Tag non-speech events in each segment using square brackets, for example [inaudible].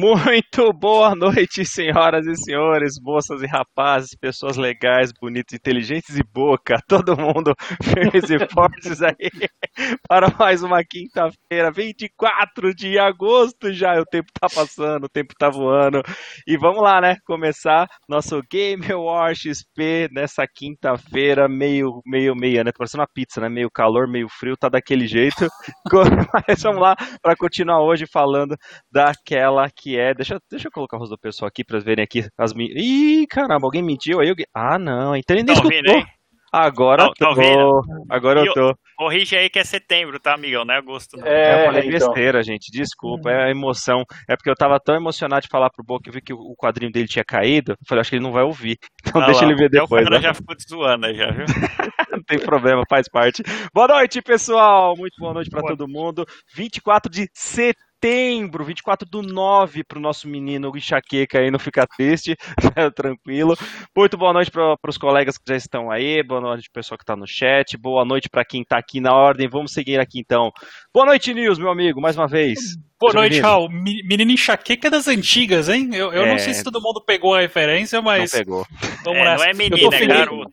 Muito boa noite, senhoras e senhores, moças e rapazes, pessoas legais, bonitas, inteligentes e boca, todo mundo firmes e fortes aí, [laughs] para mais uma quinta-feira, 24 de agosto já, o tempo tá passando, o tempo tá voando, e vamos lá, né, começar nosso Game War XP nessa quinta-feira, meio, meio, meia, né, parecendo uma pizza, né, meio calor, meio frio, tá daquele jeito, [laughs] mas vamos lá, para continuar hoje falando daquela que é. Deixa, deixa eu colocar o rosto do pessoal aqui pra verem aqui as minhas. Ih, caramba, alguém mentiu aí? Alguém... Ah, não, então ele nem Tá escutou. ouvindo? Agora tô. ouvindo? Agora eu tô. Corrige aí que é setembro, tá, amigão? Não é agosto, não. eu É, falei então. besteira, gente. Desculpa, é a emoção. É porque eu tava tão emocionado de falar pro Boca que eu vi que o quadrinho dele tinha caído. Eu falei, acho que ele não vai ouvir. [laughs] Então Ah deixa lá, ele ver depois. O cara né? já ficou zoando aí, já, viu? [laughs] Não tem problema, faz parte. Boa noite, pessoal. Muito boa noite pra Boa. todo mundo. 24 de setembro, 24 do 9 pro nosso menino enxaqueca aí, não fica triste, [laughs] tranquilo. Muito boa noite para os colegas que já estão aí, boa noite pro pessoal que tá no chat, boa noite pra quem tá aqui na ordem. Vamos seguir aqui então. Boa noite, Nils, meu amigo, mais uma vez. Boa Seja noite. Raul. Me- Menino enxaqueca das antigas, hein? Eu, eu É. não sei se todo mundo pegou a referência, mas Não pegou. vamos É, nessa. não é menina, é garoto.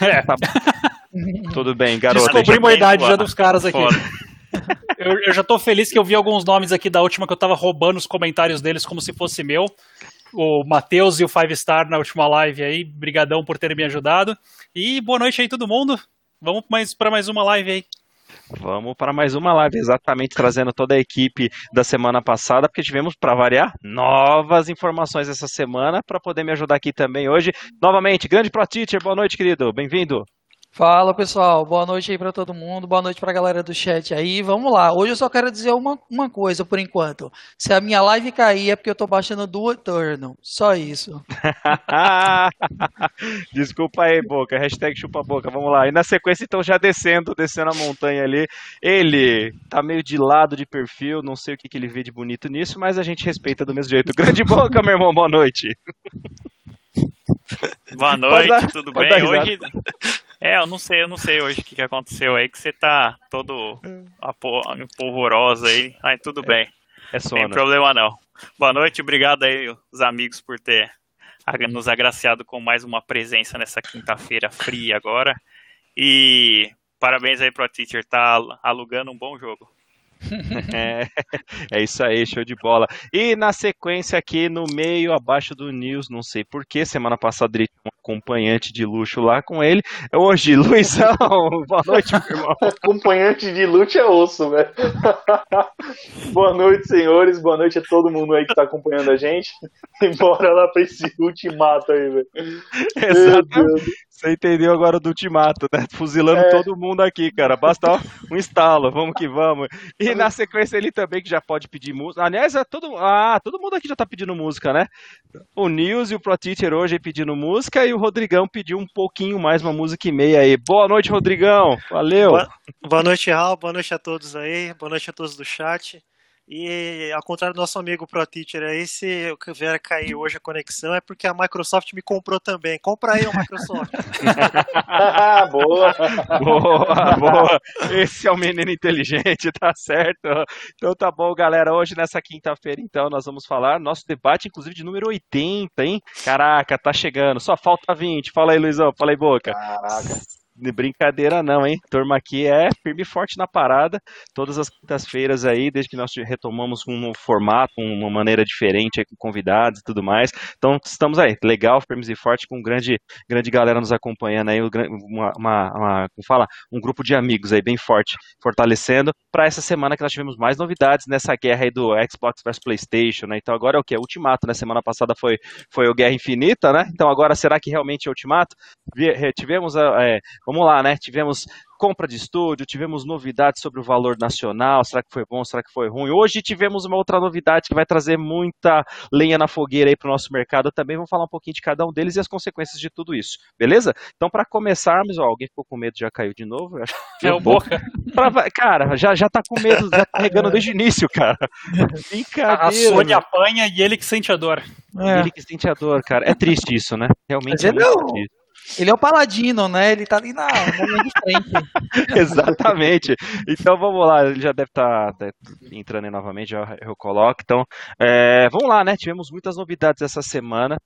É, Tudo bem, garoto. descobrimos a idade já dos caras aqui. Foda. Eu, eu já tô feliz que eu vi alguns nomes aqui da última que eu tava roubando os comentários deles como se fosse meu. O Matheus e o Five Star na última live aí. Brigadão por terem me ajudado. E boa noite aí, todo mundo. Vamos mais para mais uma live aí. Vamos para mais uma live, exatamente trazendo toda a equipe da semana passada, porque tivemos, para variar, novas informações essa semana para poder me ajudar aqui também hoje. Novamente, grande Pro Teacher, boa noite, querido, bem-vindo. Fala pessoal, boa noite aí pra todo mundo, boa noite pra galera do chat aí. Vamos lá, hoje eu só quero dizer uma, uma coisa por enquanto. Se a minha live cair é porque eu tô baixando do Eternal, só isso. [laughs] Desculpa aí, Boca, hashtag chupa boca, vamos lá. E na sequência, então, já descendo, descendo a montanha ali, ele tá meio de lado de perfil, não sei o que, que ele vê de bonito nisso, mas a gente respeita do mesmo jeito. Grande Boca, meu irmão, boa noite. Boa noite, dar- tudo bem? Hoje. É, eu não sei, eu não sei hoje o que, que aconteceu aí, que você tá todo apo- polvorosa aí. Ai, tudo bem. É Não tem sono. problema não. Boa noite, obrigado aí os amigos por ter nos agraciado com mais uma presença nessa quinta-feira fria agora. E parabéns aí pro Teacher, tá al- alugando um bom jogo. [laughs] É, é isso aí, show de bola. E na sequência aqui no meio, abaixo do News, não sei porquê, semana passada ele tinha um acompanhante de luxo lá com ele. Hoje, [laughs] Luizão, boa noite, meu irmão. [laughs] Acompanhante de lute é osso, velho. boa noite, senhores. Boa noite a todo mundo aí que tá acompanhando a gente. E bora lá pra esse ultimato aí, velho. Meu Exatamente. Você entendeu agora do ultimato, né? [laughs] Fuzilando É. todo mundo aqui, cara. Basta um instalo, vamos que vamos. E na sequência ele também que já pode pedir música. Aliás, é todo, ah, todo mundo aqui já tá pedindo música, né? O Nils e o Pro Teacher hoje pedindo música e o Rodrigão pediu um pouquinho mais, uma música e meia aí. Boa noite, Rodrigão. Valeu. Boa, boa noite, Raul. Boa noite a todos aí. Boa noite a todos do chat. E ao contrário do nosso amigo Pro Teacher aí, se eu vier cair hoje a conexão é porque a Microsoft me comprou também. Compra aí, Microsoft. [laughs] boa. Boa, boa. Esse é o menino inteligente, tá certo? Então tá bom, galera. Hoje, nessa quinta-feira, então, nós vamos falar nosso debate, inclusive, de número 80, hein? Caraca, tá chegando. Só falta 20. Fala aí, Luizão. Fala aí, Boca. Caraca. De brincadeira não, hein? Turma aqui é firme e forte na parada. Todas as quintas-feiras aí, desde que nós retomamos um novo formato, uma maneira diferente aí, com convidados e tudo mais. Então estamos aí, legal, firmes e forte, com grande, grande galera nos acompanhando aí, uma, uma, uma como fala, um grupo de amigos aí bem forte, fortalecendo para essa semana que nós tivemos mais novidades nessa guerra aí do Xbox versus PlayStation, né? Então agora é o que? Ultimato, né? Semana passada foi, foi o Guerra Infinita, né? Então agora será que realmente é Ultimato? Eh, Tivemos é, Vamos lá, né? Tivemos compra de estúdio, tivemos novidades sobre o valor nacional, será que foi bom, será que foi ruim? Hoje tivemos uma outra novidade que vai trazer muita lenha na fogueira aí para o nosso mercado também, vamos falar um pouquinho de cada um deles e as consequências de tudo isso, beleza? Então, para começarmos, ó, alguém ficou com medo, já caiu de novo? Eu acho que É o. Boca. Pra- cara, já, já tá com medo, já tá regando desde o início, cara. [laughs] Brincadeira. A Sony meu. apanha e ele que sente a dor. É. Ele que sente a dor, cara. É triste isso, né? Realmente Mas é é muito não. triste. Ele é o paladino, né? Ele tá ali na. [laughs] Exatamente. Então vamos lá, ele já deve estar tá, entrando aí novamente, já eu coloco. Então, é, vamos lá, né? Tivemos muitas novidades essa semana.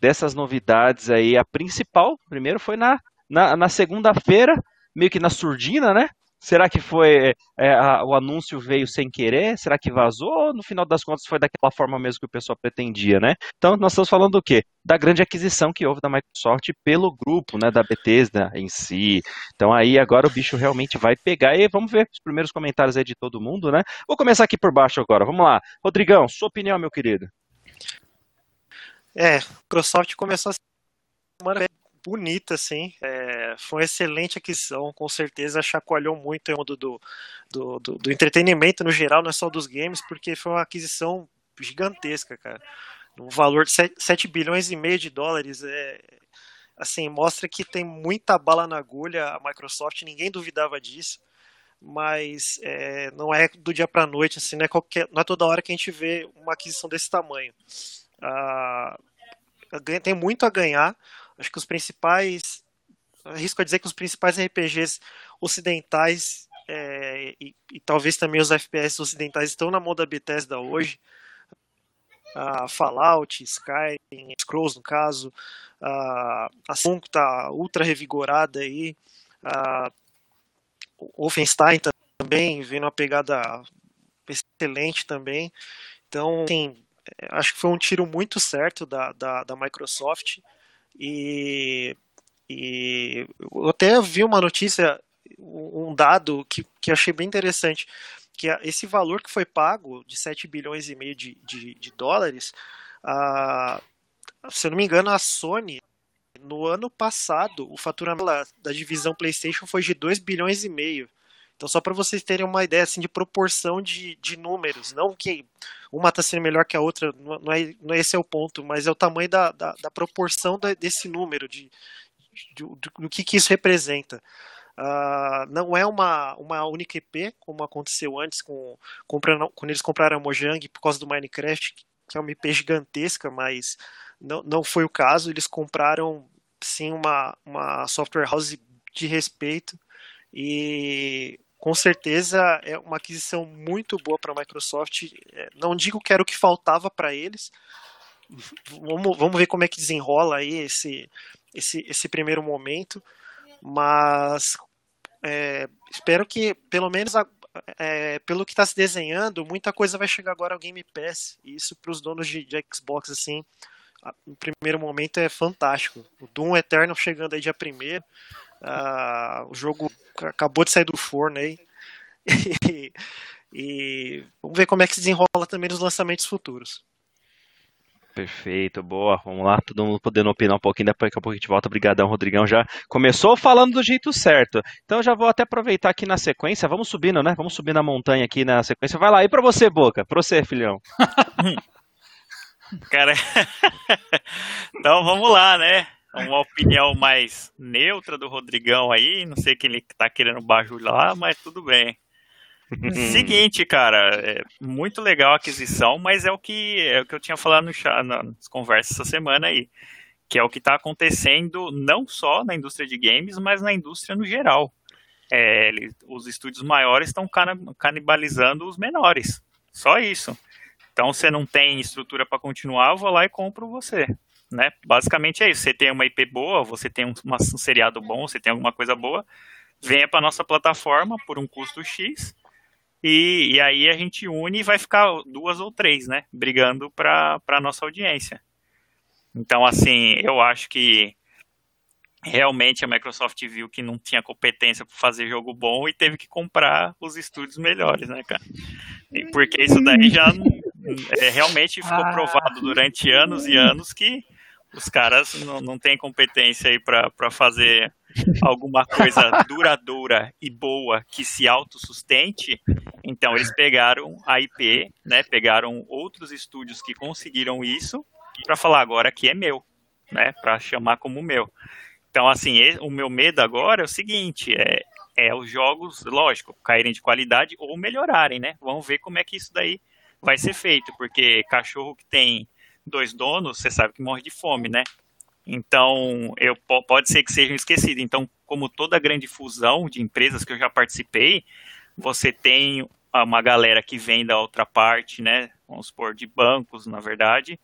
Dessas novidades aí, a principal, primeiro foi na, na, na segunda-feira, meio que na surdina, né? Será que foi é, a, o anúncio veio sem querer? Será que vazou? Ou no final das contas foi daquela forma mesmo que o pessoal pretendia, né? Então nós estamos falando do quê? Da grande aquisição que houve da Microsoft pelo grupo, né, da Bethesda em si. Então aí agora o bicho realmente vai pegar e vamos ver os primeiros comentários aí de todo mundo, né? Vou começar aqui por baixo agora. Vamos lá, Rodrigão, sua opinião, meu querido? É, Microsoft começou a semana bonita, assim. É, foi uma excelente aquisição, com certeza chacoalhou muito o mundo do, do, do, do, entretenimento no geral, não é só dos games, porque foi uma aquisição gigantesca, cara. Um valor de 7, 7 bilhões e meio de dólares. É, assim, mostra que tem muita bala na agulha a Microsoft, ninguém duvidava disso. Mas é, não é do dia para noite, assim, não é, qualquer, não é toda hora que a gente vê uma aquisição desse tamanho. Ah, tem muito a ganhar. Acho que os principais. Arrisco a dizer que os principais RPGs ocidentais é, e, e, talvez também os FPS ocidentais estão na mão da Bethesda hoje. Uh, Fallout, Skyrim, Scrolls no caso, a Sunk está ultra revigorada aí, uh, Wolfenstein também vem uma pegada excelente também. Então, assim, acho que foi um tiro muito certo da, da, da Microsoft. E, e eu até vi uma notícia, um dado que, que achei bem interessante, que esse valor que foi pago de 7 bilhões e meio de, de, de dólares, a, se eu não me engano, a Sony, no ano passado, o faturamento da divisão PlayStation foi de 2 bilhões e meio. Então, só para vocês terem uma ideia assim, de proporção de, de números, não que uma está sendo melhor que a outra, não é, não é esse é o ponto, mas é o tamanho da, da, da proporção da, desse número, de, de, do que, que isso representa. Uh, não é uma, uma única IP, como aconteceu antes com, comprando, quando eles compraram a Mojang por causa do Minecraft, que é uma IP gigantesca, mas não, não foi o caso. Eles compraram sim uma, uma software house de respeito e com certeza é uma aquisição muito boa para a Microsoft. É, não digo que era o que faltava para eles. Vamos, vamos ver como é que desenrola aí esse, esse, esse primeiro momento. Mas é, espero que, pelo menos, é, pelo que está se desenhando, muita coisa vai chegar agora ao Game Pass. E isso para os donos de, de, Xbox, assim, no primeiro momento é fantástico. O Doom Eternal chegando aí dia primeiro. O jogo acabou de sair do forno aí. [laughs] E, e, vamos ver como é que se desenrola também nos lançamentos futuros. Perfeito, boa. Vamos lá, todo mundo podendo opinar um pouquinho, daqui a pouco a gente volta. Obrigadão, Rodrigão. Já começou falando do jeito certo. Então já vou até aproveitar aqui na sequência. Vamos subindo, né? Vamos subir na montanha aqui na sequência. Vai lá, e pra você, Boca? Pra você, filhão. [laughs] Cara, [laughs] então vamos lá, né? uma opinião mais neutra do Rodrigão aí. Não sei que ele tá querendo bajular, mas tudo bem. Seguinte, cara, é muito legal a aquisição, mas é o que é o que eu tinha falado no, nas conversas essa semana aí, que é o que está acontecendo não só na indústria de games, mas na indústria no geral. É, os estúdios maiores estão canibalizando os menores, só isso. Então, você não tem estrutura para continuar, eu vou lá e compro você né? Basicamente é isso. Você tem uma IP boa, você tem um, um seriado bom, você tem alguma coisa boa, venha para nossa plataforma por um custo X e, e, aí a gente une e vai ficar duas ou três, né? Brigando para a nossa audiência. Então, assim, eu acho que realmente a Microsoft viu que não tinha competência para fazer jogo bom e teve que comprar os estúdios melhores, né, cara? E porque isso daí já [laughs] é, realmente ficou ah. provado durante anos e anos que os caras não, não têm competência aí para fazer alguma coisa duradoura e boa que se autossustente, então eles pegaram a IP, né, pegaram outros estúdios que conseguiram isso para falar agora que é meu, né, para chamar como meu. Então, assim, o meu medo agora é o seguinte, é, é os jogos, lógico, caírem de qualidade ou melhorarem, né? Vamos ver como é que isso daí vai ser feito, porque cachorro que tem dois donos, você sabe que morre de fome, né? Então, eu, pode ser que sejam esquecidos. Então, como toda grande fusão de empresas que eu já participei, você tem uma galera que vem da outra parte, né? Vamos supor, de bancos, na verdade,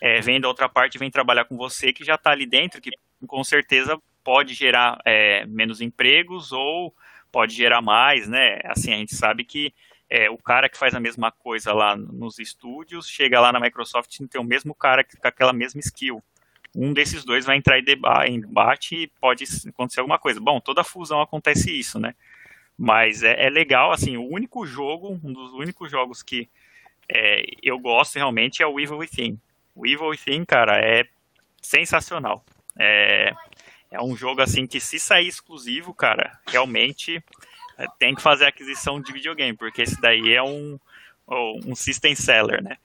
é, vem da outra parte vem trabalhar com você que já está ali dentro, que com certeza pode gerar é, menos empregos ou pode gerar mais, né? Assim, a gente sabe que é, o cara que faz a mesma coisa lá nos estúdios chega lá na Microsoft e tem o mesmo cara com aquela mesma skill um desses dois vai entrar em debate e pode acontecer alguma coisa. Bom, toda fusão acontece isso, né? Mas é, é legal, assim, o único jogo, um dos únicos jogos que é, eu gosto realmente é o Evil Within. O Evil Within, cara, é sensacional. É, é um jogo, assim, que se sair exclusivo, cara, realmente tem que fazer aquisição de videogame, porque esse daí é um, um system seller, né?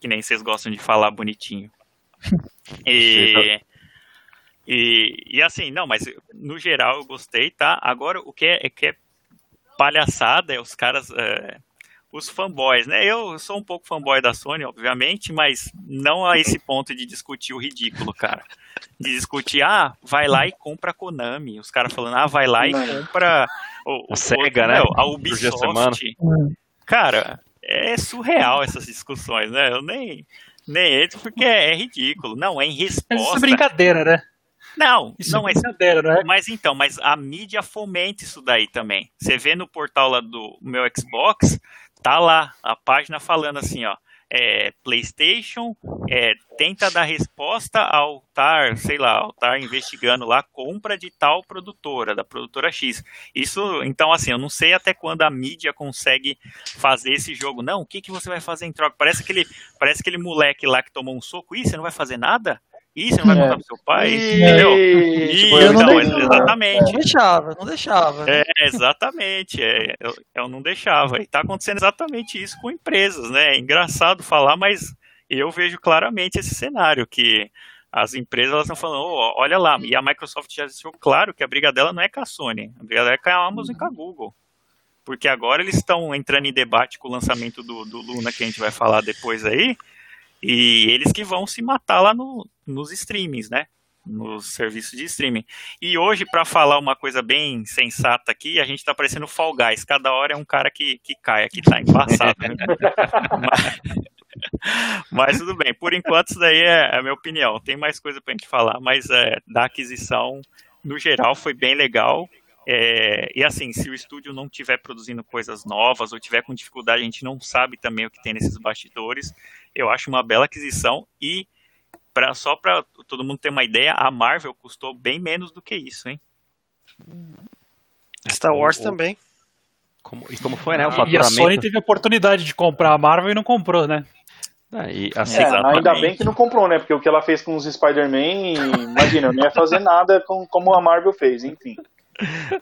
Que nem vocês gostam de falar bonitinho. [laughs] E, e, e, assim, não, mas no geral eu gostei, tá? Agora o que é, que é palhaçada é os caras, é, os fanboys, né? Eu sou um pouco fanboy da Sony, obviamente, mas não a esse ponto de discutir o ridículo, cara. De discutir, ah, vai lá e compra a Konami. Os caras falando, ah, vai lá e compra o, o Sega, né? A Ubisoft. Cara, é surreal essas discussões, né? Eu nem nem entro porque é, é ridículo. Não, é em resposta. Isso é brincadeira, né? Não, isso não é brincadeira, né? Mas então, mas a mídia fomenta isso daí também. Você vê no portal lá do meu Xbox, tá lá a página falando assim, ó é, PlayStation é, tenta dar resposta ao estar, sei lá, ao estar investigando lá compra de tal produtora, da produtora X. Isso, então, assim, eu não sei até quando a mídia consegue fazer esse jogo. Não, o que, que você vai fazer em troca? Parece aquele, parece aquele moleque lá que tomou um soco. Ih, você não vai fazer nada? Ih, você não vai é. contar pro seu pai? E... Entendeu? E, eu não, não exatamente. Não deixava, não deixava. Né? É, exatamente. É, eu, eu não deixava. E tá acontecendo exatamente isso com empresas, né? É engraçado falar, mas eu vejo claramente esse cenário, que as empresas elas estão falando, oh, olha lá, e a Microsoft já deixou claro que a briga dela não é com a Sony, a briga dela é com a Amazon e com a Google. Porque agora eles estão entrando em debate com o lançamento do, do Luna, que a gente vai falar depois aí, e eles que vão se matar lá no, nos streamings, né? Nos serviços de streaming. E hoje, para falar uma coisa bem sensata aqui, a gente está parecendo Fall Guys. Cada hora é um cara que, que cai aqui, tá embaçado. Né? mas, [laughs] mas, tudo bem. Por enquanto, isso daí é, é a minha opinião. Tem mais coisa para a gente falar, mas é, da aquisição, no geral, foi bem legal. É, e assim, se o estúdio não estiver produzindo coisas novas ou tiver com dificuldade, a gente não sabe também o que tem nesses bastidores. Eu acho uma bela aquisição e pra, só para todo mundo ter uma ideia, a Marvel custou bem menos do que isso, hein? Star Wars o, também. Como, e como foi, né? O faturamento... E a Sony teve a oportunidade de comprar a Marvel e não comprou, né? Ah, e, assim, é, ainda bem que não comprou, né? Porque o que ela fez com os Spider-Man, imagina, não ia fazer nada com, como a Marvel fez, enfim.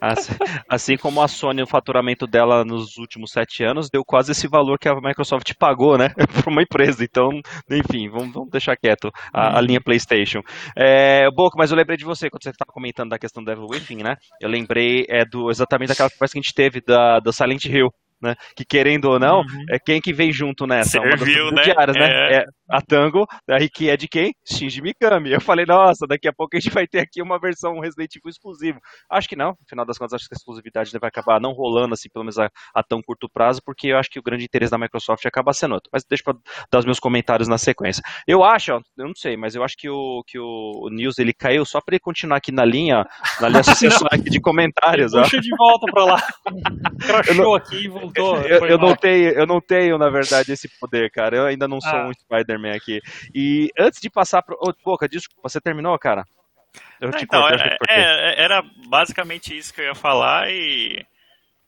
Assim, assim, como a Sony, o faturamento dela nos últimos sete anos deu quase esse valor que a Microsoft pagou, né? [laughs] Para uma empresa. Então, enfim, vamos, vamos deixar quieto a, a linha PlayStation. É, Boco, mas eu lembrei de você quando você estava comentando da questão do Devil Within, né? Eu lembrei é, do, exatamente daquela conversa que a gente teve da, do Silent Hill né? Que querendo ou não, uhum. é quem que vem junto nessa? Serviu, uma das né? Diárias, né? É. é. a Tango, aí que é de quem? Shinji Mikami. Eu falei, nossa, daqui a pouco a gente vai ter aqui uma versão Resident Evil exclusivo. Acho que não, no final das contas, acho que a exclusividade vai acabar não rolando, assim, pelo menos a, a tão curto prazo, porque eu acho que o grande interesse da Microsoft acaba sendo outro. Mas deixa eu dar os meus comentários na sequência. Eu acho, ó, eu não sei, mas eu acho que o, que o News ele caiu só para ele continuar aqui na linha, na linha [laughs] sucessória de comentários. Puxa de volta para lá. [laughs] Crashou aqui e voltou. Eu, eu, não tenho, eu não tenho, na verdade, esse poder, cara. Eu ainda não sou ah. um Spider-Man aqui. E antes de passar pro. Oh, Boca, desculpa, você terminou, cara? Eu te então, cortei, é, é, era basicamente isso que eu ia falar e.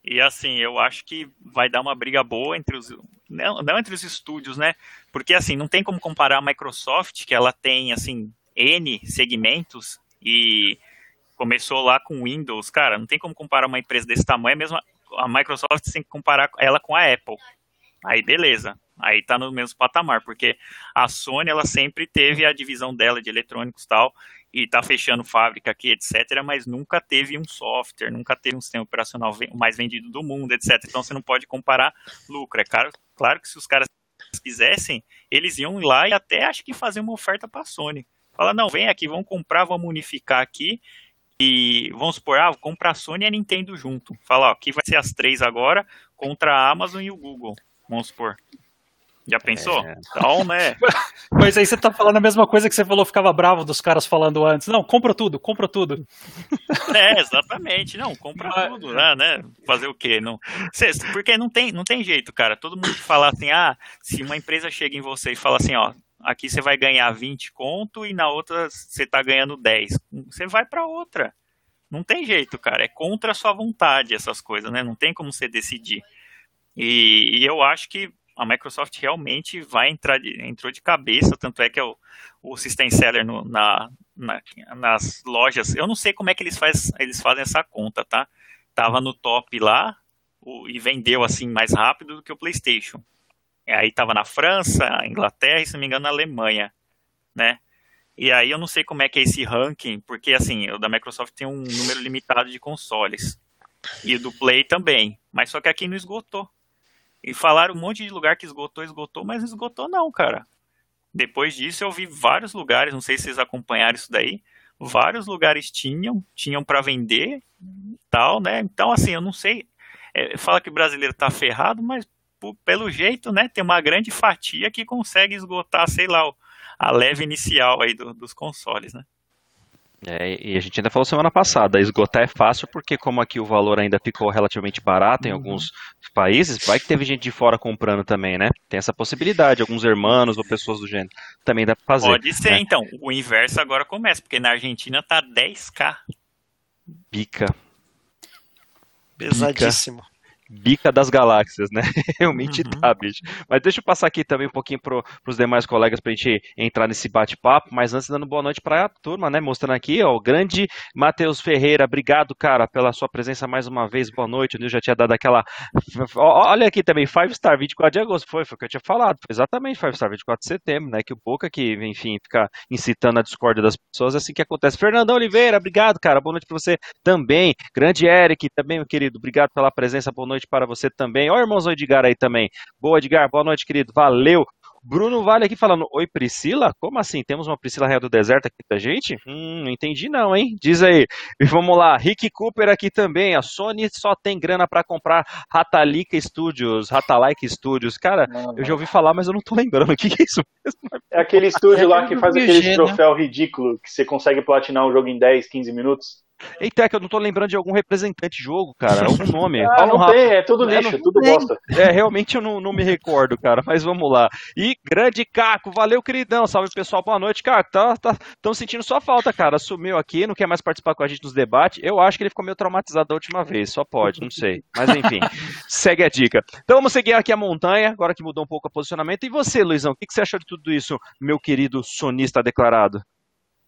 E assim, eu acho que vai dar uma briga boa entre os. Não, não entre os estúdios, né? Porque assim, não tem como comparar a Microsoft, que ela tem, assim, N segmentos e começou lá com Windows, cara, não tem como comparar uma empresa desse tamanho, mesmo a Microsoft tem que comparar ela com a Apple. Aí beleza, aí tá no mesmo patamar, porque a Sony ela sempre teve a divisão dela de eletrônicos e tal, e tá fechando fábrica aqui, etc, mas nunca teve um software, nunca teve um sistema operacional mais vendido do mundo, etc. Então você não pode comparar lucro. É claro, claro que se os caras quisessem, eles iam lá e até acho que fazer uma oferta para a Sony. Fala, não, vem aqui, vamos comprar, vamos unificar aqui. E vamos supor, ah, compra a Sony e a Nintendo junto. Fala, ó, aqui vai ser as três agora contra a Amazon e o Google. Vamos supor. Já pensou? É. Então, né? [laughs] Mas aí você tá falando a mesma coisa que você falou, ficava bravo dos caras falando antes. Não, compra tudo, compra tudo. [laughs] É, exatamente. Não, compra Mas... tudo, né, né? Fazer o quê? Não... Porque não tem, não tem jeito, cara. Todo mundo fala assim, ah, se uma empresa chega em você e fala assim, ó, aqui você vai ganhar 20 conto e na outra você tá ganhando 10. Você vai para outra. Não tem jeito, cara. É contra a sua vontade essas coisas, né? Não tem como você decidir. E, e eu acho que a Microsoft realmente vai entrar de, entrou de cabeça, tanto é que é o, o System Seller no, na, na, nas lojas, eu não sei como é que eles, faz, eles fazem essa conta, tá? Tava no top lá o, e vendeu assim mais rápido do que o PlayStation. Aí tava na França, Inglaterra e se não me engano na Alemanha, né? E aí eu não sei como é que é esse ranking, porque assim, o da Microsoft tem um número limitado de consoles. E do Play também, mas só que aqui não esgotou. E falaram um monte de lugar que esgotou, esgotou, mas esgotou não, cara. Depois disso eu vi vários lugares, não sei se vocês acompanharam isso daí, vários lugares tinham, tinham para vender, tal, né? Então assim, eu não sei, é, fala que o brasileiro tá ferrado, mas pelo jeito, né, tem uma grande fatia que consegue esgotar, sei lá, a leve inicial aí do, dos consoles, né? É, e a gente ainda falou semana passada, esgotar é fácil porque como aqui o valor ainda ficou relativamente barato em uhum. alguns países, vai que teve gente de fora comprando também, né? Tem essa possibilidade, alguns irmãos ou pessoas do gênero. Também dá pra fazer. Pode ser, né? então. O inverso agora começa, porque na Argentina tá 10k. Bica. Pesadíssimo bica das galáxias, né? [laughs] Realmente uhum. tá, bicho. Mas deixa eu passar aqui também um pouquinho pro, pros demais colegas pra gente entrar nesse bate-papo, mas antes dando boa noite pra turma, né? Mostrando aqui, ó, o grande Matheus Ferreira, obrigado, cara, pela sua presença mais uma vez, boa noite, o Nil já tinha dado aquela... Olha aqui também, 5 Star, 24 de agosto, foi, foi o que eu tinha falado, foi exatamente 5 Star, 24 de setembro, né? Que o Boca que, enfim, fica incitando a discórdia das pessoas, é assim que acontece. Fernandão Oliveira, obrigado, cara, boa noite pra você também. Grande Eric, também, meu querido, obrigado pela presença, boa noite noite para você também. Ó, irmãozão Edgar aí também. Boa, Edgar. Boa noite, querido. Valeu. Bruno Vale aqui falando, oi Priscila? Como assim? Temos uma Priscila Real do Deserto aqui da gente? Hum, não entendi não, hein? Diz aí. E vamos lá, Rick Cooper aqui também. A Sony só tem grana para comprar Ratalika Studios, Ratalike Studios. Cara, não, eu já ouvi falar, mas eu não tô lembrando. [laughs] O que, é isso mesmo? É aquele estúdio é lá que faz aquele né? troféu ridículo que você consegue platinar um jogo em 10, 15 minutos. Eita, é que eu não tô lembrando de algum representante de jogo, cara. Algum nome. [laughs] ah, não tem, é tudo lixo, é, tudo tem. bosta. É, realmente eu não, não me recordo, cara. Mas vamos lá. E grande Caco, valeu, queridão. Salve pessoal, boa noite, Caco. Tá, tá, tão sentindo sua falta, cara. Sumiu aqui, não quer mais participar com a gente nos debates. Eu acho que ele ficou meio traumatizado da última vez, só pode, não sei. Mas enfim, [laughs] segue a dica. Então vamos seguir aqui a montanha, agora que mudou um pouco o posicionamento. E você, Luizão, o que, que você achou de tudo isso, meu querido sonista declarado?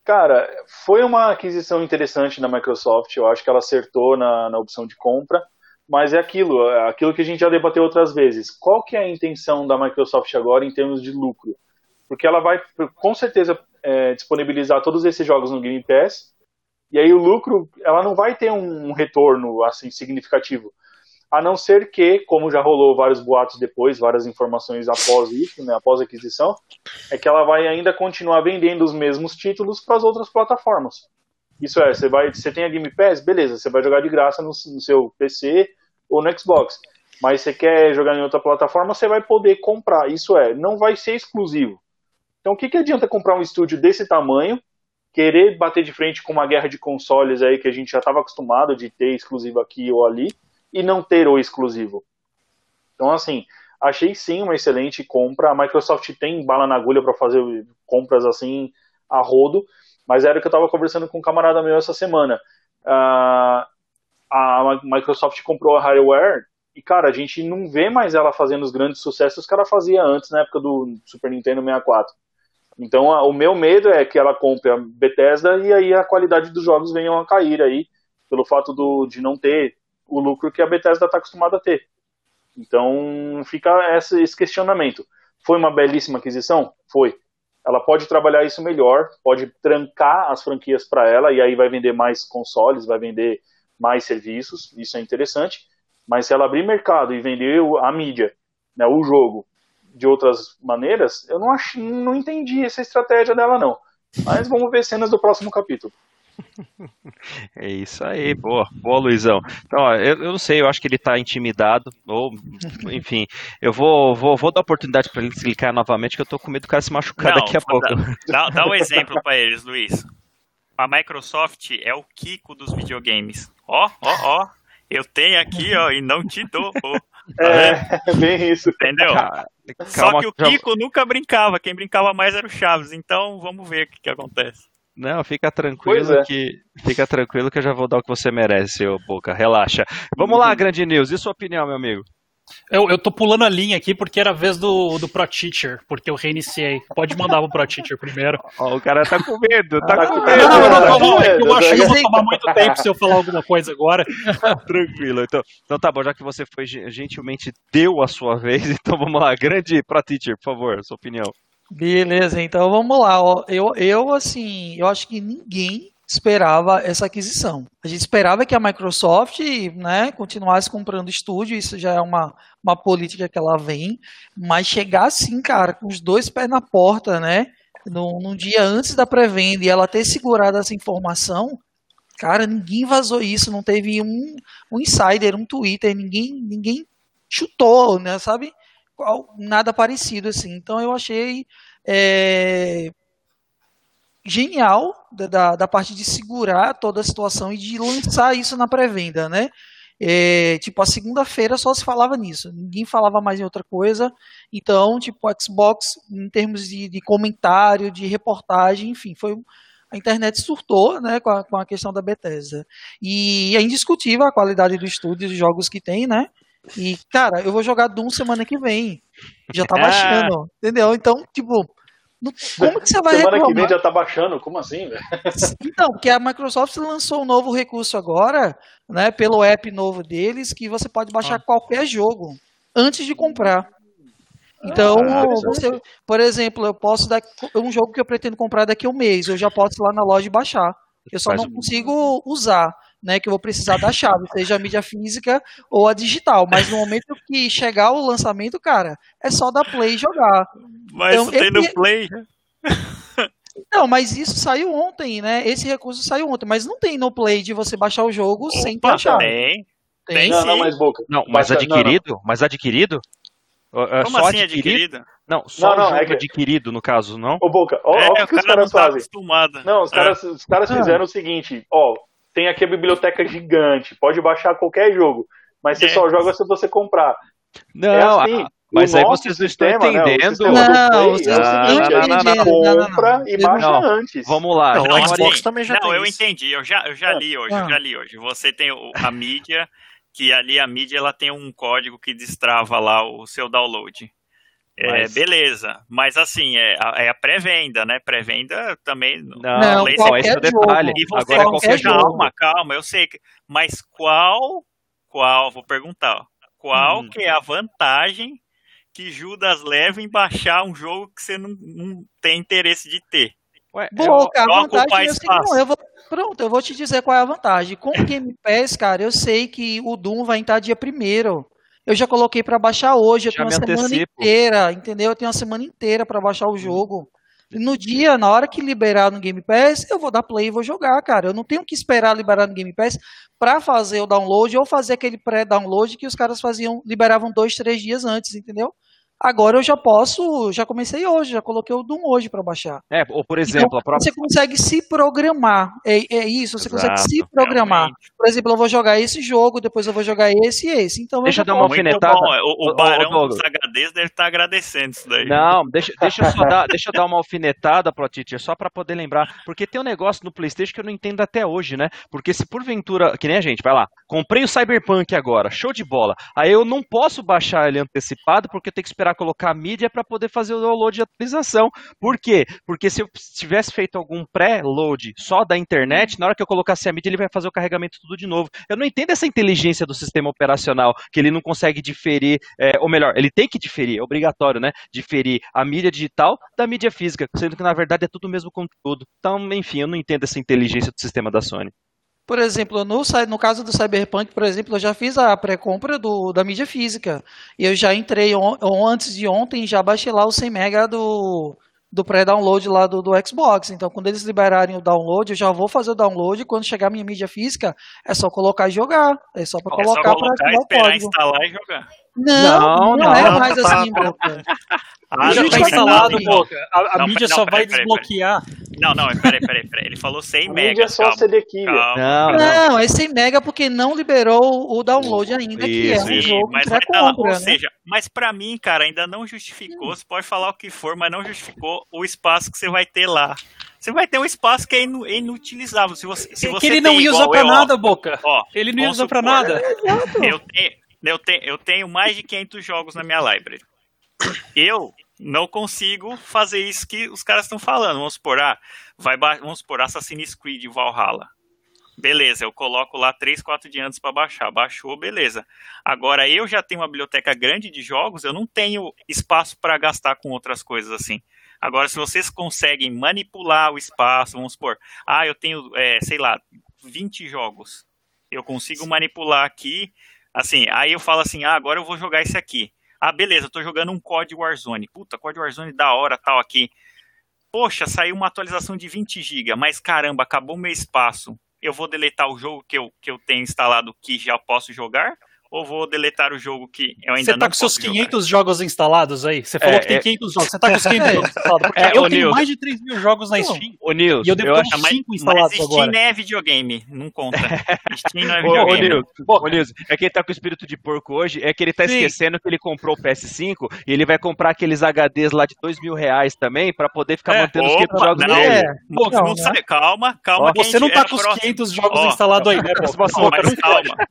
Cara, foi uma aquisição interessante da Microsoft. Eu acho que ela acertou na, na opção de compra. Mas é aquilo, é aquilo que a gente já debateu outras vezes. Qual que é a intenção da Microsoft agora em termos de lucro? Porque ela vai, com certeza, é, disponibilizar todos esses jogos no Game Pass. E aí o lucro, ela não vai ter um retorno assim significativo a não ser que, como já rolou vários boatos depois, várias informações após isso, né, após a aquisição, é que ela vai ainda continuar vendendo os mesmos títulos para as outras plataformas. Isso é, você vai, você tem a Game Pass, beleza, você vai jogar de graça no, no seu PC ou no Xbox. Mas você quer jogar em outra plataforma, você vai poder comprar. Isso é, não vai ser exclusivo. Então, o que, que adianta comprar um estúdio desse tamanho, querer bater de frente com uma guerra de consoles aí que a gente já estava acostumado de ter exclusivo aqui ou ali, e não ter o exclusivo. Então, assim, achei sim uma excelente compra. A Microsoft tem bala na agulha para fazer compras assim a rodo, mas era o que eu estava conversando com um camarada meu essa semana. Uh, a Microsoft comprou a Hardware e, cara, a gente não vê mais ela fazendo os grandes sucessos que ela fazia antes, na época do Super Nintendo 64. Então, a, o meu medo é que ela compre a Bethesda e aí a qualidade dos jogos venham a cair aí, pelo fato do, de não ter o lucro que a Bethesda está acostumada a ter. Então fica esse questionamento. Foi uma belíssima aquisição? Foi. Ela pode trabalhar isso melhor, pode trancar as franquias para ela e aí vai vender mais consoles, vai vender mais serviços, isso é interessante. Mas se ela abrir mercado e vender a mídia, né, o jogo, de outras maneiras, eu não, ach, não entendi essa estratégia dela não. Mas vamos ver cenas do próximo capítulo. [laughs] É isso aí, boa, boa Luizão. Então, ó, eu, eu não sei, eu acho que ele tá intimidado, ou, enfim, eu vou, vou, vou dar oportunidade para ele explicar novamente, que eu tô com medo do cara se machucar Não, daqui a pouco. Dá, dá um [laughs] exemplo pra eles, Luiz. A Microsoft é o Kiko dos videogames. Ó, ó, ó. Eu tenho aqui, ó, e não te dou. ó. É, [laughs] é bem isso. Entendeu? Ca- Só Calma, que o já- Kiko nunca brincava. Quem brincava mais era o Chaves. Então, vamos ver o que, que acontece. Não, fica tranquilo é. que fica tranquilo que eu já vou dar o que você merece, seu Boca. Relaxa. Vamos lá, Grande News. E sua opinião, meu amigo? Eu, eu tô pulando a linha aqui porque era a vez do, do Pro Teacher, porque eu reiniciei. Pode mandar pro Pro Teacher primeiro. [laughs] Ó, o cara tá com medo, tá Ah, com não, medo. Não, não, não, tá não, não, com é que eu acho que eu vou tá? tomar muito tempo se eu falar alguma coisa agora. [laughs] Tranquilo. Então, então tá bom, já que você foi gen- gentilmente deu a sua vez, [laughs] então vamos lá. Grande Pro Teacher, por favor, sua opinião. Beleza, então vamos lá. Eu, eu, assim, eu acho que ninguém esperava essa aquisição. A gente esperava que a Microsoft, né, continuasse comprando estúdio, isso já é uma, uma política que ela vem, mas chegar assim, cara, com os dois pés na porta, né, num, num dia antes da pré-venda e ela ter segurado essa informação, cara, ninguém vazou isso, não teve um, um insider, um Twitter, ninguém, ninguém chutou, né, sabe? Nada parecido assim. Então eu achei é, genial da, da, parte de segurar toda a situação e de lançar isso na pré-venda, né? É, tipo, a segunda-feira só se falava nisso, ninguém falava mais em outra coisa. Então, tipo, Xbox, em termos de, de comentário, de reportagem, enfim, foi a internet surtou né, com, a, com a questão da Bethesda. E é indiscutível a qualidade do estúdio, dos jogos que tem, né? E, cara, eu vou jogar Doom semana que vem. Já tá Ah. [laughs] baixando, entendeu? Então, tipo, como que você vai Semana que reclamar? vem já tá baixando, como assim, velho? [laughs] Então, porque a Microsoft lançou um novo recurso agora, né, pelo app novo deles, que você pode baixar qualquer jogo antes de comprar. Então, Ah, você, por exemplo, eu posso dar um jogo que eu pretendo comprar daqui a um mês, eu já posso ir lá na loja e baixar. Eu só Faz não um- consigo usar, né, que eu vou precisar da chave, seja a mídia física ou a digital. Mas no momento que chegar o lançamento, cara, é só dar play e jogar. Mas Então, tem no Play. Não, mas isso saiu ontem, né? Esse recurso saiu ontem, mas não tem no Play de você baixar o jogo sem ter Opa, a chave. tem. Tem. Não, sim. não, mas boca. Não, mas Baixa- não, adquirido? Mas adquirido? É Como só assim adquirido? Não, só Não, não, é que- adquirido, no caso, não? Ô, Boca, ó, é, ó o que os cara não caras tá fazem. acostumado. Não, os É. caras, os caras Ah. fizeram o seguinte, ó, tem aqui a biblioteca gigante, pode baixar qualquer jogo, mas você É. só joga se você comprar. Não, é assim, ah, mas aí vocês não estão sistema, né, o entendendo. sistema Não, Play vocês é o não seguinte, estão a gente entendendo. Não, não, compra não. e baixa Não. antes. Vamos lá. Não, Não, o Xbox também já não, tem eu isso. entendi, eu já, eu já li hoje, Ah. eu já li hoje. Você tem a mídia, que ali a mídia ela tem um código que destrava lá o seu download. É, Mas- beleza, mas assim, é a, é a pré-venda, né? Pré-venda também. Não, Não, qual esse é o detalhe. E você, Agora é qualquer qualquer jogo. jogo. calma, calma, eu sei. que- Mas qual, qual, vou perguntar, qual Hum. que é a vantagem que Judas leva em baixar um jogo que você não, não tem interesse de ter? Ué, é Boa, só a vantagem é assim, não, eu vou, pronto, eu vou te dizer qual é a vantagem. Com o [laughs] Game Pass, cara, eu sei que o Doom vai entrar dia primeiro. Eu já coloquei pra baixar hoje, eu Já tenho uma semana antecipo. inteira, entendeu? Eu tenho uma semana inteira pra baixar o jogo. E No dia, na hora que liberar no Game Pass, eu vou dar play e vou jogar, cara. Eu não tenho que esperar liberar no Game Pass pra fazer o download ou fazer aquele pré-download que os caras faziam, liberavam dois, três dias antes, entendeu? Agora eu já posso, já comecei hoje, já coloquei o Doom hoje pra baixar. É, ou por exemplo, Então, a própria. Você consegue se programar. É, é isso, você consegue Exato, se programar. realmente. Por exemplo, eu vou jogar esse jogo, depois eu vou jogar esse e esse. Então Deixa eu dar uma alfinetada. é, O, o Barão Douglas. dos HDs deve estar agradecendo isso daí. Não, deixa, deixa, eu só dar, [laughs] deixa eu dar uma alfinetada pro Teacher, só pra poder lembrar. Porque tem um negócio no PlayStation que eu não entendo até hoje, né? Porque se porventura, que nem a gente, vai lá, comprei o Cyberpunk agora, show de bola. Aí eu não posso baixar ele antecipado porque eu tenho que esperar colocar a mídia pra poder fazer o download de atualização. Por quê? Porque se eu tivesse feito algum pré-load só da internet, na hora que eu colocasse a mídia, ele vai fazer o carregamento tudo de novo. Eu não entendo essa inteligência do sistema operacional, que ele não consegue diferir, é, ou melhor, ele tem que diferir, é obrigatório, né? Diferir a mídia digital da mídia física, sendo que na verdade é tudo o mesmo conteúdo. Então, enfim, eu não entendo essa inteligência do sistema da Sony. Por exemplo, no, no caso do Cyberpunk, por exemplo, eu já fiz a pré-compra da mídia física. E eu já entrei on- antes de ontem, já baixei lá o 100 mega do, do pré-download lá do, do Xbox. Então, quando eles liberarem o download, eu já vou fazer o download. E quando chegar a minha mídia física, é só colocar e jogar. É só para É colocar para ativar o código. instalar e jogar. Não, não, Não, é não, mais tá, assim, tá. Boca. Ah, já não, tá instalado. Boca. A, a Não, mídia não, só peraí, vai peraí, desbloquear. Não, não, peraí, peraí, peraí. Ele falou 100 A mídia mega. é só calma, CD calma. Não, não. Não, é 100 mega porque não liberou o download ainda, que é Isso, um jogo mas estar lá. Ou né? seja, mas pra mim, cara, ainda não justificou. Você pode falar o que for, mas não justificou o espaço que você vai ter lá. Você vai ter um espaço que é inu- inutilizável. Se você, se É você que ele não ia usar pra eu, nada, Boca. Ó, Ele não ia usar pra nada. Eu tenho, eu, tenho, eu tenho mais de 500 jogos na minha library. Eu não consigo fazer isso que os caras estão falando. Vamos supor, ah, vai, vamos supor, Assassin's Creed Valhalla. Beleza, eu coloco lá 3, 4 dias antes para baixar. Baixou, beleza. Agora, eu já tenho uma biblioteca grande de jogos, eu não tenho espaço para gastar com outras coisas assim. Agora, se vocês conseguem manipular o espaço, vamos supor, ah, eu tenho, é, sei lá, 20 jogos. Eu consigo manipular aqui, assim, aí eu falo assim, ah, agora eu vou jogar esse aqui. Ah, beleza, eu tô jogando um COD Warzone. Puta, COD Warzone da hora, tal aqui. Poxa, saiu uma atualização de 20 GB, mas caramba, acabou meu espaço. Eu vou deletar o jogo que eu, que eu tenho instalado que já posso jogar? Ou vou deletar o jogo que eu ainda Você tá não com seus posso jogar? 500 jogos instalados aí? Você falou É, que tem é. 500 jogos. Você tá com [laughs] os 500 jogos instalados? Porque É, eu ô, tenho Nilson. mais de 3 mil jogos na Não. Steam. Ô, Nilson, E eu devo eu ter acho uns Mas, 5 mas instalados Steam agora. não é videogame, não conta. [laughs] Steam não é Ô, ô, videogame. Nilson, Boca. ô, Nilson, é que ele tá com o espírito de porco hoje, é que ele tá Sim. esquecendo que ele comprou o PS5 e ele vai comprar aqueles HDs lá de dois mil reais também pra poder ficar É. mantendo os Opa, 500 jogos não. dele. É, Não, não, não né? sabe, calma, calma. Você não tá é com os próximo. 500 jogos instalados aí, né, Mas.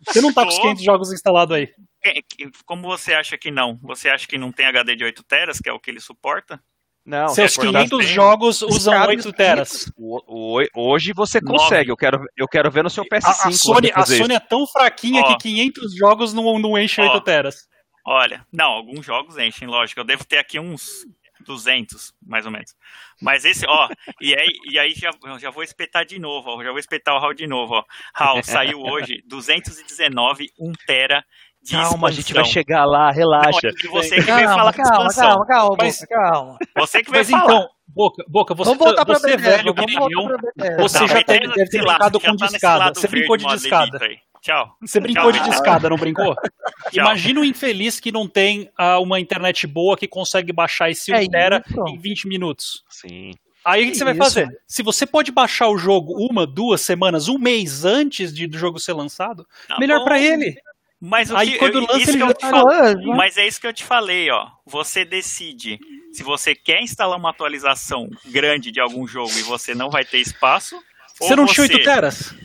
Você não tá com os Tô. 500 jogos instalados aí. Que- que- Como você acha que não? Você acha que não tem HD de 8 teras, que é o que ele suporta? Não, Seus se for 500 tem. jogos usam Cabe 8 teras. O- o- hoje você consegue, eu quero, eu quero ver no seu PS5. A, a Sony, a Sony é tão fraquinha Ó. que 500 jogos não, não enche Ó. 8 teras. Olha, não, alguns jogos enchem, lógico. Eu devo ter aqui uns 200, mais ou menos. Mas esse, ó, e aí, e aí já, já vou espetar de novo, ó, já vou espetar o Raul de novo, ó. Raul, saiu hoje 219, 1 tera de Calma, a gente vai expansão. chegar lá, relaxa. Não, é você que veio Calma, falar calma, expansão. calma, calma, Mas- calma. Você que veio Mas falar. então, Boca, Boca você, Vamos voltar pra você Bethesda, velho vamos voltar pra Bethesda. Você Não, já teve- deve ter já com tá discada. Você brincou de discada. Tchau. Você brincou de Tchau. discada, não brincou? [laughs] Imagina um infeliz que não tem ah, uma internet boa que consegue baixar esse 1 É tera em 20 minutos. Sim. Aí o que você vai Isso. fazer? Se você pode baixar o jogo uma, duas semanas, um mês antes de, do jogo ser lançado, Tá melhor pra ele. Mas o Aí que, quando eu, lança, isso ele que já te tá falo-. Mas é isso que eu te falei, ó. Você decide se você quer instalar uma atualização grande de algum jogo e você não vai ter espaço. ou Você não tinha você... 8 teras?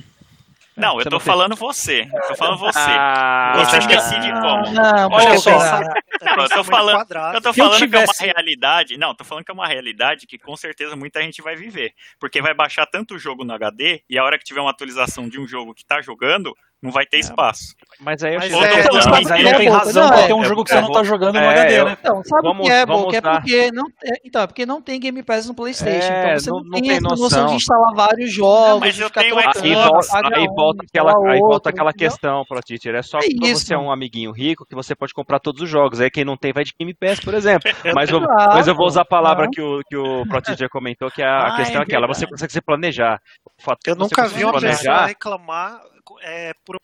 Não, eu tô não falando você. Eu tô falando você. Ah, Você ah, decide como. Não, Olha só. cara. Eu tô falando- Quadrado. Eu tô Se eu falando que é tivesse- uma realidade. Não, tô falando que é uma realidade que com certeza muita gente vai viver. Porque vai baixar tanto jogo no HD e a hora que tiver uma atualização de um jogo que tá jogando, não vai ter espaço. Mas aí eu Mas achei- é- Não, mas mas aí não é tem boca, razão não, pra é- ter um jogo que você é, não tá jogando no é, HD, né? Então, sabe Vamos- o que é, vamos? É porque não, é, então, é porque não tem Game Pass no PlayStation. É, então você não- tem, tem noção de instalar vários jogos, mas eu tenho Aí volta, aí aquela, aí volta aquela questão, Pro Teacher. É só É pra isso. você é um amiguinho rico que você pode comprar todos os jogos. Aí quem não tem vai de Game Pass, por exemplo. [laughs] Mas eu, mas eu vou usar a palavra que o, que o comentou, que é a Ah, questão é é aquela. Você consegue se planejar. O fato Eu nunca vi uma planejar- pessoa reclamar é, por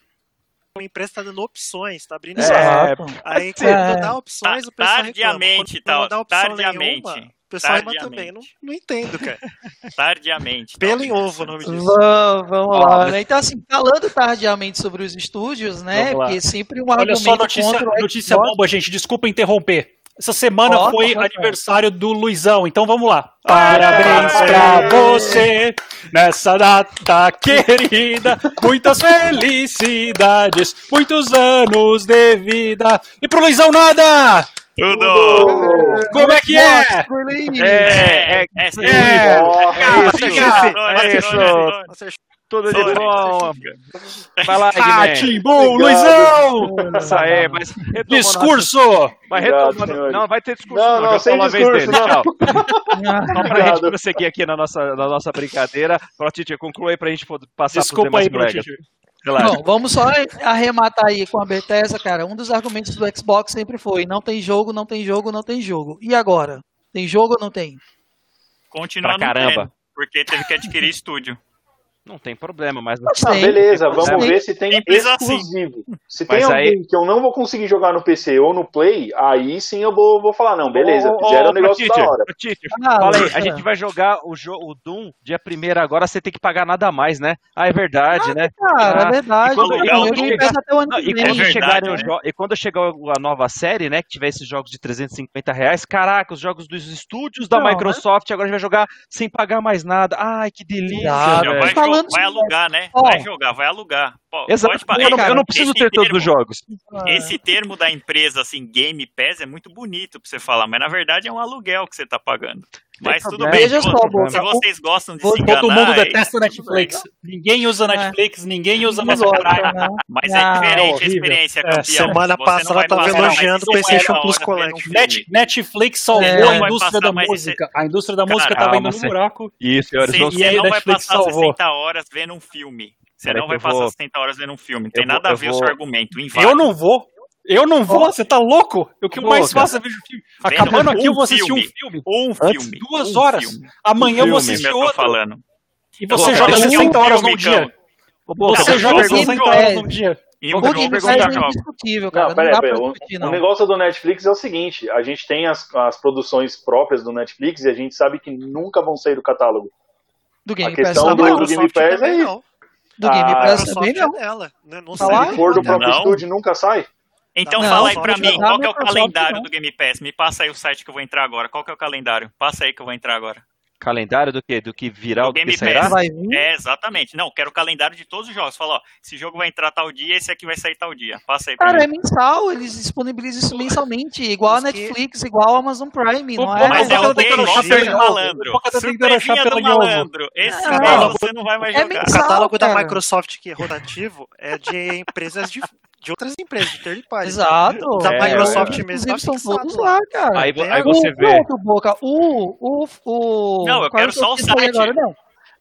uma empresa tá dando opções, tá abrindo É. Aí É. quando dá opções, o pessoal tardiamente, reclama. Quando tal, não dá opção tardiamente, nenhuma, o pessoal reclama também. Não, não entendo, cara. [laughs] Tardiamente. Pelo em ovo o nome disso. Vamos, vamos lá, né? Então, assim, falando tardiamente sobre os estúdios, né? Porque sempre um Olha argumento só, notícia, contra o notícia bomba, gente. Desculpa interromper. Essa semana foi tá aniversário do Luizão, então vamos lá. Parabéns pra você nessa data querida. Muitas felicidades, muitos anos de vida. E pro Luizão nada! Tudo! Como é que é? É, é, É. É. É isso. Senhor. Você tudo de bom. Vai lá, Ah. Timbu. Luizão! Isso aí, mas retomando- Discurso! Mas Obrigado, retomando. Não, vai ter discurso. Não, não, já sem a vez discurso, dele. não. Tchau. [laughs] Só pra gente prosseguir aqui na nossa, na nossa brincadeira. Conclua aí pra gente poder passar Desculpa pros aí, demais pro colegas. Relaxa. Bom, vamos só arrematar aí com a Bethesda, cara. Um dos argumentos do Xbox sempre foi: não tem jogo, não tem jogo, não tem jogo. E agora? Tem jogo ou não tem? Continua pra não caramba. tendo, porque teve que adquirir [laughs] estúdio. Não tem problema, mas não Ah, tem. beleza, vamos Tem. ver se tem Simples assim. exclusivo. Se tem Mas aí- alguém que eu não vou conseguir jogar no PC ou no Play, aí sim eu vou, vou falar, não, beleza, Ô, fizeram ô, um negócio da Teacher, hora. ô, Teacher, Ah, Fala aí, a gente vai jogar o, jo o Doom dia 1 agora, você tem que pagar nada mais, né? Ah, é verdade, né? Cara, Ah, é verdade. e quando- e chegar- né? e quando chegar a nova série, né, que tiver esses jogos de 350 reais, caraca, os jogos dos estúdios da Não, Microsoft, agora a gente vai jogar sem pagar mais nada. Ai, que delícia, Exato. Falando vai alugar, né? Ó. Vai jogar, vai alugar. Pô, Exato, pode eu, não, eu não preciso ter todos termo- os jogos. Esse termo da empresa, assim, Game Pass, é muito bonito pra você falar, mas na verdade é um aluguel que você tá pagando. Mas tudo bem, Veja se, só, se vocês gostam de se Todo enganar, mundo é- detesta Netflix. Ninguém usa Netflix, ninguém usa Não mais caralho. mas Ah, é diferente a experiência, É, campeão. semana não passada eu tava elogiando o PlayStation 50 Plus horas vendo Collect. filme. Net, Netflix salvou É, a indústria da música. A indústria da música tava indo no buraco. Isso. E você aí, não vai Netflix passar salvou. 60 horas vendo um filme. Você não vai passar vou- 60 horas vendo um filme. Tem eu vou- nada a ver o seu argumento. Eu não vou. Eu não vou, você tá louco? O que Boca. mais faço é ver filme. Vendo Acabando aqui, eu um vou assistir um filme. filme. Um Antes- filme. Duas um horas. Filme. Amanhã eu vou filme, assistir eu outro. falando. E você Eu joga vou falar que é um 60 horas num filme, dia. Você Não, joga jogo 60 jogo. horas num dia. E um O Game perguntar Pass é indiscutível, cara. Não, Não, pera dá aí, pra pera discutir, O, não. o negócio do Netflix é o seguinte: a gente tem as, as produções próprias do Netflix e a gente sabe que nunca vão sair do catálogo. Do Game a Pass questão também do- não. do Game Pass é isso. Do Game Ah, Pass também não. é dela, né? Não Tá? Se for do próprio Não. estúdio, nunca sai. Então Não, fala aí pra mim, qual que é o calendário não. do Game Pass? Me passa aí o site que eu vou entrar agora. Qual que é o calendário? Passa aí que eu vou entrar agora. Calendário do quê? Do que virar Do o que Game sairá? Pass. Vai vir. É, exatamente. Não, quero o calendário de todos os jogos. Fala, ó, esse jogo vai entrar tal dia, esse aqui vai sair tal dia. Passa aí pra Cara, é mim. mensal, eles disponibilizam isso mensalmente, igual a Os que- Netflix, igual a Amazon Prime, não Pô, é? Mas é o achar é pelo o malandro. ovo. Boca tá tentando achar Surpresinha do malandro. Esse Não, daí você não vai mais é jogar. O mensal. catálogo da cara. Microsoft que é rotativo é de empresas de, de outras empresas, de third party. Exato. Da É, Microsoft é. mesmo. Inclusive tá são todos lá. cara. Aí, aí você o, vê. Pronto, Boca, o, o, o... Não, eu é quero que só o aí site. Agora, não, Eu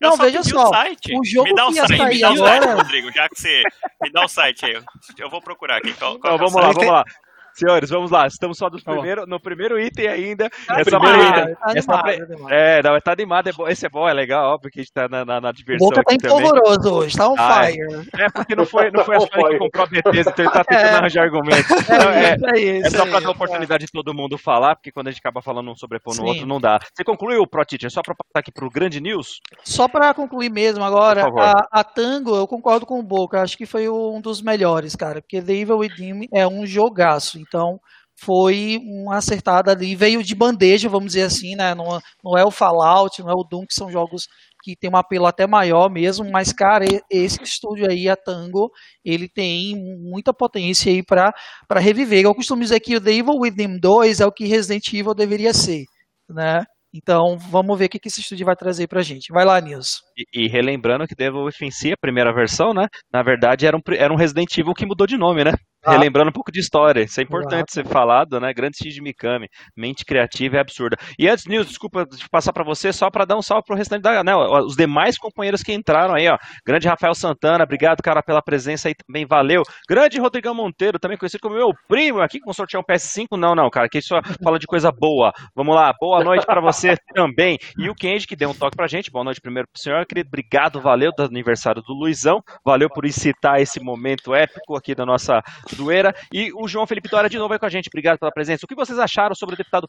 não só veja só. o site. o jogo me dá o que ia site, me dá o site, agora- Rodrigo, já que você me dá o site aí. Eu vou procurar aqui. Qual, qual Não, é o vamos lá, vamos lá. Senhores, vamos lá. Estamos só dos lá. primeiro, no primeiro item ainda. Tá Essa animado, tá essa animado, tá animado. É, não, tá animado, é bom. Esse é bom, é legal, óbvio que a gente tá na, na, na O diversão Boca tá aqui também. empolvoroso hoje, tá on Ah, fire. É porque não foi, não foi [laughs] a Sony que comprou a Bethesda, então ele tá tentando É. arranjar argumentos. Não, é, isso aí, é só aí. pra dar oportunidade de todo mundo falar, porque quando a gente acaba falando um sobrepor no Sim. outro, não dá. Você concluiu, Pro Teacher? Só pra passar aqui pro grande news? Só para concluir mesmo agora, a, a Tango, eu concordo com o Boca, acho que foi um dos melhores, cara, porque The Evil Within é um jogaço, então foi uma acertada ali, veio de bandeja, vamos dizer assim, né, não, não é o Fallout, não é o Doom, que são jogos que tem um apelo até maior mesmo, mas, cara, esse estúdio aí, a Tango, ele tem muita potência aí para reviver. Eu costumo dizer que o The Evil Within 2 é o que Resident Evil deveria ser, né, então vamos ver o que esse estúdio vai trazer pra gente. Vai lá, Nilson. E, e relembrando que Devil Within Si, a primeira versão, né? Na verdade, era um, era um Resident Evil que mudou de nome, né? Ah. Relembrando um pouco de história. Isso é importante ser falado, né? Grande Shinji Mikami. Mente criativa e absurda. E antes, Nils, desculpa de passar pra você, só pra dar um salve pro restante da. Né, os demais companheiros que entraram aí, ó. Grande Rafael Santana, obrigado, cara, pela presença aí também, valeu. Grande Rodrigão Monteiro, também conhecido como meu primo aqui, com sortear um PS5. Não, não, cara, que só fala de coisa boa. Vamos lá, boa noite pra você [laughs] também. E o Kenji, que deu um toque pra gente. Boa noite primeiro pro senhor, querido. Obrigado, valeu do aniversário do Luizão. Valeu por incitar esse momento épico aqui da nossa zoeira. E o João Felipe Dória de novo aí com a gente. Obrigado pela presença. O que vocês acharam sobre o deputado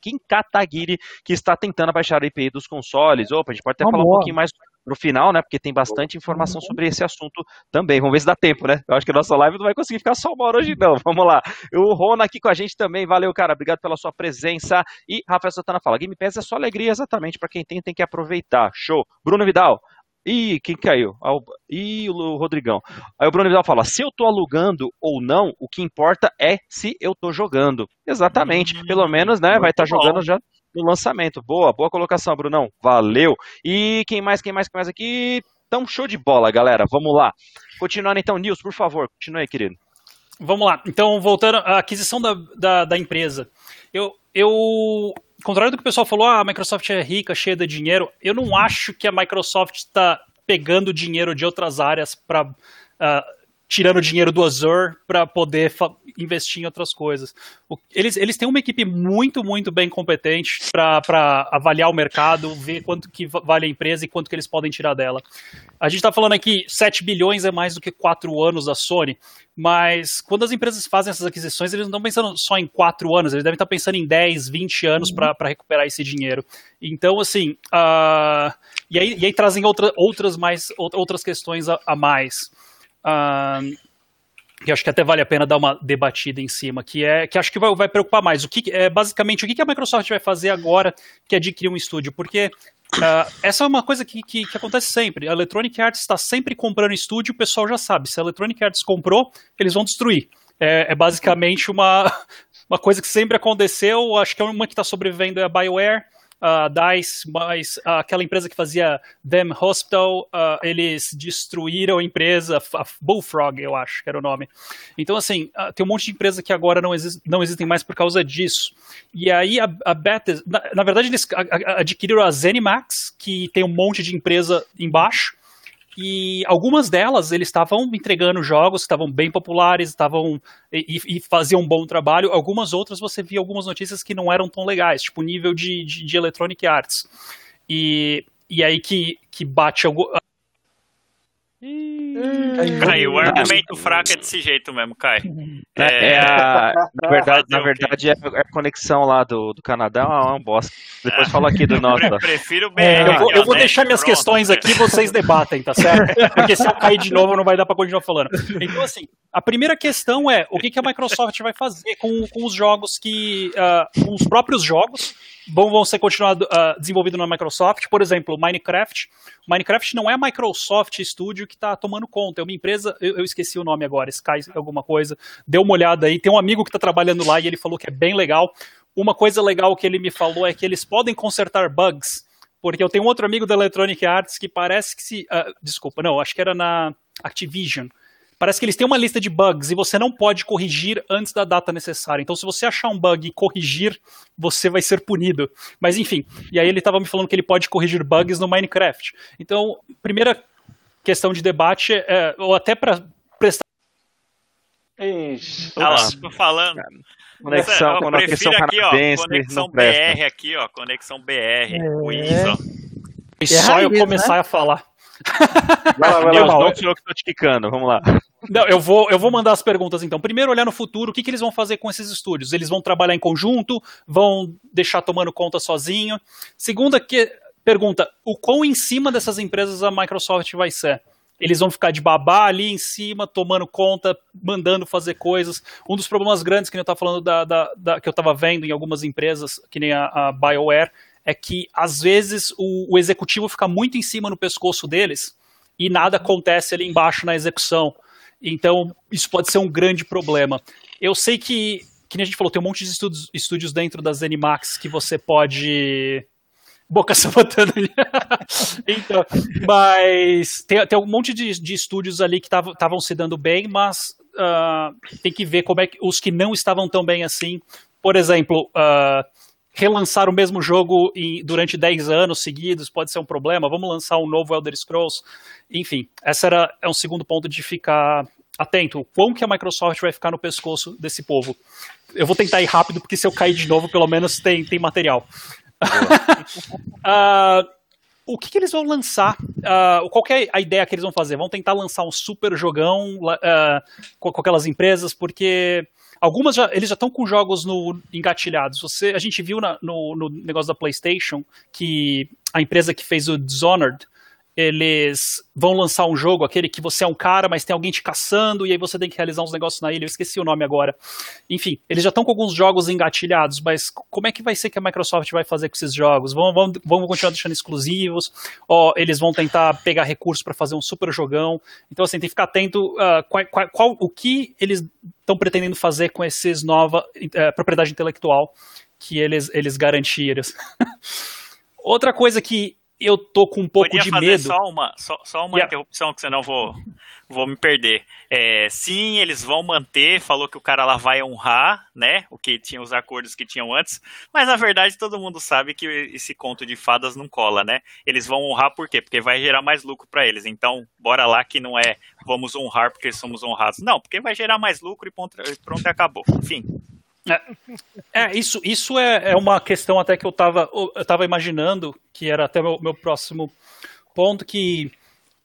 Kim Kataguiri, que está tentando baixar a IPI dos consoles? Opa, a gente pode até Uma falar um pouquinho mais pro final, né? Porque tem bastante informação sobre esse assunto também. Vamos ver se dá tempo, né? Eu acho que a nossa live não vai conseguir ficar só uma hora hoje, não. Vamos lá. O Rona aqui com a gente também. Valeu, cara. Obrigado pela sua presença. E Rafael Santana fala: Game Pass é só alegria, exatamente. Para quem tem, tem que aproveitar. Show. Bruno Vidal. Ih, quem caiu? Ah, Ih, o Rodrigão. Aí o Bruno Vidal fala: se eu tô alugando ou não, o que importa é se eu tô jogando. Exatamente. Pelo menos, né? Vai estar bom. jogando já no lançamento. Boa, boa colocação, Brunão. Valeu. E quem mais, quem mais, quem mais aqui? Então, show de bola, galera. Vamos lá. Continuando então, Nils, por favor, continue aí, querido. Vamos lá. Então, voltando à aquisição da, da, da empresa. Eu, eu, contrário do que o pessoal falou, ah, a Microsoft é rica, cheia de dinheiro, eu não acho que a Microsoft está pegando dinheiro de outras áreas para tirando dinheiro do Azure para poder investir em outras coisas. O, eles, eles têm uma equipe muito, muito bem competente para avaliar o mercado, ver quanto que vale a empresa e quanto que eles podem tirar dela. A gente está falando aqui 7 bilhões é mais do que 4 anos da Sony, mas quando as empresas fazem essas aquisições, eles não estão pensando só em 4 anos, eles devem estar pensando em 10, 20 anos uhum. para recuperar esse dinheiro. Então, assim, uh, e, aí, e aí trazem outra, outras, mais, outras questões a, a mais. Que acho que até vale a pena dar uma debatida em cima, que é que acho que vai, vai preocupar mais. O que é basicamente o que, que a Microsoft vai fazer agora que adquirir um estúdio? Porque uh, essa é uma coisa que, que, que, acontece sempre. A Electronic Arts está sempre comprando estúdio, o pessoal já sabe. Se a Electronic Arts comprou, eles vão destruir. É, é basicamente uma, [laughs] uma coisa que sempre aconteceu. Acho que é uma que está sobrevivendo é a BioWare uh, DICE, mas uh, aquela empresa que fazia Them Hospital, uh, eles destruíram a empresa, a Bullfrog, eu acho que era o nome. Então, assim, tem um monte de empresa que agora não, exist, não existem mais por causa disso. E aí a, a Bethesda, na, na verdade, eles adquiriram a Zenimax, que tem um monte de empresa embaixo, e algumas delas eles estavam entregando jogos que estavam bem populares, estavam e, e, faziam um bom trabalho. Algumas outras você via algumas notícias que não eram tão legais, tipo nível de, de, de Electronic Arts. E, e aí que, que bate Cai, o argumento fraco é desse jeito mesmo, Cai. É, é, é a, na [laughs] verdade, na verdade é a conexão lá do, do Canadá é uma bosta. Depois falo aqui do [laughs] nosso. Eu prefiro BR. É, eu vou, eu vou né? deixar minhas Pronto, questões aqui vocês debatem, tá certo? Porque se eu cair de novo não vai dar pra continuar falando. Então, assim, a primeira questão é o que, que a Microsoft vai fazer com, com os jogos que. Uh, com os próprios jogos vão, vão ser continuados uh, desenvolvidos na Microsoft. Por exemplo, Minecraft. Minecraft não é a Microsoft Studio que está tomando conta, é uma empresa, eu, eu, esqueci o nome agora, Sky alguma coisa. Dê uma olhada aí, tem um amigo que está trabalhando lá e ele falou que é bem legal. Uma coisa legal que ele me falou é que eles podem consertar bugs, porque eu tenho um outro amigo da Electronic Arts que parece que se. Uh, desculpa, não, acho que era na Activision Parece que eles têm uma lista de bugs e você não pode corrigir antes da data necessária. Então, se você achar um bug e corrigir, você vai ser punido. Mas enfim, e aí ele estava me falando que ele pode corrigir bugs no Minecraft. Então, primeira questão de debate, é, ou até para prestar. Ixi, ah, tô falando. Conexão, conexão aqui, ó, conexão BR aqui, ó, conexão BR, é. ó. E só eu começar né? a falar. Vai lá, vai lá, não sou eu que estou te quicando, vamos lá. Não, eu vou, eu vou mandar as perguntas então. Primeiro, olhar no futuro, o que, que eles vão fazer com esses estúdios? Eles vão trabalhar em conjunto? Vão deixar tomando conta sozinho? Segunda que, pergunta, o quão em cima dessas empresas a Microsoft vai ser? Eles vão ficar de babá ali em cima, tomando conta, mandando fazer coisas. Um dos problemas grandes que eu estava falando da, da, da, que eu estava vendo em algumas empresas, que nem a, a BioWare, é que às vezes o, o executivo fica muito em cima no pescoço deles e nada acontece ali embaixo na execução. Então, isso pode ser um grande problema. Eu sei que, que nem a gente falou, tem um monte de estúdios, estúdios dentro das Animax que você pode. Boca [laughs] sabotando ali. então, mas tem, tem um monte de, de estúdios ali que estavam se dando bem, mas uh, tem que ver como é que os que não estavam tão bem assim. Por exemplo, uh, relançar o mesmo jogo em, durante 10 anos seguidos pode ser um problema. Vamos lançar um novo Elder Scrolls. Enfim, essa era, é um segundo ponto de ficar atento. O quão que a Microsoft vai ficar no pescoço desse povo? Eu vou tentar ir rápido, porque se eu cair de novo, pelo menos tem, tem material. uh, [laughs] o que, que, eles vão lançar? Uh, qual é a ideia que eles vão fazer? Vão tentar lançar um super jogão uh, com, com, aquelas empresas, porque Algumas já, eles já estão com jogos no, engatilhados. Você, a gente viu na, no, no negócio da PlayStation que a empresa que fez o Dishonored eles vão lançar um jogo, aquele que você é um cara, mas tem alguém te caçando, e aí você tem que realizar uns negócios na ilha, eu esqueci o nome agora. Enfim, eles já estão com alguns jogos engatilhados, mas como é que vai ser que a Microsoft vai fazer com esses jogos? Vão, vão, vão continuar deixando exclusivos? Ou eles vão tentar pegar recursos para fazer um super jogão? Então, assim, tem que ficar atento uh, qual, qual, qual, o que eles estão pretendendo fazer com esses nova uh, propriedade intelectual que eles, eles garantiram. [laughs] Outra coisa que eu tô com um pouco Podia de fazer medo. só uma, só, só uma Yeah. interrupção, que senão eu vou, vou me perder. É, sim, eles vão manter, falou que o cara lá vai honrar, né? O que tinha os acordos que tinham antes, mas na verdade todo mundo sabe que esse conto de fadas não cola, né? Eles vão honrar por quê? Porque vai gerar mais lucro para eles. Então, bora lá que não é vamos honrar porque somos honrados. Não, porque vai gerar mais lucro e pronto, pronto acabou. Enfim. É, isso, isso é, é uma questão até que eu estava eu tava imaginando, que era até meu, meu próximo ponto, que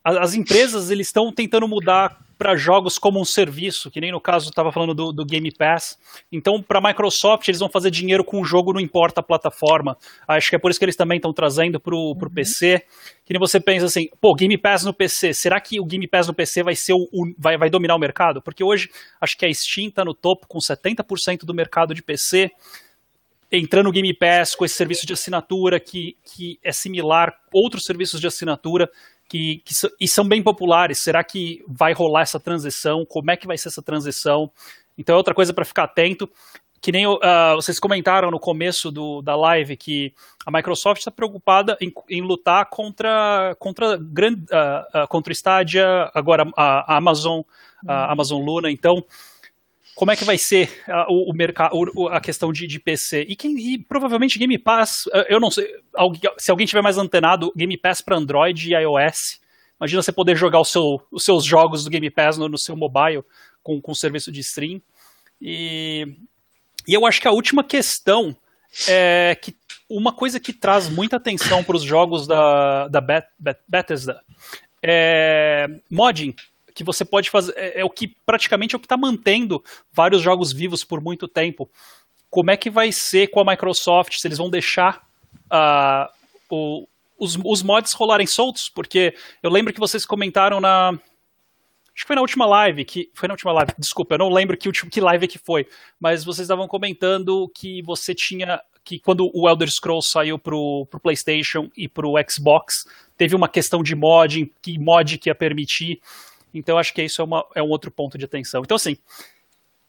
as empresas eles estão tentando mudar para jogos como um serviço, que nem no caso estava falando do, do Game Pass. Então, para a Microsoft, eles vão fazer dinheiro com o jogo, não importa a plataforma. Acho que é por isso que eles também estão trazendo para o PC. Que nem você pensa assim, pô, Game Pass no PC, será que o Game Pass no PC vai ser o, o- vai, vai dominar o mercado? Porque hoje acho que a Steam está no topo com 70% do mercado de PC entrando no Game Pass com esse serviço de assinatura que, que é similar a outros serviços de assinatura que, que e são bem populares. Será que vai rolar essa transição? Como é que vai ser essa transição? Então é outra coisa para ficar atento. Que nem ah, vocês comentaram no começo do, da live que a Microsoft está preocupada em, em lutar contra contra gran- ah, ah, contra o Stadia, agora a, a Amazon, a Amazon Luna. Então como é que vai ser ah, o, o mercado, a questão de, de PC. E, quem, e provavelmente Game Pass, ah, eu não sei, se alguém tiver mais antenado, Game Pass para Android e iOS. Imagina você poder jogar o seu, os seus jogos do Game Pass no, no seu mobile com, com serviço de stream. E, e eu acho que a última questão é que uma coisa que traz muita atenção para os jogos da, da Bet, Bet, Bethesda é modding que você pode fazer é, é o que praticamente é o que está mantendo vários jogos vivos por muito tempo. Como é que vai ser com a Microsoft? Se eles vão deixar ah, o- os, os mods rolarem soltos? Porque eu lembro que vocês comentaram na acho que foi na última live que foi na última live. Desculpa, eu não lembro que último que live que foi, mas vocês estavam comentando que você tinha que quando o Elder Scrolls saiu pro, pro PlayStation e pro Xbox, teve uma questão de modding, que mod que ia permitir. Então acho que isso é, uma, é um outro ponto de atenção. Então, assim,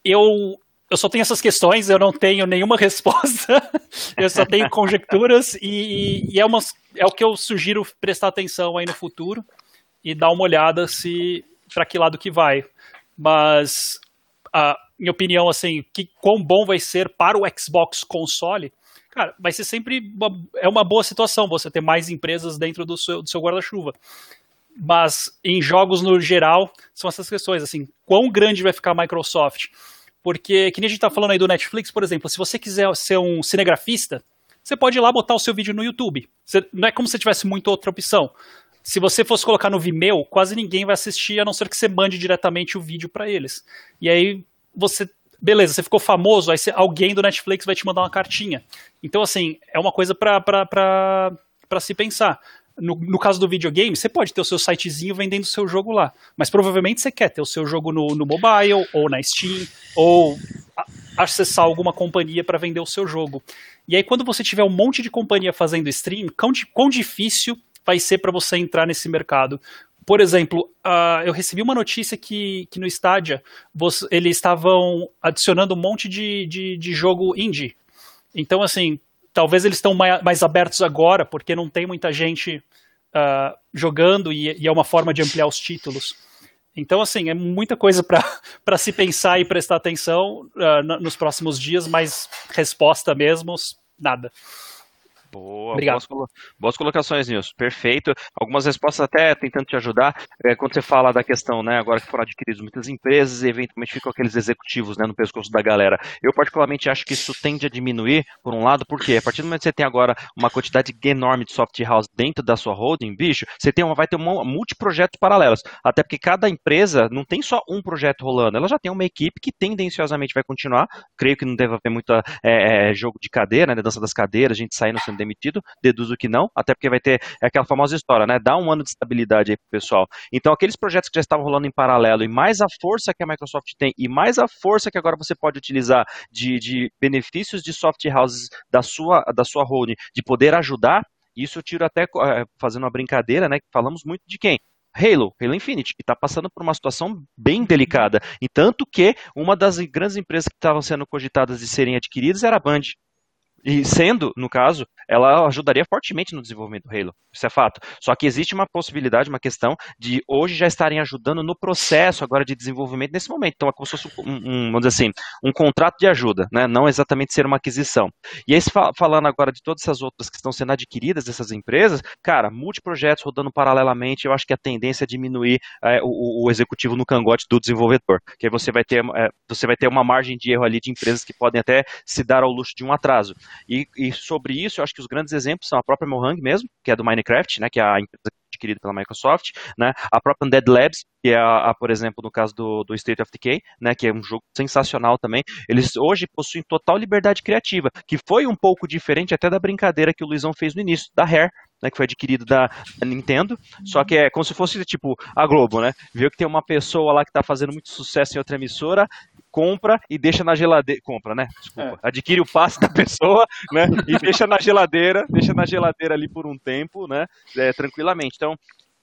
eu, eu só tenho essas questões, eu não tenho nenhuma [laughs] resposta, eu só tenho conjecturas e, e é, umas, é o que eu sugiro prestar atenção aí no futuro e dar uma olhada se para que lado que vai. Mas a minha opinião, assim, que quão bom vai ser para o Xbox console, cara, vai ser sempre uma, é uma boa situação você ter mais empresas dentro do seu, do seu guarda-chuva mas em jogos no geral são essas questões, assim, quão grande vai ficar a Microsoft? Porque, que nem a gente tá falando aí do Netflix, por exemplo, se você quiser ser um cinegrafista, você pode ir lá botar o seu vídeo no YouTube. Você- não é como se tivesse muita outra opção. Se você fosse colocar no Vimeo, quase ninguém vai assistir, a não ser que você mande diretamente o vídeo para eles. E aí você. Beleza, você ficou famoso, aí alguém do Netflix vai te mandar uma cartinha. Então, assim, é uma coisa para se pensar. No, no caso do videogame, você pode ter o seu sitezinho vendendo o seu jogo lá. Mas provavelmente você quer ter o seu jogo no, no mobile, ou na Steam, ou a- acessar alguma companhia para vender o seu jogo. E aí, quando você tiver um monte de companhia fazendo stream, quão, quão difícil vai ser para você entrar nesse mercado? Por exemplo, ah, eu recebi uma notícia que, que no Stadia você- eles estavam adicionando um monte de, de, de jogo indie. Então, assim, talvez eles estão mai- mais abertos agora, porque não tem muita gente ah, jogando e, e é uma forma de ampliar os títulos. Então, assim, é muita coisa para [laughs] se pensar e prestar atenção no- nos próximos dias, mas resposta mesmo, nada. Boa, Obrigado. boas, boas colocações, Nilson. Perfeito. Algumas respostas até tentando te ajudar. É, quando você fala da questão, né, agora que foram adquiridas muitas empresas e eventualmente ficam aqueles executivos né, no pescoço da galera. Eu particularmente acho que isso tende a diminuir, por um lado, porque a partir do momento que você tem agora uma quantidade enorme de software house dentro da sua holding, bicho, você tem uma, vai ter um multiprojetos paralelos. Até porque cada empresa não tem só um projeto rolando, ela já tem uma equipe que tendenciosamente vai continuar. Creio que não deve haver muito é, é, jogo de cadeira, né, dança das cadeiras, gente saindo sendo demitido, deduzo que não, até porque vai ter aquela famosa história, né? Dá um ano de estabilidade aí pro pessoal. Então, aqueles projetos que já estavam rolando em paralelo, e mais a força que a Microsoft tem, e mais a força que agora você pode utilizar de, de benefícios de soft houses da sua, da sua holding, de poder ajudar, isso eu tiro até eh, fazendo uma brincadeira, né? que Falamos muito de quem? Halo, Halo Infinite, que está passando por uma situação bem delicada. E tanto que uma das grandes empresas que estavam sendo cogitadas de serem adquiridas era a Band E sendo, no caso, ela ajudaria fortemente no desenvolvimento do Halo. Isso é fato. Só que existe uma possibilidade, uma questão de hoje já estarem ajudando no processo agora de desenvolvimento nesse momento. Então é como se fosse um, um vamos dizer assim, um contrato de ajuda, né? Não exatamente ser uma aquisição. E aí, falando agora de todas essas outras que estão sendo adquiridas dessas empresas, cara, multiprojetos rodando paralelamente, eu acho que a tendência é diminuir é, o, o, executivo no cangote do desenvolvedor. Que aí você vai ter, é, você vai ter uma margem de erro ali de empresas que podem até se dar ao luxo de um atraso. E, e, sobre isso, eu acho que os grandes exemplos são a própria Mohang mesmo, que é do Minecraft, né, que é a empresa adquirida pela Microsoft, né, a própria Undead Labs, que é, a, a, por exemplo, no caso do, do State of Decay, né, que é um jogo sensacional também, eles hoje possuem total liberdade criativa, que foi um pouco diferente até da brincadeira que o Luizão fez no início, da Rare, né, que foi adquirido da, da, Nintendo, só que é como se fosse tipo a Globo, né? Viu que tem uma pessoa lá que está fazendo muito sucesso em outra emissora, compra e deixa na geladeira. Compra, né? Desculpa. É. Adquire o passe da pessoa, [laughs] né? E deixa na geladeira, deixa na geladeira ali por um tempo, né? É, tranquilamente. Então,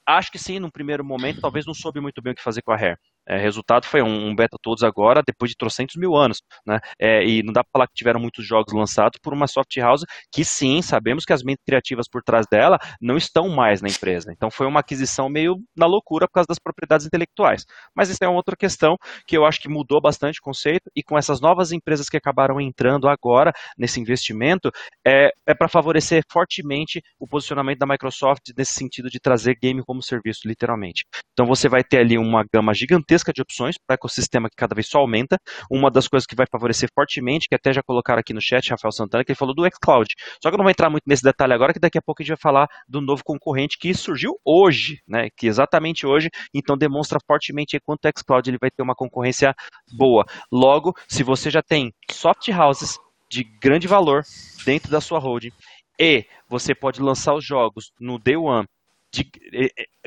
acho que sim, num primeiro momento, talvez não soube muito bem o que fazer com a Rare. É, resultado foi um, um, beta todos agora, depois de trocentos mil anos, né? É, e não dá para falar que tiveram muitos jogos lançados por uma soft house que sim, sabemos que as mentes criativas por trás dela não estão mais na empresa. Então foi uma aquisição meio na loucura por causa das propriedades intelectuais. Mas isso é uma outra questão que eu acho que mudou bastante o conceito e com essas novas empresas que acabaram entrando agora nesse investimento, é, é para favorecer fortemente o posicionamento da Microsoft nesse sentido de trazer game como serviço, literalmente. Então você vai ter ali uma gama gigantesca gigantesca de opções para ecossistema que cada vez só aumenta. Uma das coisas que vai favorecer fortemente, que até já colocaram aqui no chat, Rafael Santana, que ele falou do xCloud. Só que eu não vou entrar muito nesse detalhe agora, que daqui a pouco a gente vai falar do novo concorrente que surgiu hoje, né? Que exatamente hoje, então demonstra fortemente quanto o xCloud ele vai ter uma concorrência boa. Logo, se você já tem soft houses de grande valor dentro da sua holding e você pode lançar os jogos no day one de,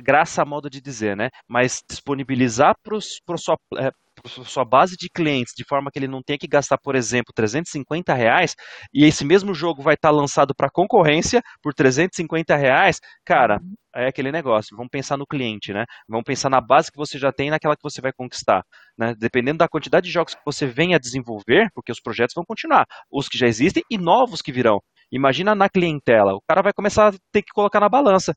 graça a modo de dizer, né? Mas disponibilizar para sua, é, sua base de clientes de forma que ele não tenha que gastar, por exemplo, 350 reais e esse mesmo jogo vai estar tá lançado para concorrência por 350 reais, cara, é aquele negócio. Vamos pensar no cliente, né? Vamos pensar na base que você já tem e naquela que você vai conquistar. Né? Dependendo da quantidade de jogos que você venha a desenvolver, porque os projetos vão continuar, os que já existem e novos que virão. Imagina na clientela, o cara vai começar a ter que colocar na balança.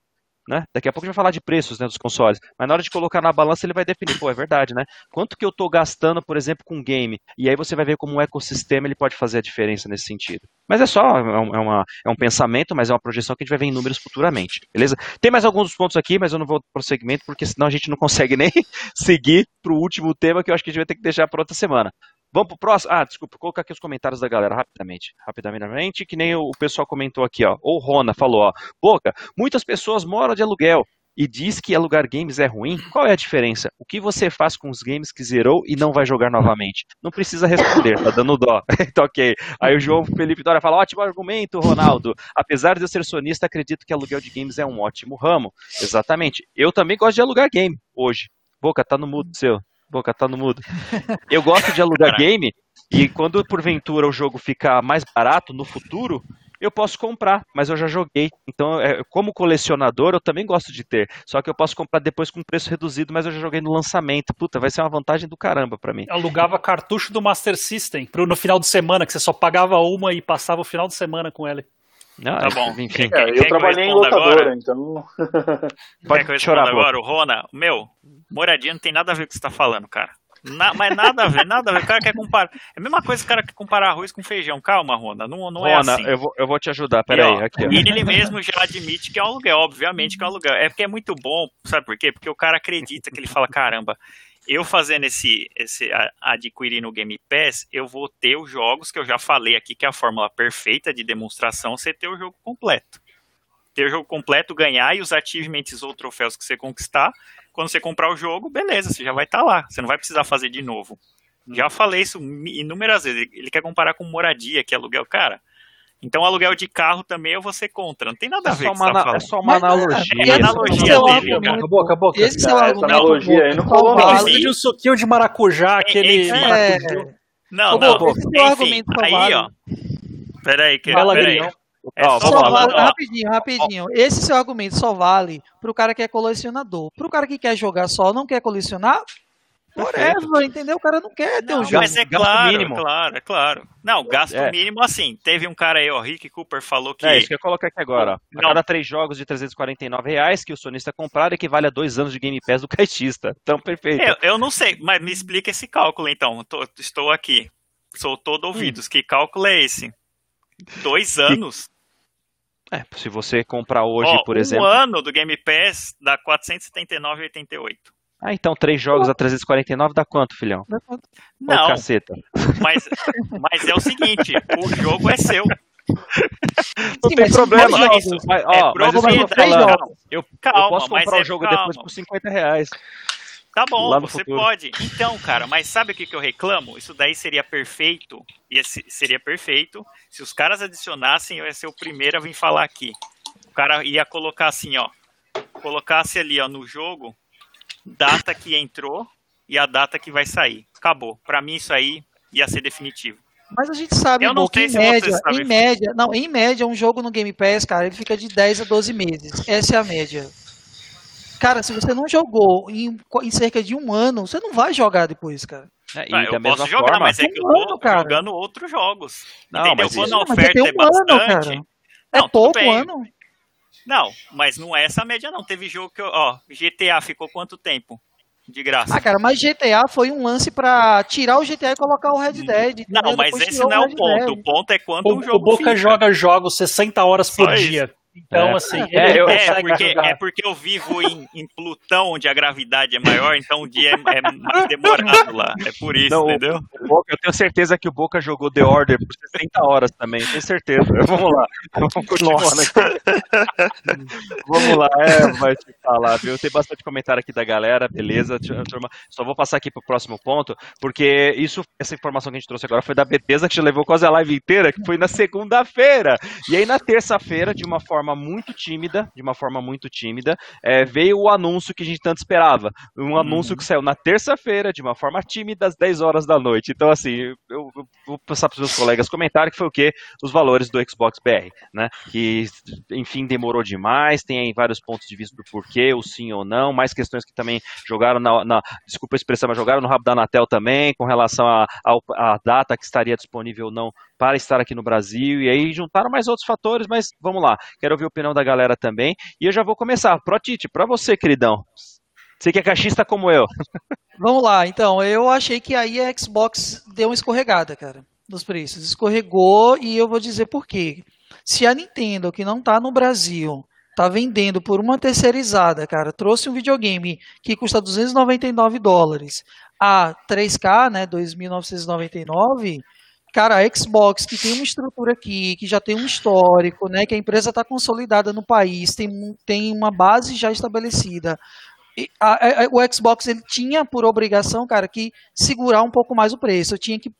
Né? Daqui a pouco a gente vai falar de preços né, dos consoles, mas na hora de colocar na balança ele vai definir, pô, é verdade, né? Quanto que eu estou gastando, por exemplo, com game? E aí você vai ver como um ecossistema ele pode fazer a diferença nesse sentido. Mas é só, é, é, uma, é um pensamento, mas é uma projeção que a gente vai ver em números futuramente, beleza? Tem mais alguns pontos aqui, mas eu não vou pro segmento, porque senão a gente não consegue [laughs] nem seguir para o último tema que eu acho que a gente vai ter que deixar para outra semana. Vamos pro próximo. Ah, desculpa, colocar aqui os comentários da galera rapidamente. Rapidamente, que nem o pessoal comentou aqui, ó. O Rona falou, ó. Boca, muitas pessoas moram de aluguel e diz que alugar games é ruim. Qual é a diferença? O que você faz com os games que zerou e não vai jogar novamente? Não precisa responder, tá dando dó. [laughs] então, ok. Aí o João Felipe Dória fala: ótimo argumento, Ronaldo. Apesar de eu ser sonista, acredito que aluguel de games é um ótimo ramo. Exatamente. Eu também gosto de alugar game hoje. Boca, tá no mudo seu. Boca, tá no mudo. Eu gosto de alugar game e quando porventura o jogo ficar mais barato no futuro, eu posso comprar, mas eu já joguei. Então, é, como colecionador, eu também gosto de ter. Só que eu posso comprar depois com preço reduzido, mas eu já joguei no lançamento. Puta, vai ser uma vantagem do caramba para mim. Eu alugava cartucho do Master System pro, no final de semana, que você só pagava uma e passava o final de semana com ele. Não, tá bom. [laughs] Enfim. É, eu trabalhei em locadora, agora? então. [laughs] Pode que eu chorar agora, o Rona. Meu, moradia não tem nada a ver com o que você tá falando, cara. Na, mas nada a ver, nada a ver. O cara quer comparar. É a mesma coisa que o cara quer comparar arroz com feijão. Calma, Rona. Não, não é Rona, é assim. Eu vou, eu vou te ajudar. Pera aí. Aqui, e ele mesmo já admite que é um aluguel. Obviamente que é um aluguel. É porque é muito bom. Sabe por quê? Porque o cara acredita que ele fala: caramba, eu fazendo esse, esse adquirir no Game Pass, eu vou ter os jogos que eu já falei aqui, que é a fórmula perfeita de demonstração, você ter o jogo completo. Ter o jogo completo, ganhar e os achievements ou troféus que você conquistar. Quando você comprar o jogo, beleza, você já vai estar tá lá. Você não vai precisar fazer de novo. Já falei isso inúmeras vezes. Ele quer comparar com moradia, que é aluguel. Cara, então, aluguel de carro também eu vou ser contra. Não tem nada a ver é com isso. Tá é só uma analogia. É, analogia é dele, Acabou, acabou. Esse é o argumento. analogia aí não falou nada. de um suquinho de maracujá, aquele. É... Não, não. Esse é o argumento aí, ó. Peraí, que. Peraí. É só vale, rapidinho, rapidinho. Esse seu argumento só vale pro cara que é colecionador. Pro cara que quer jogar só, não quer colecionar, Forever, entendeu? O cara não quer ter Não, um jogo. mas é claro, mínimo. claro, é claro. Não, gasto É. mínimo assim. Teve um cara aí, o Rick Cooper, falou que. É isso que eu colocar aqui agora. ó. A Não. cada três jogos de 349 reais que o sonista comprar equivale a dois anos de Game Pass do [laughs] caixista. Então, perfeito. Eu, eu não sei, mas me explica esse cálculo então. Tô- estou aqui. Sou todo ouvidos. Que cálculo é esse? Dois anos? É, se você comprar hoje, Ó, por um exemplo. ano do Game Pass dá 479,88. Ah, então três jogos a 349 dá quanto, filhão? Não, caceta. mas, [laughs] mas é o seguinte, o jogo é seu. Não Sim, tem problema. Mas, jogos. mas, É ó, mas eu jogos. eu, eu Calma, posso mas comprar é o jogo calma. depois por 50 reais. Tá bom, você futuro. pode. Então, cara, mas sabe o que, que eu reclamo? Isso daí seria perfeito. E seria perfeito se os caras adicionassem, eu ia ser o primeiro a vir falar aqui. O cara ia colocar assim, ó. Colocasse ali, ó, no jogo, data que entrou e a data que vai sair. Acabou. Pra mim, isso aí ia ser definitivo. Mas a gente sabe, Eu não que em média, em média, não, em média, um jogo no Game Pass, cara, ele fica de 10 a 12 meses. Essa é a média. Cara, se você não jogou em, em cerca de um ano, você não vai jogar depois, cara. É, e Ah, da eu mesma posso jogar, forma, mas é que eu Um ano, tô cara. jogando outros jogos. Não, entendeu? mas Quando isso- a Mas é oferta é um ano, bastante. cara. É Não, tudo pouco bem. ano. Não, mas não é essa média, não. Teve jogo que eu. Ó, GTA ficou quanto tempo? De graça. Ah, cara, mas GTA foi um lance pra tirar o GTA e colocar o Red Dead. entendeu? Não, mas Depois esse não é o ponto. Dead. O ponto é quando O, o jogo o Boca fica. joga jogos 60 horas por Só isso. Então, É. assim, É, eu- É porque, é porque eu vivo em, em Plutão, onde a gravidade é maior, então o dia é, é mais demorado lá. É por isso, Não, o- entendeu? o Boca, eu tenho certeza que o Boca jogou The Order por 60 horas também, tenho certeza. [laughs] Vamos lá. Vamos continuar aqui. [laughs] Vamos lá, é, vai te falar, viu? Tem bastante comentário aqui da galera, beleza, turma. Só vou passar aqui pro próximo ponto, porque isso, essa informação que a gente trouxe agora foi da Bethesda, que levou quase a live inteira, que foi na segunda-feira. E aí na terça-feira, de uma forma muito tímida, de uma forma muito tímida, é, veio o anúncio que a gente tanto esperava. Um anúncio que saiu na terça-feira, de uma forma tímida, às 10 horas da noite. Então, assim, eu, eu vou passar para os meus colegas comentário que foi o quê? Os valores do Xbox BR, né? Que, enfim, demorou demais, tem aí vários pontos de vista do porquê, o sim ou não, mais questões que também jogaram na, na- desculpa a expressão, mas jogaram no rabo da Anatel também, com relação à data que estaria disponível ou não para estar aqui no Brasil, e aí juntaram mais outros fatores, mas vamos lá, quero ouvir a opinião da galera também, e eu já vou começar. Pro Tite, pra você, queridão, você que é caixista como eu, [laughs] Vamos lá, então, eu achei que aí a Xbox deu uma escorregada, cara, nos preços. Escorregou e eu vou dizer por quê. Se a Nintendo, que não tá no Brasil, tá vendendo por uma terceirizada, cara, trouxe um videogame que custa 299 dólares a 3K, né, 2.999, cara, a Xbox que tem uma estrutura aqui, que já tem um histórico, né, que a empresa está consolidada no país, tem, tem uma base já estabelecida, a- a- o Xbox ele tinha por obrigação, cara, que segurar um pouco mais o preço. Eu tinha que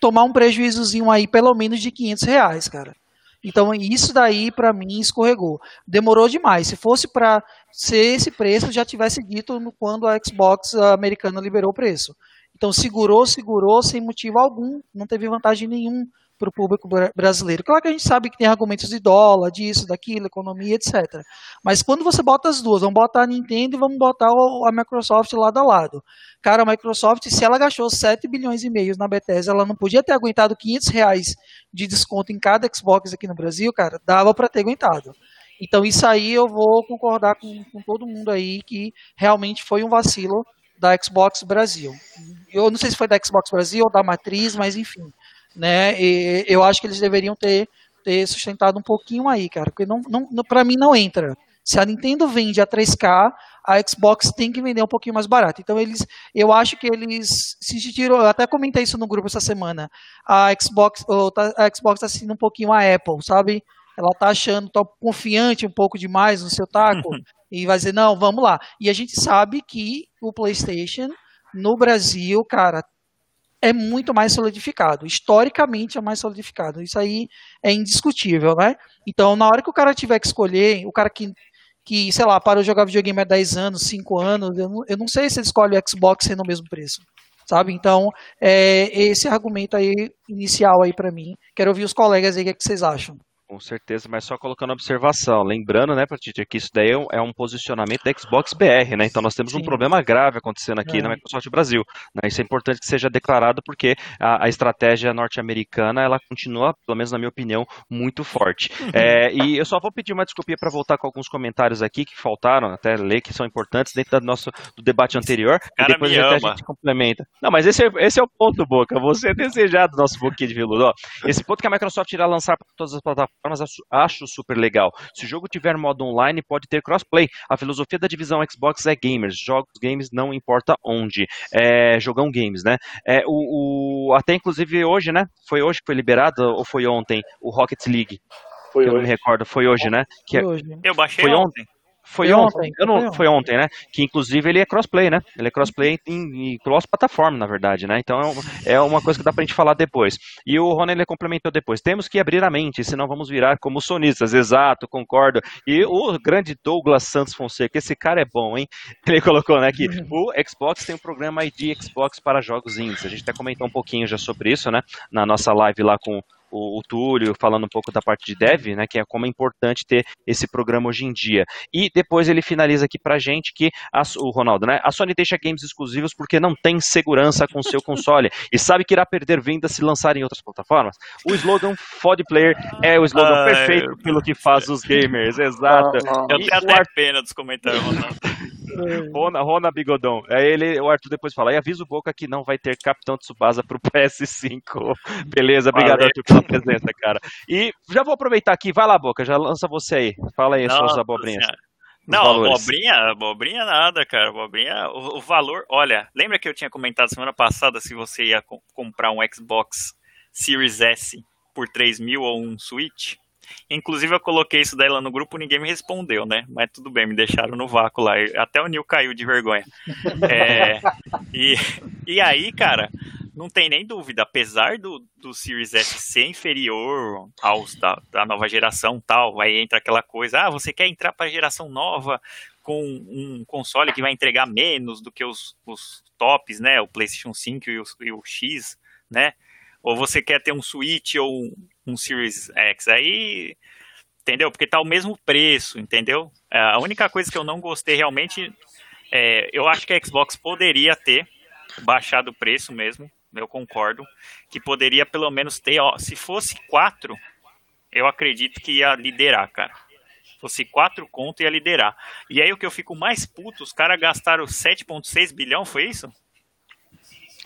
tomar um prejuízozinho aí, pelo menos de 500 reais, cara. Então isso daí para mim escorregou. Demorou demais. Se fosse para ser esse preço, já tivesse dito quando a Xbox americana liberou o preço. Então segurou, segurou sem motivo algum, não teve vantagem nenhum para o público bra- brasileiro. Claro que a gente sabe que tem argumentos de dólar, disso, daquilo, economia, etc. Mas quando você bota as duas, vamos botar a Nintendo e vamos botar a Microsoft lado a lado. Cara, a Microsoft, se ela gastou 7 bilhões e meio na Bethesda, ela não podia ter aguentado 500 reais de desconto em cada Xbox aqui no Brasil, cara, dava para ter aguentado. Então isso aí eu vou concordar com, com todo mundo aí que realmente foi um vacilo da Xbox Brasil. Eu não sei se foi da Xbox Brasil ou da matriz, mas enfim, né? E eu acho que eles deveriam ter, ter sustentado um pouquinho aí, cara, porque não, não, para mim não entra. Se a Nintendo vende a 3K, a Xbox tem que vender um pouquinho mais barato. Então eles, eu acho que eles se sentiram, eu até comentei isso no grupo essa semana. A Xbox, tá- a Xbox está sentindo um pouquinho a Apple, sabe? Ela tá achando, tá confiante um pouco demais no seu taco e vai dizer não, vamos lá. E a gente sabe que o PlayStation no Brasil, cara, é muito mais solidificado. Historicamente é mais solidificado. Isso aí é indiscutível, né? Então, na hora que o cara tiver que escolher, o cara que, que sei lá, parou de jogar videogame há 10 anos, 5 anos, eu não, eu não sei se ele escolhe o Xbox sendo o mesmo preço. Sabe? Então, é esse argumento aí inicial aí para mim. Quero ouvir os colegas aí, o que, é que vocês acham? Com certeza, mas só colocando observação. Lembrando, né, Patrícia, que isso daí é um posicionamento da Xbox BR, né? Então nós temos Sim. um problema grave acontecendo aqui é. na Microsoft Brasil. Né? Isso é importante que seja declarado porque a, a estratégia norte-americana ela continua, pelo menos na minha opinião, muito forte. é, e eu só vou pedir uma desculpinha para voltar com alguns comentários aqui que faltaram, até ler, que são importantes dentro do nosso do debate anterior. Cara e depois a, a gente complementa. Não, mas esse é, esse é o ponto, Boca. Você é desejado, nosso boquinha de veludo. Ó, esse ponto que a Microsoft irá lançar para todas as plataformas, acho super legal. Se o jogo tiver modo online, pode ter crossplay. A filosofia da divisão Xbox é gamers. Jogos games não importa onde. É, jogão games, né? É, o, o, até inclusive hoje, né? Foi hoje que foi liberado ou foi ontem o Rocket League? Foi que hoje. eu não me recordo, foi hoje, né? Que é, hoje. Eu baixei foi ontem. Foi, foi ontem, ontem. Eu não, foi ontem, né? Que inclusive ele é crossplay, né? Ele é crossplay em, em cross-plataforma, na verdade, né? Então é, uma coisa que dá pra gente falar depois. E o Rony ele complementou depois. Temos que abrir a mente, senão vamos virar como sonistas. Exato, concordo. E o grande Douglas Santos Fonseca, esse cara é bom, hein? [laughs] Ele colocou, né, que [laughs] o Xbox tem um programa ID Xbox para jogos indies. A gente até comentou um pouquinho já sobre isso, né? Na nossa live lá com o, o Túlio falando um pouco da parte de dev, né, que é como é importante ter esse programa hoje em dia. E depois ele finaliza aqui pra gente que a, o Ronaldo, né, a Sony deixa games exclusivos porque não tem segurança com seu console [laughs] e sabe que irá perder vendas se lançar em outras plataformas. O slogan Fod Player é o slogan Ai, perfeito pelo que faz os gamers, exato. Eu tenho até Ar... pena dos comentários, Ronaldo. [laughs] Rona, Rona Bigodão. Aí ele, o Arthur depois fala, e avisa o Boca que não vai ter Capitão Tsubasa pro [laughs] PS5. Beleza, obrigado Arthur pela presença, cara. E já vou aproveitar aqui, vai lá, Boca, já lança você aí. Fala aí suas abobrinhas. Não, abobrinha, abobrinha nada, cara. Abobrinha, o, o, valor. Olha, lembra que eu tinha comentado semana passada se você ia co comprar um Xbox Series S por 3 mil ou um Switch? Inclusive eu coloquei isso daí lá no grupo, ninguém me respondeu, né? Mas tudo bem, me deixaram no vácuo lá. Até o Nil caiu de vergonha. É, e, e aí, cara, não tem nem dúvida, apesar do, do Series S ser inferior aos da, da nova geração tal, aí entra aquela coisa, ah, você quer entrar para a geração nova com um console que vai entregar menos do que os, os tops, né? O PlayStation 5 e o, e o X, né? Ou você quer ter um Switch ou um, Series X. Aí, entendeu? Porque tá o mesmo preço, entendeu? É, a única coisa que eu não gostei realmente, é, eu acho que a Xbox poderia ter baixado o preço mesmo, eu concordo, que poderia pelo menos ter, ó, se fosse 4, eu acredito que ia liderar, cara. Se fosse 4 conto, ia liderar. E aí o que eu fico mais puto, os caras gastaram 7,6 bilhão, foi isso?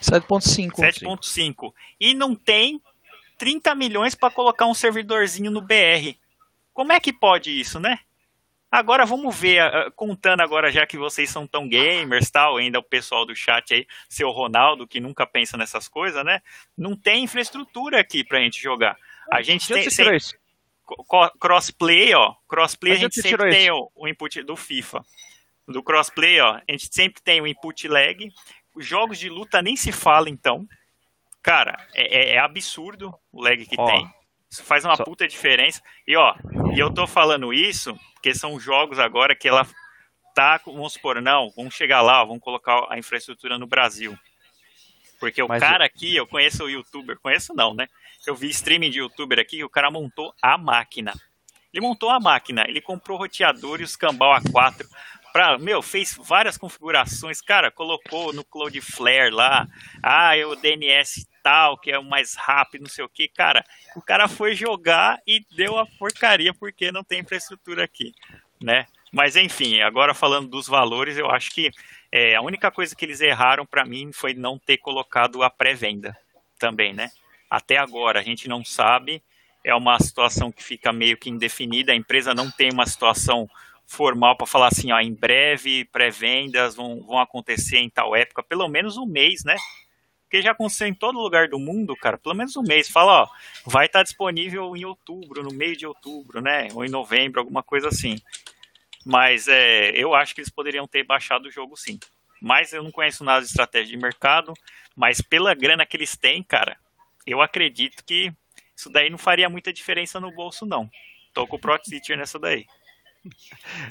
7.5. 7.5. E não tem 30 milhões para colocar um servidorzinho no BR. Como é que pode isso, né? Agora vamos ver, uh, contando agora já que vocês são tão gamers, tal, ainda o pessoal do chat aí, seu Ronaldo que nunca pensa nessas coisas, né? Não tem infraestrutura aqui pra gente jogar. A gente tem, tem crossplay, ó, crossplay a gente sempre tem o, o, input do FIFA. Do crossplay, ó, a gente sempre tem o input lag jogos de luta nem se fala, então. Cara, é, é, é absurdo o lag que tem. Isso faz uma só... puta diferença. E ó, e eu tô falando isso porque são jogos agora que ela tá, vamos supor, não, vamos chegar lá, vamos colocar a infraestrutura no Brasil. Porque o Mas cara aqui, eu conheço o youtuber, conheço não, né? Eu vi streaming de youtuber aqui, o cara montou a máquina. Ele montou a máquina, ele comprou roteador e os cambal A4, meu, fez várias configurações, cara, colocou no Cloudflare lá, ah, é o DNS tal, que é o mais rápido, não sei o que, cara, o cara foi jogar e deu a porcaria porque não tem infraestrutura aqui, né? Mas enfim, agora falando dos valores, eu acho que é, a única coisa que eles erraram para mim foi não ter colocado a pré-venda também, né? Até agora a gente não sabe, é uma situação que fica meio que indefinida, a empresa não tem uma situação formal para falar assim, ó, em breve pré-vendas vão, vão acontecer em tal época, pelo menos um mês, né? Porque já aconteceu em todo lugar do mundo, cara, pelo menos um mês. Fala, ó, vai estar tá disponível em outubro, no meio de outubro, né? Ou em novembro, alguma coisa assim. Mas é, eu acho que eles poderiam ter baixado o jogo sim. Mas eu não conheço nada de estratégia de mercado. Mas pela grana que eles têm, cara, eu acredito que isso daí não faria muita diferença no bolso, não. Tô com o Pro Teacher nessa daí.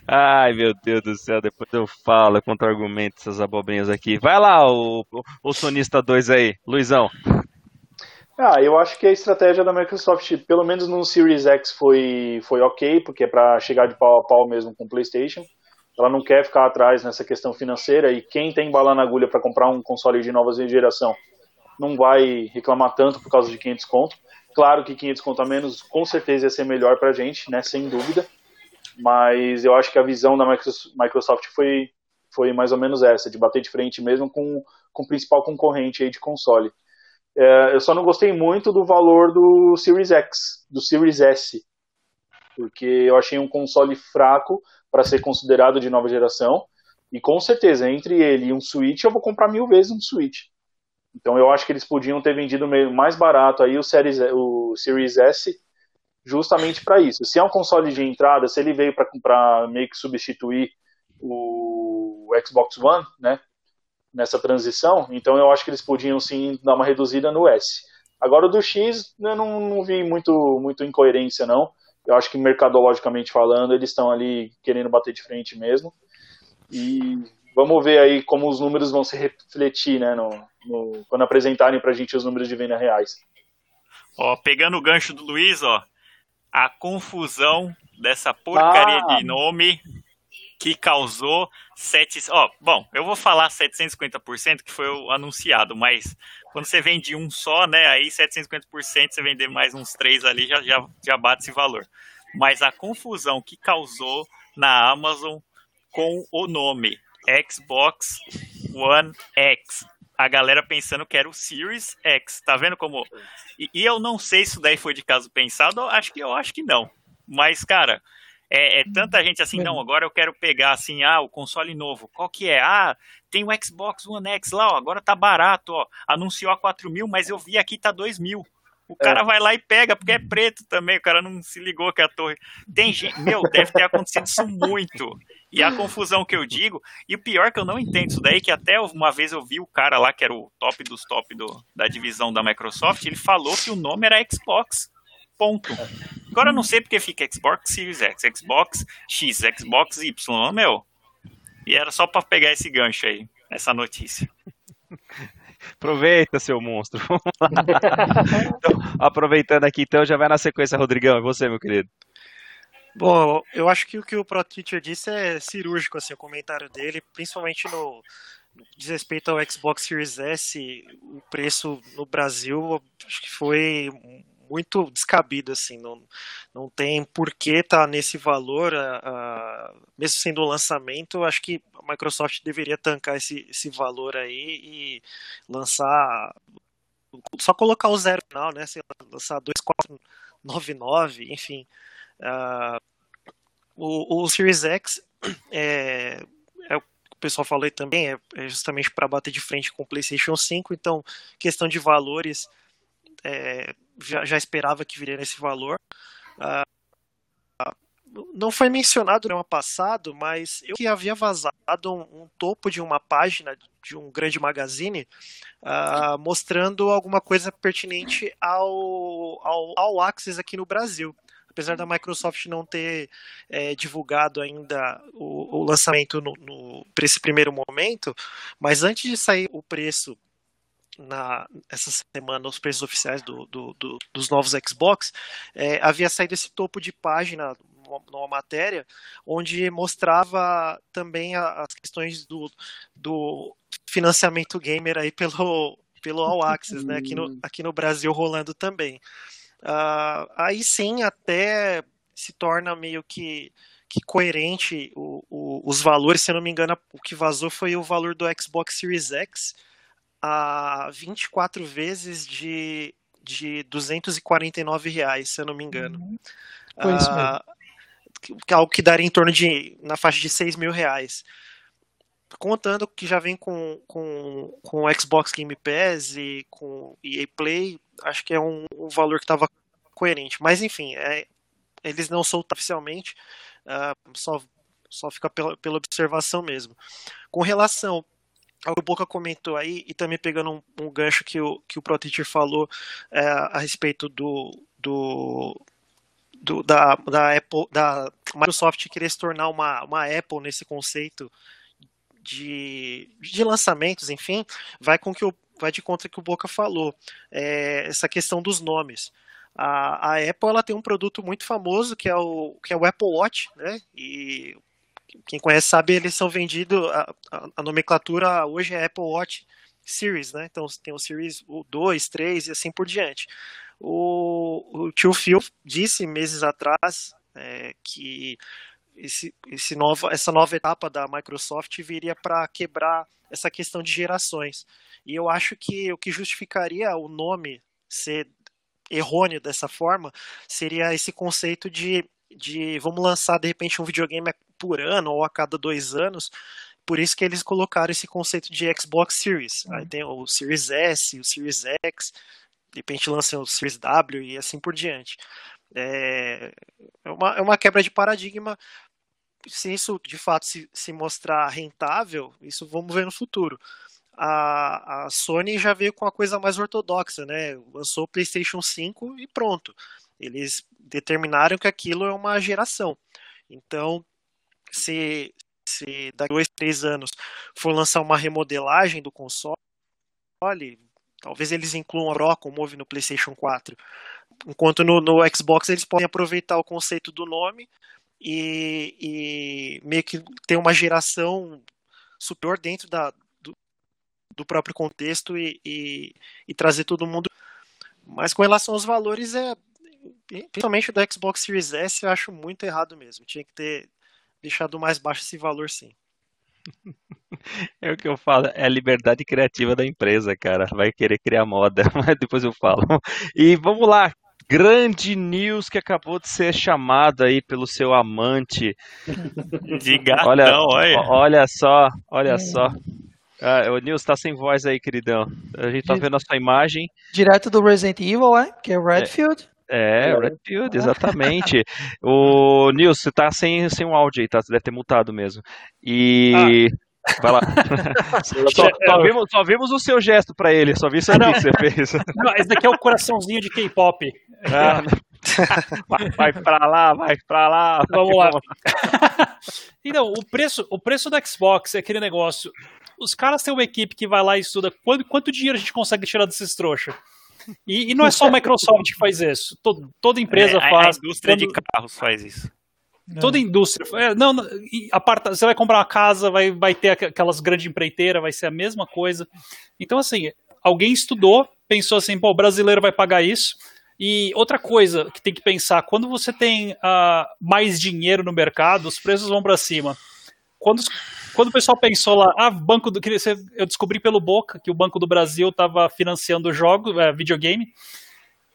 Ai, meu Deus do céu, depois eu falo contra argumentos essas abobrinhas aqui. Vai lá, o, o, o sonista 2 aí, Luizão. Ah, eu acho que a estratégia da Microsoft, pelo menos no Series X, foi, foi ok, porque é para chegar de pau a pau mesmo com o PlayStation. Ela não quer ficar atrás nessa questão financeira e quem tem bala na agulha para comprar um console de nova geração não vai reclamar tanto por causa de 500 conto. Claro que 500 conto a menos com certeza ia ser melhor para a gente, né, sem dúvida. Mas eu acho que a visão da Microsoft foi, foi mais ou menos essa, de bater de frente mesmo com, com o principal concorrente aí de console. É, eu só não gostei muito do valor do Series X, do Series S, porque eu achei um console fraco para ser considerado de nova geração. E com certeza, entre ele e um Switch, eu vou comprar mil vezes um Switch. Então eu acho que eles podiam ter vendido mais barato aí o Series, o Series S, justamente para isso. Se é um console de entrada, se ele veio para meio que substituir o Xbox One, né, nessa transição, então eu acho que eles podiam sim dar uma reduzida no S. Agora o do X, eu não, não vi muito, muito incoerência não. Eu acho que mercadologicamente falando, eles estão ali querendo bater de frente mesmo. E vamos ver aí como os números vão se refletir, né, no, no, quando apresentarem pra gente os números de venda reais. Ó, pegando o gancho do Luiz, ó, a confusão dessa porcaria ah. de nome que causou sete, ó, bom, eu vou falar 750% que foi o anunciado, mas quando você vende um só, né, aí 750% você vender mais uns três ali já, já, já bate esse valor. Mas a confusão que causou na Amazon com o nome Xbox One X. A galera pensando que era o Series X. Tá vendo como. E, e eu não sei se isso daí foi de caso pensado, acho que eu acho que não. Mas, cara, é, é, tanta gente assim, não, agora eu quero pegar assim, ah, o console novo. Qual que é? Ah, tem o Xbox One X lá, ó, agora tá barato, ó. Anunciou a 4 mil, mas eu vi aqui tá 2 mil. O cara é. vai lá e pega, porque é preto também, o cara não se ligou que é a torre. Tem gente, meu, deve ter acontecido isso muito. E a confusão que eu digo, e o pior que eu não entendo isso daí, que até uma vez eu vi o cara lá, que era o top dos top do, da divisão da Microsoft, ele falou que o nome era Xbox. Ponto. Agora eu não sei porque fica Xbox Series X, Xbox X, Xbox Y, meu. E era só para pegar esse gancho aí, essa notícia. Aproveita, seu monstro. [laughs] então, aproveitando aqui, então, já vai na sequência, Rodrigão. É você, meu querido. Bom, eu acho que o que o Pro Teacher disse é cirúrgico, assim, o comentário dele, principalmente no, diz respeito ao Xbox Series S, o preço no Brasil acho que foi muito descabido, assim, não, não tem por que tá nesse valor, uh, mesmo sendo um lançamento, acho que a Microsoft deveria tancar esse, esse valor aí e lançar, só colocar o zero final, né, sei lançar 2499, enfim, uh, o, o Series X é, é o que o pessoal falou também, é, é justamente para bater de frente com o PlayStation 5, então, questão de valores, é, já, já esperava que viria nesse valor. Uh, não foi mencionado no ano passado, mas eu que havia vazado um, um, topo de uma página de um grande magazine uh, mostrando alguma coisa pertinente ao, ao, ao Axis aqui no Brasil. Apesar da Microsoft não ter é, divulgado ainda o, o lançamento para esse primeiro momento, mas antes de sair o preço na essa semana os preços oficiais do, do, do, dos novos Xbox, é, havia saído esse topo de página numa matéria onde mostrava também as questões do, do financiamento gamer aí pelo, pelo All Access, né, aqui no, [laughs] aqui no Brasil rolando também. Uh, aí sim até se torna meio que, que coerente o, o, os valores, se eu não me engano, o que vazou foi o valor do Xbox Series X, a 24 vezes de, de 249 reais, se eu não me engano. Uhum. Uh, algo que daria em torno de, na faixa de 6 mil reais. Contando que já vem com, com, com Xbox Game Pass e com EA Play, acho que é um, um valor que estava coerente. Mas enfim, é, eles não soltam oficialmente, uh, só, só fica pela, pela observação mesmo. Com relação o Boca comentou aí, e também pegando um, um gancho que o, que o ProTeacher falou é, a respeito do, do, do, da, da, Apple, da Microsoft querer se tornar uma, uma Apple nesse conceito de, de lançamentos, enfim, vai com que o, vai de conta que o Boca falou, é, essa questão dos nomes. A, a, Apple ela tem um produto muito famoso que é o, que é o Apple Watch, né? E quem conhece sabe, eles são vendidos, a, a, a nomenclatura hoje é Apple Watch Series, né? Então tem o Series 2, 3 e assim por diante. O, o tio Phil disse meses atrás é, que esse, esse nova, essa nova etapa da Microsoft viria para quebrar essa questão de gerações. E eu acho que o que justificaria o nome ser errôneo dessa forma seria esse conceito de, de vamos lançar de repente um videogame por ano ou a cada dois anos. Por isso que eles colocaram esse conceito de Xbox Series. Uhum. Aí tem o Series S, o Series X, de repente lançam o Series W e assim por diante. É, é uma, é uma quebra de paradigma. Se isso de fato se, se mostrar rentável, isso vamos ver no futuro. A, a Sony já veio com a coisa mais ortodoxa, né? Lançou o PlayStation 5 e pronto. Eles determinaram que aquilo é uma geração. Então, se, se daqui a dois, três anos for lançar uma remodelagem do console, talvez eles incluam a Pro como houve no PlayStation 4. Enquanto no, no Xbox eles podem aproveitar o conceito do nome e, e meio que ter uma geração superior dentro da, do, do próprio contexto e, e, e, trazer todo mundo. Mas com relação aos valores, é principalmente do Xbox Series S, eu acho muito errado mesmo. Tinha que ter deixado mais baixo esse valor, sim. [laughs] É o que eu falo, é a liberdade criativa da empresa, cara. Vai querer criar moda, [laughs] mas depois eu falo. E vamos lá, grande news que acabou de ser chamado aí pelo seu amante. De gatão, olha, olha. Olha só, olha é. só. Ah, o Nils tá sem voz aí, queridão. A gente tá vendo a sua imagem. Direto do Resident Evil, é? Que é Redfield. É, é, Redfield, exatamente. o Nils, você tá sem, sem um áudio aí, tá? Você deve ter mutado mesmo. E. Ah. Vai lá. [laughs] só, só, vimos, só, vimos, o seu gesto pra ele, só vi isso aqui que você fez. [laughs] Não, esse daqui é o coraçãozinho de K-pop. Ah, [laughs] vai, vai pra lá, vai pra lá. Vamos lá. então, o preço, o preço do Xbox é aquele negócio. Os caras têm uma equipe que vai lá e estuda quanto, quanto dinheiro a gente consegue tirar desses trouxas. E, e, não é só a Microsoft que faz isso. Todo, toda empresa é, faz. A indústria de carros faz isso. Toda indústria. É, não, aparta, você vai comprar uma casa, vai, vai ter aquelas grandes empreiteiras, vai ser a mesma coisa. Então, assim, alguém estudou, pensou assim, pô, o brasileiro vai pagar isso. E outra coisa que tem que pensar, quando você tem uh, mais dinheiro no mercado, os preços vão para cima. Quando, quando o pessoal pensou lá, ah, banco do. Eu descobri pelo Boca que o Banco do Brasil estava financiando jogo, é, videogame.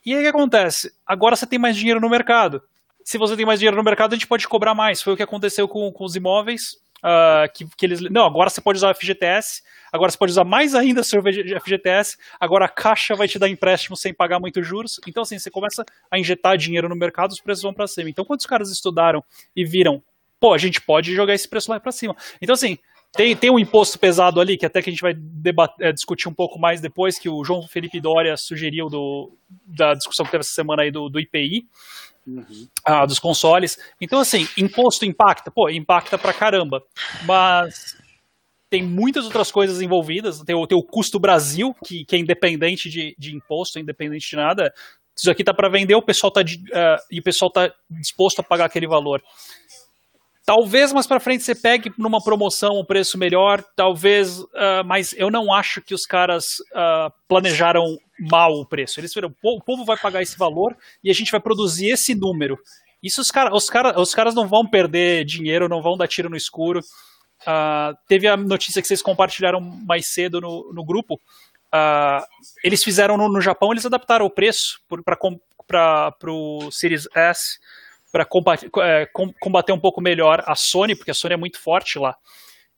E aí o que acontece? Agora você tem mais dinheiro no mercado se você tem mais dinheiro no mercado, a gente pode cobrar mais. Foi o que aconteceu com, com os imóveis. Uh, que, que, eles. Não, agora você pode usar o FGTS, agora você pode usar mais ainda [laughs] seu FGTS, agora a Caixa vai te dar empréstimo sem pagar muitos juros. Então, assim, você começa a injetar dinheiro no mercado, os preços vão para cima. Então, quando os caras estudaram e viram, pô, a gente pode jogar esse preço lá para cima. Então, assim, tem, tem um imposto pesado ali, que até que a gente vai debater, é, discutir um pouco mais depois, que o João Felipe Dória sugeriu do, da discussão que teve essa semana aí do, do IPI, Uhum. Ah, dos consoles. Então, assim, imposto impacta? Pô, impacta pra caramba. Mas tem muitas outras coisas envolvidas. Tem o, tem o custo Brasil, que, que é independente de, de imposto, independente de nada. Isso aqui tá para vender, o pessoal tá uh, e o pessoal tá disposto a pagar aquele valor. Talvez mais para frente você pegue numa promoção um preço melhor, talvez, uh, mas eu não acho que os caras uh, planejaram mal o preço. Eles viram, o povo vai pagar esse valor e a gente vai produzir esse número. Isso os, cara, os, cara, os caras não vão perder dinheiro, não vão dar tiro no escuro. Uh, teve a notícia que vocês compartilharam mais cedo no, no grupo. eles fizeram no, no, Japão, eles adaptaram o preço para o Series S para combater, é, combater um pouco melhor a Sony, porque a Sony é muito forte lá.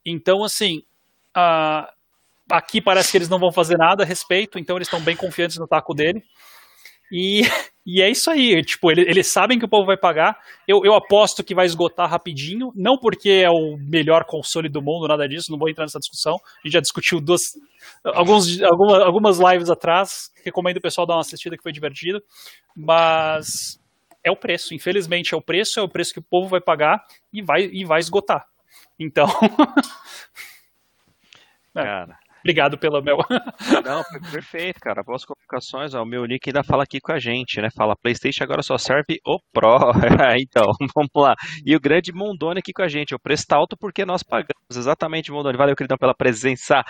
Então, assim, aqui parece que eles não vão fazer nada a respeito, então eles estão bem confiantes no taco dele. E, [laughs] e é isso aí, tipo, eles, eles sabem que o povo vai pagar. Eu, eu aposto que vai esgotar rapidinho, não porque é o melhor console do mundo, nada disso, não vou entrar nessa discussão. A gente já discutiu duas, alguns, algumas, algumas lives atrás, recomendo o pessoal dar uma assistida que foi divertido. Mas é o preço. Infelizmente é o preço, é o preço que o povo vai pagar e vai, e vai esgotar. Então. [laughs] é. Cara, Obrigado pelo meu. [laughs] Não, perfeito, cara. Boas comunicações. Ó, o meu nick ainda fala aqui com a gente, né? Fala, PlayStation agora só serve o Pro. [laughs] então, vamos lá. E o grande Mondoni aqui com a gente. O preço tá alto porque nós pagamos. Exatamente, Mondoni. Valeu, queridão, pela presença.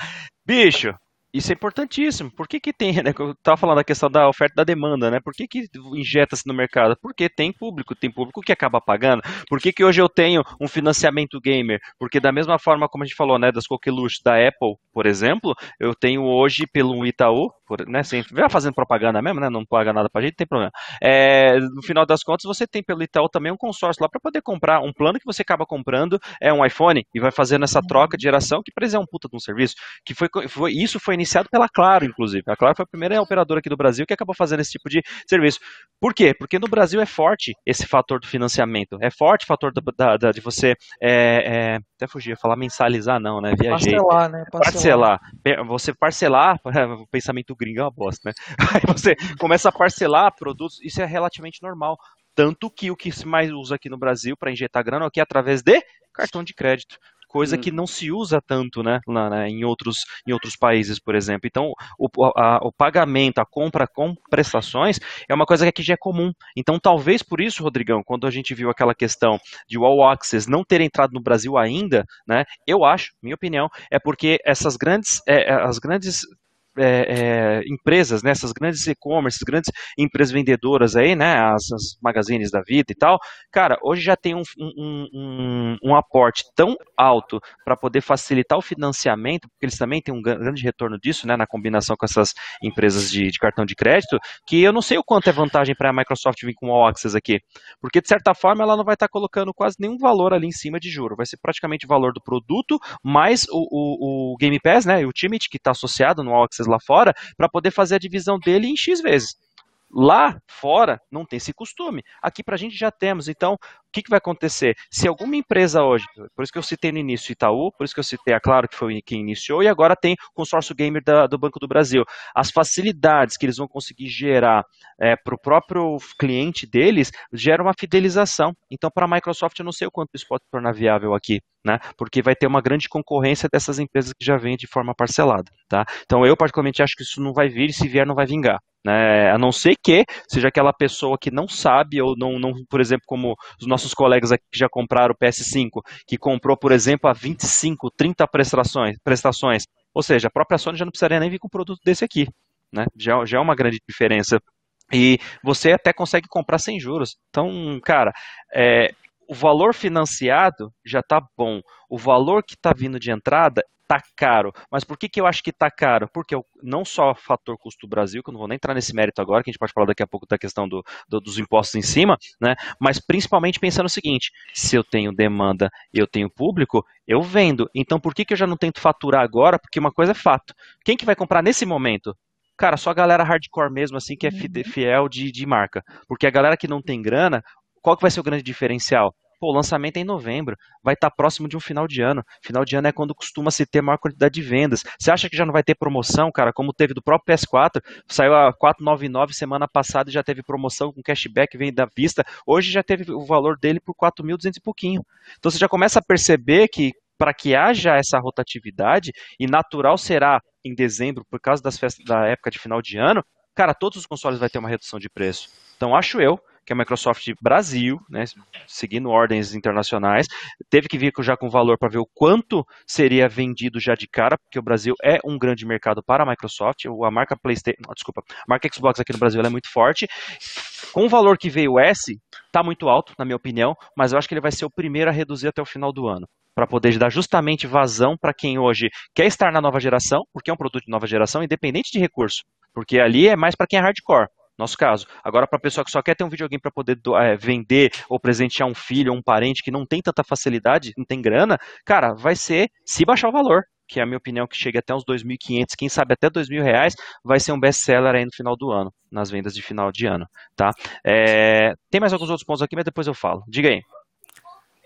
Bicho, isso é importantíssimo. Por que, que tem, [laughs] né? Eu estava falando da questão da oferta e da demanda, né? Por que, que injeta-se no mercado? Porque tem público, tem público que acaba pagando. Por que, que hoje eu tenho um financiamento gamer? Porque da mesma forma como a gente falou, né, das coqueluches da Apple, por exemplo, eu tenho hoje pelo Itaú, por, né, sem, vai fazendo propaganda mesmo, né? Não paga nada pra gente, não tem problema. É, no final das contas, você tem pelo Itaú também um consórcio lá para poder comprar um plano que você acaba comprando, é um iPhone, e vai fazendo essa troca de geração, que para é um puta de um serviço. Que foi, foi, isso foi iniciado pela Claro, inclusive. A Claro foi a primeira operadora aqui do Brasil que acabou fazendo esse tipo de serviço. Por quê? Porque no Brasil é forte esse fator do financiamento. É forte o fator da, da, de você. É, é, até fugir, falar mensalizar, não, né? Viajei. Parcelar, né? Parcelar. parcelar. Você parcelar, [laughs] o pensamento gringo é uma bosta, né? [laughs] Aí você começa a parcelar produtos, isso é relativamente normal. Tanto que o que se mais usa aqui no Brasil para injetar grana aqui é através de cartão de crédito coisa hum. que não se usa tanto né, lá, né, em, outros, em outros países, por exemplo. Então, o, a, o pagamento, a compra com prestações é uma coisa que aqui já é comum. Então, talvez por isso, Rodrigão, quando a gente viu aquela questão de o All Access não ter entrado no Brasil ainda, né, eu acho, minha opinião, é porque essas grandes, é, é as grandes é, é, empresas, né, essas grandes e-commerce, grandes empresas vendedoras aí, né, as, as, magazines da vida e tal, cara, hoje já tem um, um, um, um aporte tão alto para poder facilitar o financiamento, porque eles também têm um grande retorno disso, né, na combinação com essas empresas de, de cartão de crédito, que eu não sei o quanto é vantagem para a Microsoft vir com o All Access aqui, porque de certa forma ela não vai estar tá colocando quase nenhum valor ali em cima de juro, vai ser praticamente o valor do produto mais o, o, o Game Pass, né, o Ultimate que está associado no All Access lá fora para poder fazer a divisão dele em X vezes. Lá fora não tem esse costume. Aqui para a gente já temos. Então, o que, que vai acontecer? Se alguma empresa hoje, por isso que eu citei no início Itaú, por isso que eu citei a Claro, que foi quem iniciou, e agora tem o consórcio gamer da, do Banco do Brasil. As facilidades que eles vão conseguir gerar é, para o próprio cliente deles gera uma fidelização. Então, para a Microsoft, eu não sei o quanto isso pode tornar viável aqui né? Porque vai ter uma grande concorrência dessas empresas que já vêm de forma parcelada, tá? Então eu particularmente acho que isso não vai vir e se vier não vai vingar. Né, a não ser que seja aquela pessoa que não sabe, ou não, não, por exemplo, como os nossos colegas aqui que já compraram o PS5, que comprou, por exemplo, a 25, 30 prestações, prestações. Ou seja, a própria Sony já não precisaria nem vir com um produto desse aqui. Né? Já, já é uma grande diferença. E você até consegue comprar sem juros. Então, cara, é, o valor financiado já está bom. O valor que está vindo de entrada está caro. Mas por que, que eu acho que está caro? Porque não só o fator custo Brasil, que eu não vou nem entrar nesse mérito agora, que a gente pode falar daqui a pouco da questão do, do, dos impostos em cima, né? mas principalmente pensando o seguinte: se eu tenho demanda e eu tenho público, eu vendo. Então por que, que eu já não tento faturar agora? Porque uma coisa é fato. Quem que vai comprar nesse momento? Cara, só a galera hardcore mesmo, assim, que é uhum. fiel de, de marca. Porque a galera que não tem grana, qual que vai ser o grande diferencial? Pô, o lançamento é em novembro, vai estar tá próximo de um final de ano. Final de ano é quando costuma se ter maior quantidade de vendas. Você acha que já não vai ter promoção, cara, como teve do próprio PS4? Saiu a 499 semana passada e já teve promoção com cashback vem da vista. Hoje já teve o valor dele por 4.200 e pouquinho. Então você já começa a perceber que para que haja essa rotatividade e natural será em dezembro por causa das festas da época de final de ano, cara, todos os consoles vai ter uma redução de preço. Então acho eu que a Microsoft Brasil, né, seguindo ordens internacionais, teve que vir já com valor para ver o quanto seria vendido já de cara, porque o Brasil é um grande mercado para a Microsoft, a marca PlayStation, desculpa, a marca Xbox aqui no Brasil é muito forte. Com o valor que veio S, está muito alto, na minha opinião, mas eu acho que ele vai ser o primeiro a reduzir até o final do ano para poder dar justamente vazão para quem hoje quer estar na nova geração, porque é um produto de nova geração, independente de recurso, porque ali é mais para quem é hardcore nosso caso. Agora, para a pessoa que só quer ter um videogame para poder é, vender ou presentear um filho ou um parente que não tem tanta facilidade, não tem grana, cara, vai ser se baixar o valor. Que é a minha opinião que chega até uns 2.500, quem sabe até 2.000 reais, vai ser um best-seller aí no final do ano, nas vendas de final de ano, tá? É, tem mais alguns outros pontos aqui, mas depois eu falo. Diga aí.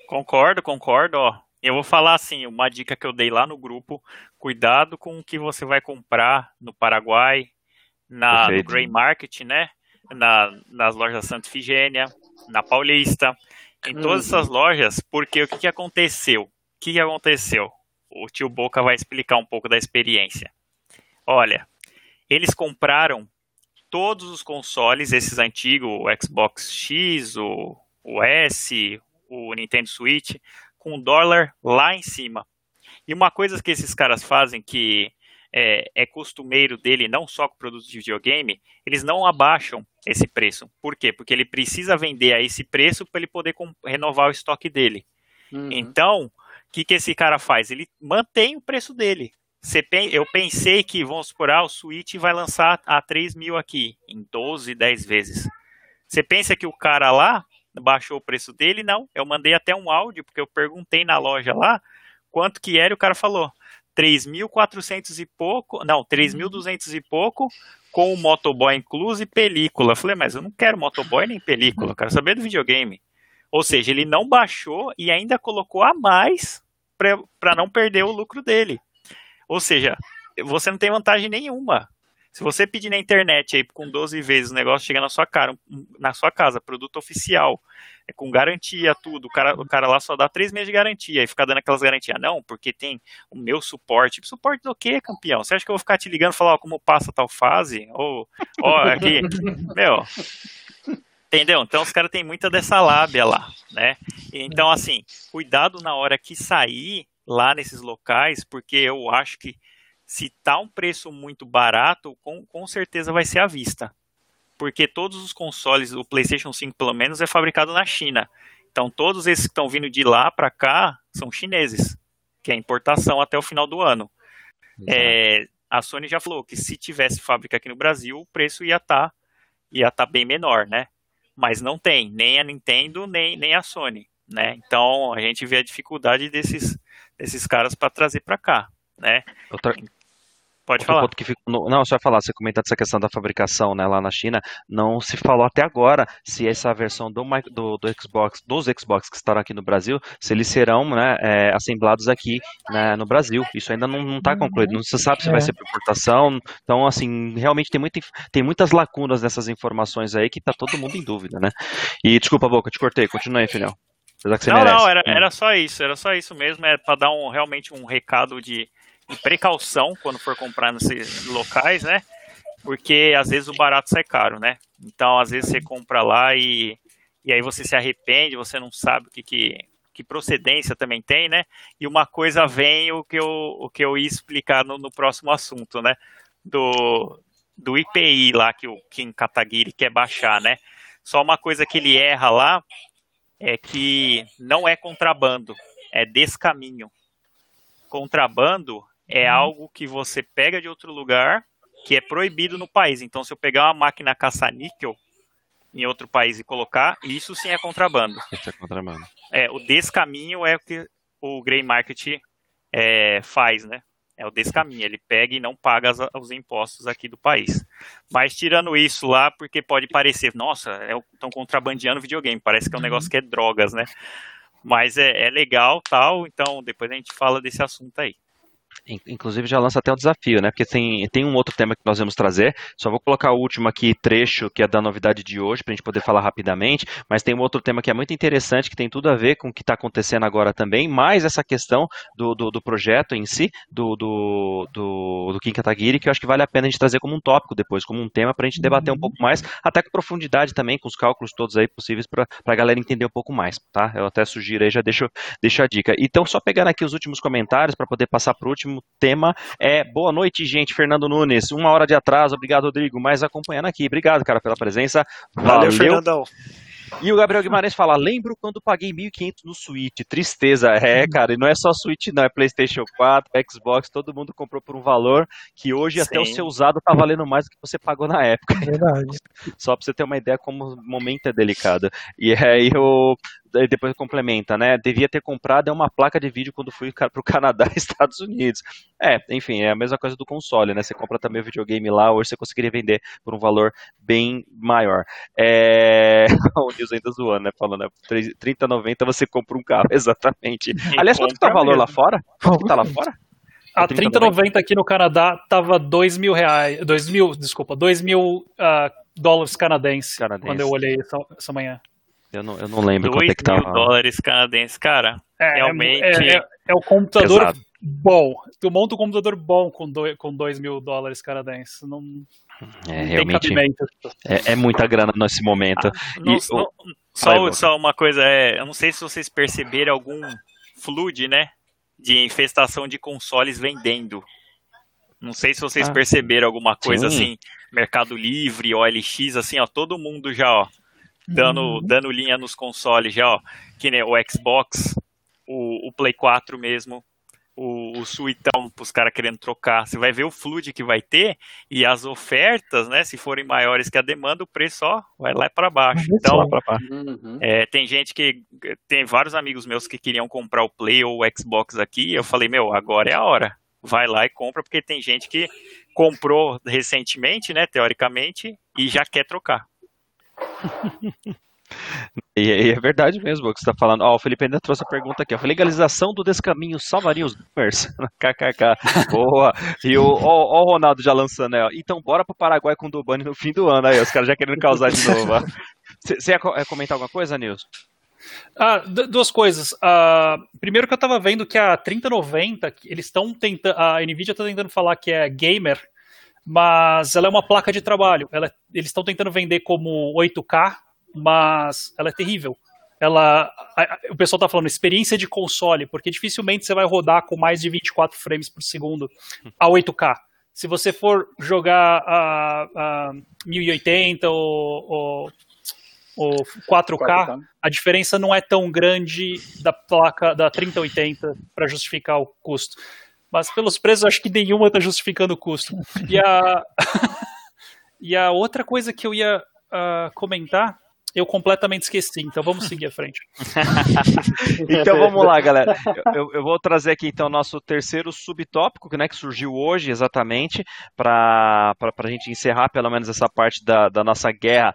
Concordo, concordo, ó. Eu vou falar assim, uma dica que eu dei lá no grupo, cuidado com o que você vai comprar no Paraguai, na, no Grey Market, né? Na, nas lojas Santa Figênia, na Paulista, em todas essas lojas, porque o que, que aconteceu? O que, que aconteceu? o tio Boca vai explicar um pouco da experiência. Olha, eles compraram todos os consoles, esses antigos, o Xbox X, o, o S, o Nintendo Switch, com dólar lá em cima. E uma coisa que esses caras fazem que é, é, costumeiro dele, não só com produtos de videogame, eles não abaixam esse preço. Por quê? Porque ele precisa vender a esse preço para ele poder renovar o estoque dele. Uhum. Então, o que, que esse cara faz? Ele mantém o preço dele. eu pensei que, vamos supor, ah, o Switch vai lançar a 3 mil aqui, em 12, 10 vezes. Você pensa que o cara lá baixou o preço dele? Não, eu mandei até um áudio, porque eu perguntei na loja lá quanto que era e o cara falou 3.400 e pouco, não, 3.200 e pouco com o motoboy incluso e película. Eu falei, mas eu não quero motoboy nem película, eu quero saber do videogame. Ou seja, ele não baixou e ainda colocou a mais para não perder o lucro dele. Ou seja, você não tem vantagem nenhuma. Se você pedir na internet aí com 12 vezes o negócio chega na sua cara, na sua casa, produto oficial, é com garantia, tudo, o cara, o cara lá só dá três meses de garantia e fica dando aquelas garantias. Não, porque tem o meu suporte. Suporte do quê, campeão? Você acha que eu vou ficar te ligando e falar ó, como passa tal fase? Ou, ó, aqui, [laughs] meu, Entendeu? Então os caras têm muita dessa lábia lá, né? Então, assim, cuidado na hora que sair lá nesses locais, porque eu acho que se tá um preço muito barato, com, com certeza vai ser à vista. Porque todos os consoles, o PlayStation 5 pelo menos, é fabricado na China. Então todos esses que estão vindo de lá para cá são chineses, que é importação até o final do ano. É, a Sony já falou que se tivesse fábrica aqui no Brasil, o preço ia estar tá, ia tá bem menor, né? Mas não tem, nem a Nintendo, nem, nem a Sony, né? Então a gente vê a dificuldade desses, desses caras para trazer para cá, né? Outra, Pode falar. Que fica, não, só falar, você comentando essa questão da fabricação né, lá na China, não se falou até agora se essa versão do, do, do Xbox, dos Xbox que estarão aqui no Brasil, se eles serão né, é, assemblados aqui né, no Brasil. Isso ainda não está concluído. Não se sabe se é. vai ser por importação. Então, assim, realmente tem, muito, tem muitas lacunas nessas informações aí que está todo mundo em dúvida, né? E desculpa, Boca, te cortei. Continua aí, filhão. não, merece. não, era, era só isso, era só isso mesmo, é para dar um, realmente um recado de precaução quando for comprar nesses locais, né? Porque às vezes o barato sai caro, né? Então, às vezes você compra lá e, e aí você se arrepende, você não sabe o que, que, que procedência também tem, né? E uma coisa vem o que eu, o que eu ia explicar no, no próximo assunto, né? Do, do IPI lá que o Kim Kataguiri quer baixar, né? Só uma coisa que ele erra lá é que não é contrabando, é descaminho. Contrabando é uhum. algo que você pega de outro lugar que é proibido no país. Então, se eu pegar uma máquina caça-níquel em outro país e colocar, isso sim é contrabando. Isso é contrabando. É, o descaminho é o que o Grey Market é, faz, né? É o descaminho, ele pega e não paga as, os impostos aqui do país. Mas tirando isso lá, porque pode parecer, nossa, estão é, contrabandeando videogame, parece que é um negócio uhum. que é drogas, né? Mas é, é legal tal, então depois a gente fala desse assunto aí. Inclusive já lança até o desafio, né? Porque tem, tem um outro tema que nós vamos trazer. Só vou colocar o último aqui, trecho, que é da novidade de hoje, para a gente poder falar rapidamente. Mas tem um outro tema que é muito interessante, que tem tudo a ver com o que está acontecendo agora também, mais essa questão do, do, do projeto em si, do, do, do, do Kim Kataguiri, que eu acho que vale a pena a gente trazer como um tópico depois, como um tema, para a gente debater um uhum. pouco mais, até com profundidade também, com os cálculos todos aí possíveis, para a galera entender um pouco mais, tá? Eu até sugiro aí, já deixo, deixo a dica. Então, só pegando aqui os últimos comentários, para poder passar para o último próximo tema é boa noite, gente. Fernando Nunes, uma hora de atraso, obrigado, Rodrigo, mas acompanhando aqui. Obrigado, cara, pela presença. Valeu, Valeu Fernandão. E o Gabriel Guimarães fala: lembro quando paguei 1.500 no Switch. Tristeza. É, cara, e não é só Switch, não. É PlayStation 4, Xbox, todo mundo comprou por um valor que hoje Sim. até o seu usado tá valendo mais do que você pagou na época. Verdade. [laughs] Só pra você ter uma ideia como o momento é delicado. E aí o depois complementa, né? Devia ter comprado é uma placa de vídeo quando fui [laughs] para o Canadá e Estados Unidos. É, enfim, é a mesma coisa do console, né? Você compra também o videogame lá, hoje você conseguiria vender por um valor bem maior. É... [laughs] o Nils ainda zoando, né? Falando, né? 30,90 você compra um carro, [laughs] exatamente. E Aliás, quanto tá o valor mesmo. lá fora? Quanto tá lá fora? A 30,90 aqui no Canadá tava 2 mil reais, 2 mil, desculpa, 2 mil uh, dólares canadenses, canadense. quando eu olhei essa, essa manhã. Eu não, eu não lembro quanto é que tava. mil dólares canadenses, cara. É, realmente. É, é, é o computador bom. Tu monta um computador bom com 2 com dois mil dólares canadenses. Não, É, não realmente é, é muita grana nesse momento. Não- E, não- o- só, Vai, só uma coisa, é, eu não sei se vocês perceberam algum flood, né? De infestação de consoles vendendo. Não sei se vocês Ah. perceberam alguma coisa Sim. assim, Mercado Livre, OLX, assim, ó, todo mundo já, ó, dando, Uhum. dando linha nos consoles já, ó, que nem o Xbox, o, o Play 4 mesmo, o, o Suitão, pros caras querendo trocar. Você vai ver o flood que vai ter e as ofertas, né, se forem maiores que a demanda, o preço, ó, vai lá para baixo. Então, lá pra cá. Uhum. é, tem gente que. Tem vários amigos meus que queriam comprar o Play ou o Xbox aqui. E eu falei, meu, agora é a hora. Vai lá e compra, porque tem gente que comprou recentemente, né, teoricamente, e já quer trocar. E, e é verdade mesmo o que você está falando. Ó, o Felipe ainda trouxe a pergunta aqui. ó. legalização do descaminho salvaria os boomers? [laughs] KKK. Boa. E o, ó, o Ronaldo já lançando ó. Então bora pro Paraguai com o Dubani no fim do ano aí. Os caras já querendo causar de novo. Você ia co- ia comentar alguma coisa, Nilson? Ah, du- duas coisas. Ah, primeiro que eu tava vendo que a 3090, que eles estão tentando. A Nvidia tá tentando falar que é gamer, mas ela é uma placa de trabalho. Ela, eles estão tentando vender como 8K, mas ela é terrível. Ela, a- a- o pessoal tá falando experiência de console, porque dificilmente você vai rodar com mais de 24 frames por segundo a 8K. Se você for jogar a, a 1080 ou, ou, ou 4K, a diferença não é tão grande da placa da 3080 para justificar o custo. Mas pelos preços, acho que nenhuma está justificando o custo. E a, [laughs] e a outra coisa que eu ia ah, comentar, eu completamente esqueci. Então vamos seguir à frente. [laughs] Então vamos lá, galera. Eu, eu- vou trazer aqui então o nosso terceiro subtópico, né, que surgiu hoje exatamente, para a gente encerrar pelo menos essa parte da, da nossa guerra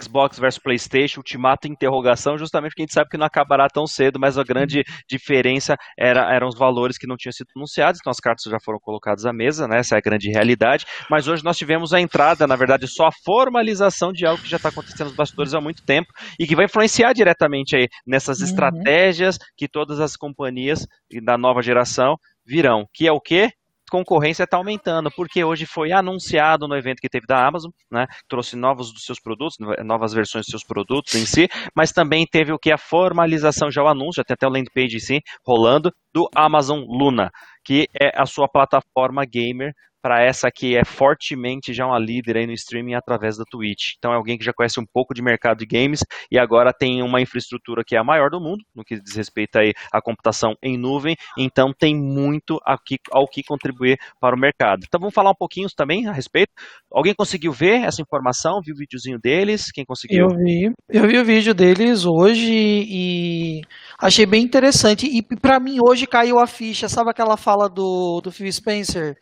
Xbox versus PlayStation, ultimato interrogação, justamente porque a gente sabe que não acabará tão cedo, mas a grande diferença era, eram os valores que não tinham sido anunciados, então as cartas já foram colocadas à mesa, né? Essa é a grande realidade. Mas hoje nós tivemos a entrada, na verdade, só a formalização de algo que já está acontecendo nos bastidores há muito tempo e que vai influenciar diretamente aí nessas Uhum. estratégias que todas as companhias da nova geração virão, que é o quê? Concorrência está aumentando, porque hoje foi anunciado no evento que teve da Amazon, né, trouxe novos dos seus produtos, novas versões dos seus produtos em si, mas também teve o que? A formalização já o anúncio, tem até o landing page em si rolando do Amazon Luna, que é a sua plataforma gamer para essa que é fortemente já uma líder aí no streaming através da Twitch. Então é alguém que já conhece um pouco de mercado de games e agora tem uma infraestrutura que é a maior do mundo, no que diz respeito aí à computação em nuvem, então tem muito aqui, ao que contribuir para o mercado. Então vamos falar um pouquinho também a respeito. Alguém conseguiu ver essa informação? Viu o videozinho deles? Quem conseguiu? Eu vi, eu vi o vídeo deles hoje e achei bem interessante. E para mim hoje caiu a ficha, sabe aquela fala do, do Phil Spencer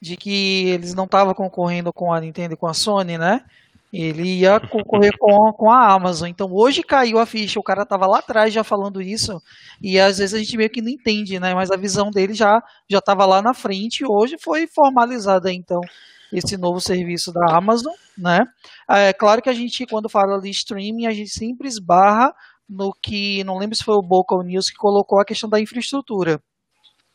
de que eles não estavam concorrendo com a Nintendo e com a Sony, né? Ele ia concorrer com, com a Amazon. Então hoje caiu a ficha. O cara estava lá atrás já falando isso. E às vezes a gente meio que não entende, né? Mas a visão dele já já estava lá na frente. E hoje foi formalizada então esse novo serviço da Amazon, né? É claro que a gente quando fala de streaming a gente sempre esbarra no que não lembro se foi o Boca News que colocou a questão da infraestrutura,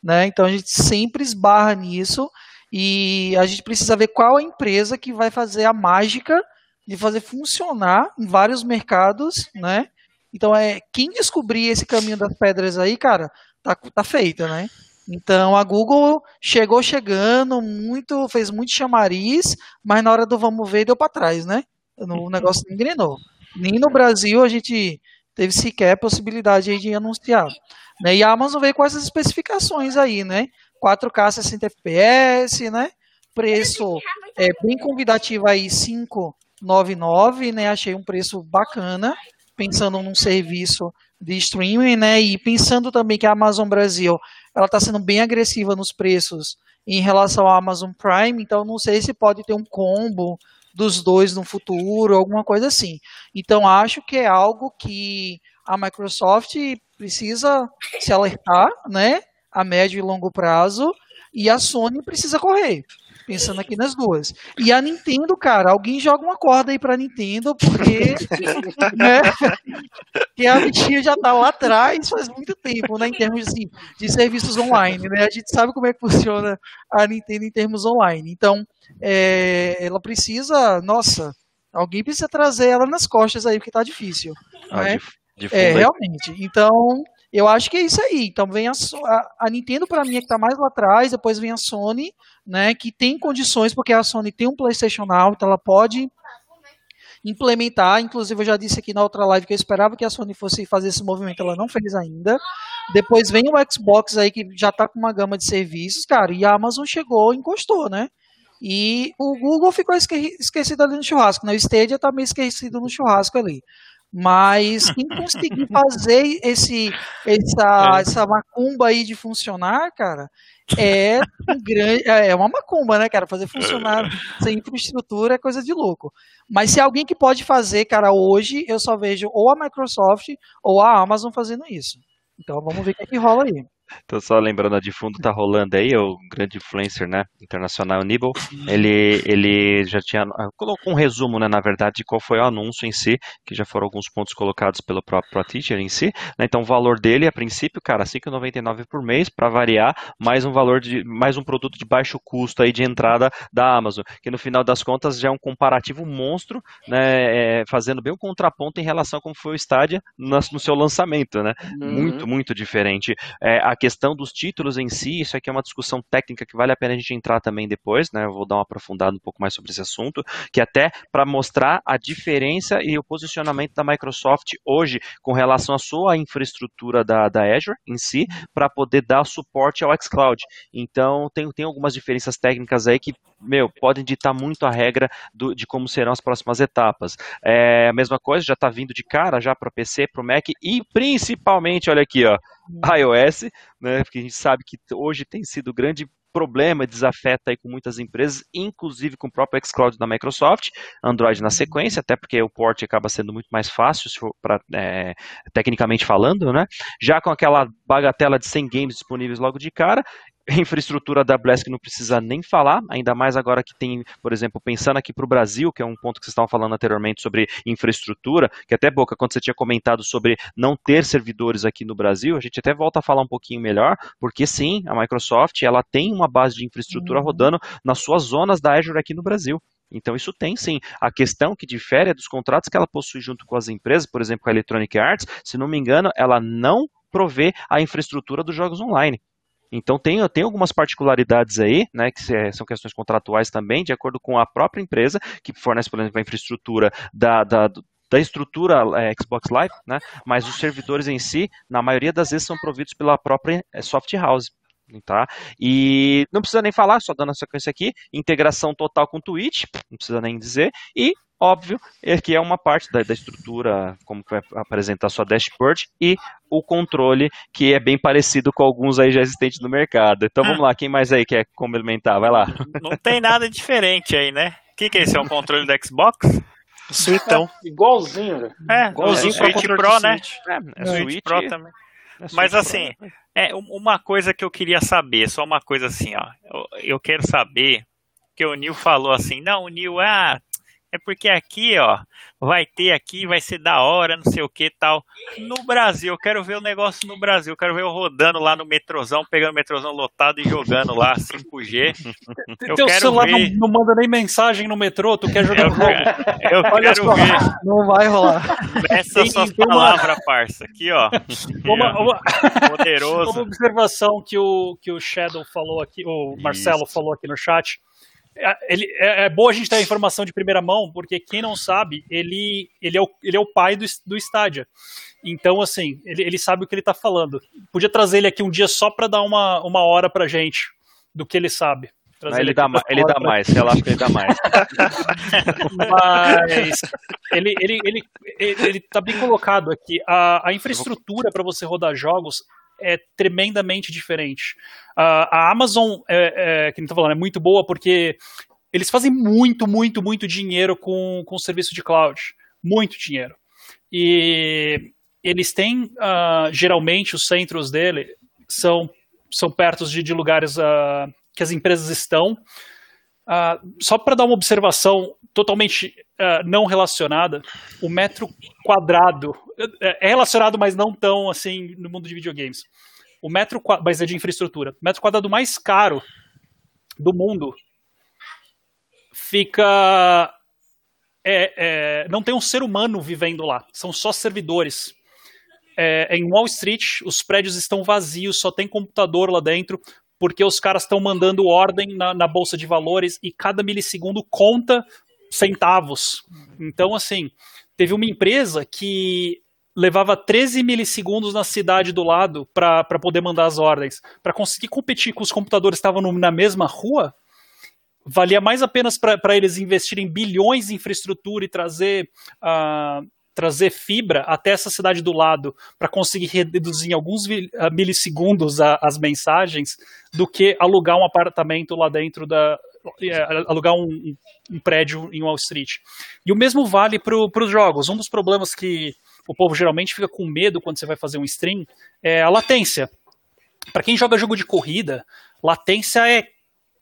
né? Então a gente sempre esbarra nisso e a gente precisa ver qual a empresa que vai fazer a mágica de fazer funcionar em vários mercados, né? Então é quem descobrir esse caminho das pedras aí, cara, tá, tá feita, né? Então a Google chegou chegando muito, fez muito chamariz, mas na hora do vamos ver deu para trás, né? O negócio não engrenou. Nem no Brasil a gente teve sequer possibilidade de anunciar. Né? E a Amazon veio com essas especificações aí, né? 4K 60 FPS, né? Preço é bem convidativo aí, 599, né? Achei um preço bacana, pensando num serviço de streaming, né? E pensando também que a Amazon Brasil, ela está sendo bem agressiva nos preços em relação à Amazon Prime, então não sei se pode ter um combo dos dois no futuro, alguma coisa assim. Então acho que é algo que a Microsoft precisa se alertar, né? A médio e longo prazo, e a Sony precisa correr. Pensando aqui nas duas. E a Nintendo, cara, alguém joga uma corda aí pra Nintendo, porque. [laughs] né, que a bichinha já tá lá atrás faz muito tempo, né? Em termos assim, de serviços online, né? A gente sabe como é que funciona a Nintendo em termos online. Então, é, ela precisa. Nossa, alguém precisa trazer ela nas costas aí, porque tá difícil. Ah, né? de, de É, aí. realmente. Então, eu acho que é isso aí. Então, vem a, a, Nintendo, para mim, é que tá mais lá atrás. Depois vem a Sony, né? Que tem condições, porque a Sony tem um PlayStation Now, então ela pode implementar. Inclusive, eu já disse aqui na outra live que eu esperava que a Sony fosse fazer esse movimento, ela não fez ainda. Depois vem o Xbox aí, que já tá com uma gama de serviços, cara, e a Amazon chegou, encostou, né? E o Google ficou esque- esquecido ali no churrasco, né? O Stadia tá meio esquecido no churrasco ali. Mas quem conseguir fazer esse, essa, [laughs] essa macumba aí de funcionar, cara, é um grande, é uma macumba, né, cara? Fazer funcionar sem infraestrutura é coisa de louco. Mas se alguém que pode fazer, cara, hoje eu só vejo ou a Microsoft ou a Amazon fazendo isso. Então vamos ver o que, que rola aí. Então, só lembrando, a de fundo tá rolando aí, o grande influencer, né, internacional, Nibble, ele, ele já tinha, ah, colocou um resumo, né, na verdade, de qual foi o anúncio em si, que já foram alguns pontos colocados pelo próprio ProTeacher em si, né, então o valor dele, a princípio, cara, R$ 5,99 por mês, para variar, mais um valor de, mais um produto de baixo custo aí de entrada da Amazon, que no final das contas já é um comparativo monstro, né, é, fazendo bem um contraponto em relação a como foi o Stadia no, no seu lançamento, né, muito, muito diferente. É, a questão dos títulos em si, isso aqui é uma discussão técnica que vale a pena a gente entrar também depois, né? Eu vou dar uma aprofundada um pouco mais sobre esse assunto, que até para mostrar a diferença e o posicionamento da Microsoft hoje com relação à sua infraestrutura da, da Azure em si, para poder dar suporte ao xCloud. Então, tem, tem algumas diferenças técnicas aí que, meu, podem ditar muito a regra do- de como serão as próximas etapas. É, a mesma coisa, já está vindo de cara já para PC, para o Mac e principalmente, olha aqui, ó, [laughs] iOS, né? Porque a gente sabe que hoje tem sido grande problema, desafeta aí com muitas empresas, inclusive com o próprio xCloud da Microsoft, Android na sequência, até porque o port acaba sendo muito mais fácil, pra, é, tecnicamente falando, né? Já com aquela bagatela de 100 games disponíveis logo de cara, infraestrutura da AWS que não precisa nem falar, ainda mais agora que tem, por exemplo, pensando aqui para o Brasil, que é um ponto que vocês estavam falando anteriormente sobre infraestrutura, que até Boca, quando você tinha comentado sobre não ter servidores aqui no Brasil, a gente até volta a falar um pouquinho melhor, porque sim, a Microsoft ela tem uma base de infraestrutura Uhum. rodando nas suas zonas da Azure aqui no Brasil. Então isso tem sim. A questão que difere é dos contratos que ela possui junto com as empresas, por exemplo, com a Electronic Arts, se não me engano, ela não provê a infraestrutura dos jogos online. Então tem, tem algumas particularidades aí, né, que são questões contratuais também, de acordo com a própria empresa, que fornece, por exemplo, a infraestrutura da, da, da estrutura é, Xbox Live, né, mas os servidores em si, na maioria das vezes, são providos pela própria é, soft house. Tá? E não precisa nem falar, só dando a sequência aqui, integração total com o Twitch, não precisa nem dizer, e óbvio, é que é uma parte da, da estrutura, como que vai apresentar sua dashboard, e o controle, que é bem parecido com alguns aí já existentes no mercado. Então vamos lá, quem mais aí quer complementar? Vai lá. Não tem nada diferente aí, né? O que, que é esse? É um controle do Xbox? Suitão. Igualzinho, velho. É, Igualzinho é, Switch Pro, né? Switch. É, é Switch Switch, Pro também. é Mas assim, né? É, um- uma coisa que eu queria saber, só uma coisa assim, ó. Eu, eu quero saber que o Nil falou assim, não, o Nil, ah, é porque aqui, ó, vai ter aqui, vai ser da hora, não sei o que tal. No Brasil, eu quero ver o negócio no Brasil, eu quero ver eu rodando lá no metrozão, pegando o metrozão lotado e jogando lá 5G. Eu Teu quero celular não, ver. não manda nem mensagem no metrô, tu quer jogar Eu, jogo. eu Olha quero só, ver não vai rolar. tem uma- palavras, parça. Aqui, ó. Uma, uma- uma Poderoso. observação que o, que o Shadow falou aqui, o Marcelo Isso. falou aqui no chat. É, ele, é, é boa a gente ter a informação de primeira mão, porque quem não sabe, ele, ele, é, o, ele é o pai do, do Stadia. Então, assim, ele, ele sabe o que ele tá falando. Podia trazer ele aqui um dia só pra dar uma, uma hora pra gente do que ele sabe. Ele aqui dá, ele dá mais, relaxa que ele dá mais. mas ele, ele, ele, ele, ele tá bem colocado aqui. A, a infraestrutura para você rodar jogos é tremendamente diferente. A, a Amazon, é, é, que não tô falando, é muito boa porque eles fazem muito, muito, muito dinheiro com, com o serviço de cloud. Muito dinheiro. E eles têm, ah, geralmente, os centros dele são, são perto de, de lugares ah, que as empresas estão. Uh, só para dar uma observação totalmente uh, não relacionada, o metro quadrado é, é relacionado, mas não tão assim no mundo de videogames. O metro mas é de infraestrutura. O metro quadrado mais caro do mundo fica é, é, não tem um ser humano vivendo lá, são só servidores. É, em Wall Street, os prédios estão vazios, só tem computador lá dentro, porque os caras estão mandando ordem na, na, bolsa de valores e cada milissegundo conta centavos. Então, assim, teve uma empresa que levava 13 milissegundos na cidade do lado para poder mandar as ordens. Para conseguir competir com os computadores que estavam na mesma rua, valia mais apenas para eles investirem bilhões em infraestrutura e trazer, uh, trazer fibra até essa cidade do lado para conseguir reduzir em alguns ah, milissegundos a, as mensagens do que alugar um apartamento lá dentro da. É, alugar um, um, prédio em Wall Street. E o mesmo vale para os jogos. Um dos problemas que o povo geralmente fica com medo quando você vai fazer um stream é a latência. Para quem joga jogo de corrida, latência é,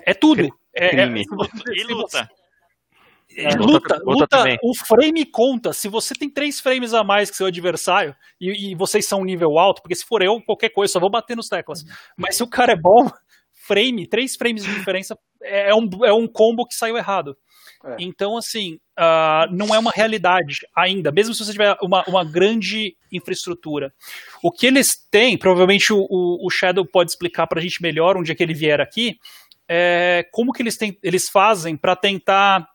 é tudo. É, é, e luta. É, luta, luta, luta o frame conta. Se você tem três frames a mais que seu adversário e, e, vocês são um nível alto, porque se for eu, qualquer coisa, só vou bater nos teclas. Mas se o cara é bom, [laughs] frame, três frames de diferença é um, é um combo que saiu errado. É. Então, assim, uh, não é uma realidade ainda, mesmo se você tiver uma, uma grande infraestrutura. O que eles têm, provavelmente o, o Shadow pode explicar para a gente melhor um dia que ele vier aqui, é, como que eles, tem, eles fazem para tentar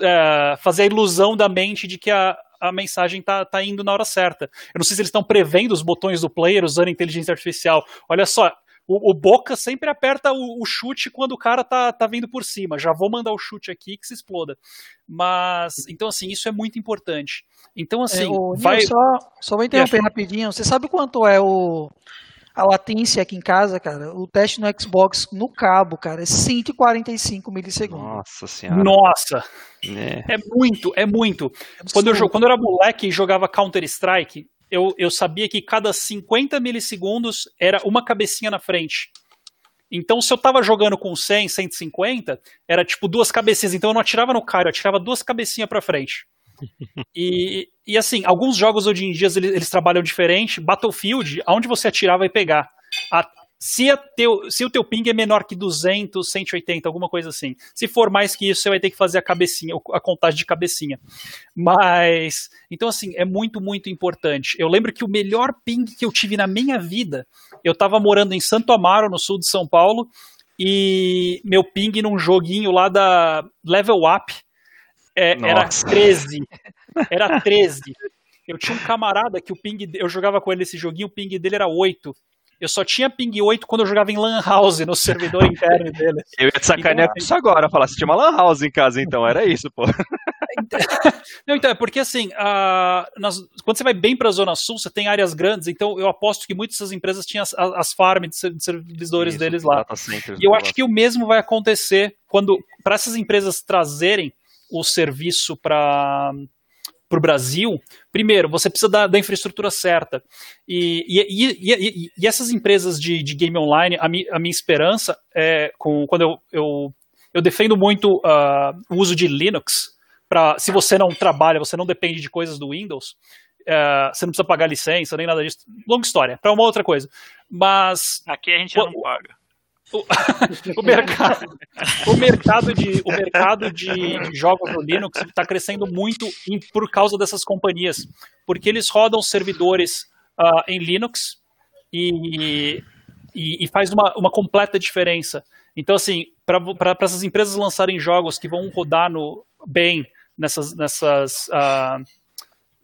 é, fazer a ilusão da mente de que a, a mensagem tá, tá indo na hora certa. Eu não sei se eles estão prevendo os botões do player usando inteligência artificial. Olha só, o, o Boca sempre aperta o, o, chute quando o cara tá, tá vindo por cima. Já vou mandar o chute aqui que se exploda. Mas, então, assim, isso é muito importante. Então, é, assim, é, vai. Só, só vou interromper rapidinho. Você sabe quanto é o a latência aqui em casa, cara, o teste no Xbox no cabo, cara, é 145 milissegundos. Nossa senhora. Nossa! É, é muito, é muito. É quando, eu, quando eu era moleque e jogava Counter-Strike, eu, eu sabia que cada 50 milissegundos era uma cabecinha na frente. Então, se eu tava jogando com 100, 150, era tipo duas cabecinhas. Então, eu não atirava no cara, eu atirava duas cabecinhas pra frente. E, e assim, alguns jogos hoje em dia eles, eles trabalham diferente. Battlefield, aonde você atirar vai pegar. A, se, teu, se, o teu ping é menor que 200, 180, alguma coisa assim. Se for mais que isso, você vai ter que fazer a cabecinha, a contagem de cabecinha. Mas, então assim, é muito, muito importante. Eu lembro que o melhor ping que eu tive na minha vida, eu estava morando em Santo Amaro, no sul de São Paulo, e meu ping num joguinho lá da Level Up, é, era 13. Era [laughs] 13. Eu tinha um camarada que o ping. Eu jogava com ele esse joguinho, o ping dele era 8. Eu só tinha ping 8 quando eu jogava em Lan House, no servidor interno dele. [laughs] Eu ia te sacanear com isso agora, falar, você tinha uma Lan House em casa, então, era isso, pô. [laughs] Não, então, é porque assim, a, nas, quando você vai bem para a Zona Sul, você tem áreas grandes, então eu aposto que muitas dessas empresas tinham as, as farms de, servidores isso, deles lá. E eu acho que o mesmo vai acontecer quando, para essas empresas trazerem o serviço para para o Brasil, primeiro, você precisa da, da infraestrutura certa. E, e, e, e, essas empresas de, de game online, a, mi, a minha esperança é, com, quando eu, eu, eu defendo muito uh, o uso de Linux, para se você não trabalha, você não depende de coisas do Windows, uh, você não precisa pagar licença, nem nada disso. Longa história, para uma outra coisa. Mas. Aqui a gente já não paga. [laughs] O, mercado, o mercado, de, o mercado de, jogos no Linux está crescendo muito em, por causa dessas companhias, porque eles rodam servidores uh, em Linux e, e, e, faz uma, uma completa diferença. Então, assim, para essas empresas lançarem jogos que vão rodar no, bem nessas. nessas uh,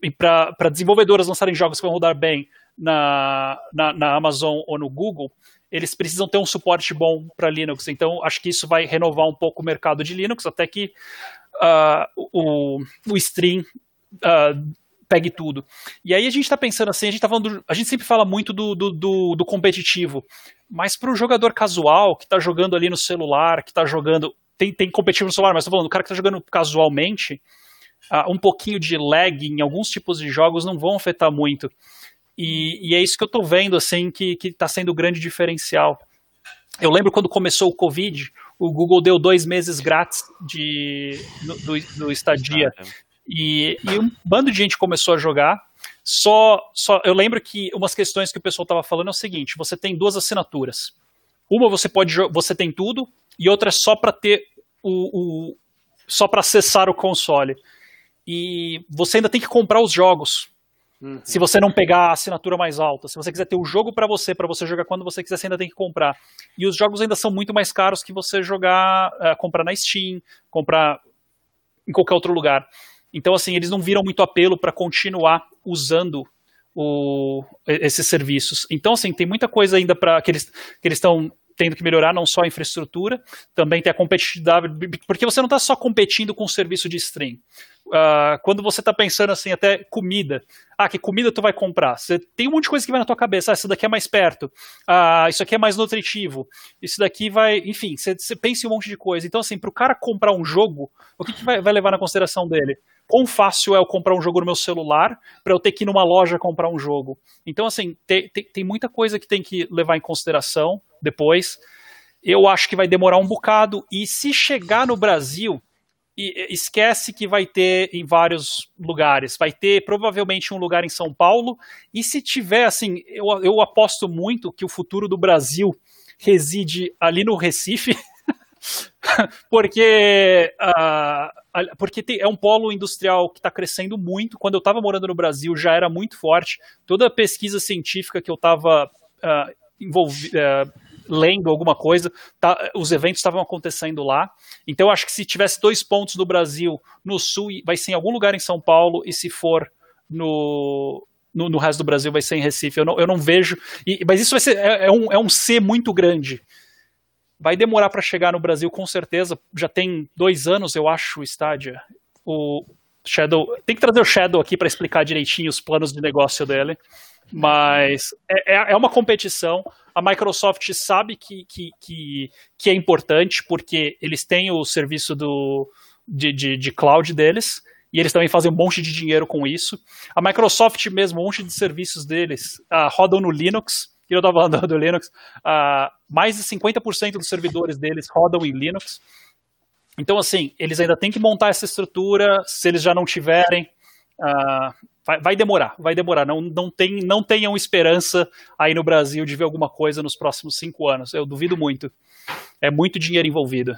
e para desenvolvedoras lançarem jogos que vão rodar bem na, na, na Amazon ou no Google, eles precisam ter um suporte bom para Linux. Então, acho que isso vai renovar um pouco o mercado de Linux, até que uh, o, o stream uh, pegue tudo. E aí a gente está pensando assim, a gente tá a gente sempre fala muito do, do, do, do competitivo, mas para o jogador casual que está jogando ali no celular, que está jogando, tem, tem competitivo no celular, mas estou falando, o cara que está jogando casualmente, uh, um pouquinho de lag em alguns tipos de jogos não vão afetar muito. E, e é isso que eu estou vendo, assim, que está sendo o grande diferencial. Eu lembro quando começou o Covid, o Google deu dois meses grátis de, do, do estadia. E, e, um bando de gente começou a jogar. Só, só eu lembro que umas questões que o pessoal estava falando é o seguinte: você tem duas assinaturas. Uma você pode você tem tudo e outra é só para ter o, o só para acessar o console. E você ainda tem que comprar os jogos. Uhum. Se você não pegar a assinatura mais alta, se você quiser ter o jogo para você, para você jogar quando você quiser, você ainda tem que comprar. E os jogos ainda são muito mais caros que você jogar, uh, comprar na Steam, comprar em qualquer outro lugar. Então, assim, eles não viram muito apelo para continuar usando o, esses serviços. Então, assim, tem muita coisa ainda para que eles que eles estão tendo que melhorar não só a infraestrutura, também tem a competitividade, porque você não está só competindo com o serviço de stream. Uh, quando você está pensando assim, até comida. Ah, que comida tu vai comprar? Você tem um monte de coisa que vai na tua cabeça. Ah, isso daqui é mais perto. Ah, isso aqui é mais nutritivo. Isso daqui vai. Enfim, você, pensa em um monte de coisa. Então, assim, para o cara comprar um jogo, o que, que vai, vai levar na consideração dele? quão fácil é eu comprar um jogo no meu celular para eu ter que ir numa loja comprar um jogo. Então, assim, tem, muita coisa que tem que levar em consideração depois. Eu acho que vai demorar um bocado. E se chegar no Brasil, esquece que vai ter em vários lugares. Vai ter provavelmente um lugar em São Paulo. E se tiver, assim, eu, eu aposto muito que o futuro do Brasil reside ali no Recife. [laughs] porque uh, porque tem, é um polo industrial que está crescendo muito. Quando eu estava morando no Brasil já era muito forte. Toda pesquisa científica que eu estava uh, envolvido, uh, lendo alguma coisa, tá, os eventos estavam acontecendo lá. Então eu acho que se tivesse dois pontos no Brasil, no sul, vai ser em algum lugar em São Paulo, e se for no, no, no, resto do Brasil vai ser em Recife. Eu não, eu não vejo. E, mas isso vai ser é, é, um, é um C muito grande. Vai demorar para chegar no Brasil, com certeza. Já tem dois anos, eu acho, o Stadia. O Shadow. Tem que trazer o Shadow aqui para explicar direitinho os planos de negócio dele. Mas é, é, é uma competição. A Microsoft sabe que, que, que, que, é importante, porque eles têm o serviço do, de, de, de cloud deles e eles também fazem um monte de dinheiro com isso. A Microsoft mesmo, um monte de serviços deles uh, rodam no Linux que eu estava falando do Linux, uh, mais de 50% dos servidores deles rodam em Linux. Então, assim, eles ainda têm que montar essa estrutura, se eles já não tiverem, uh, vai, vai, demorar, vai demorar. Não, não, tem, não tenham esperança aí no Brasil de ver alguma coisa nos próximos cinco anos. Eu duvido muito. É muito dinheiro envolvido.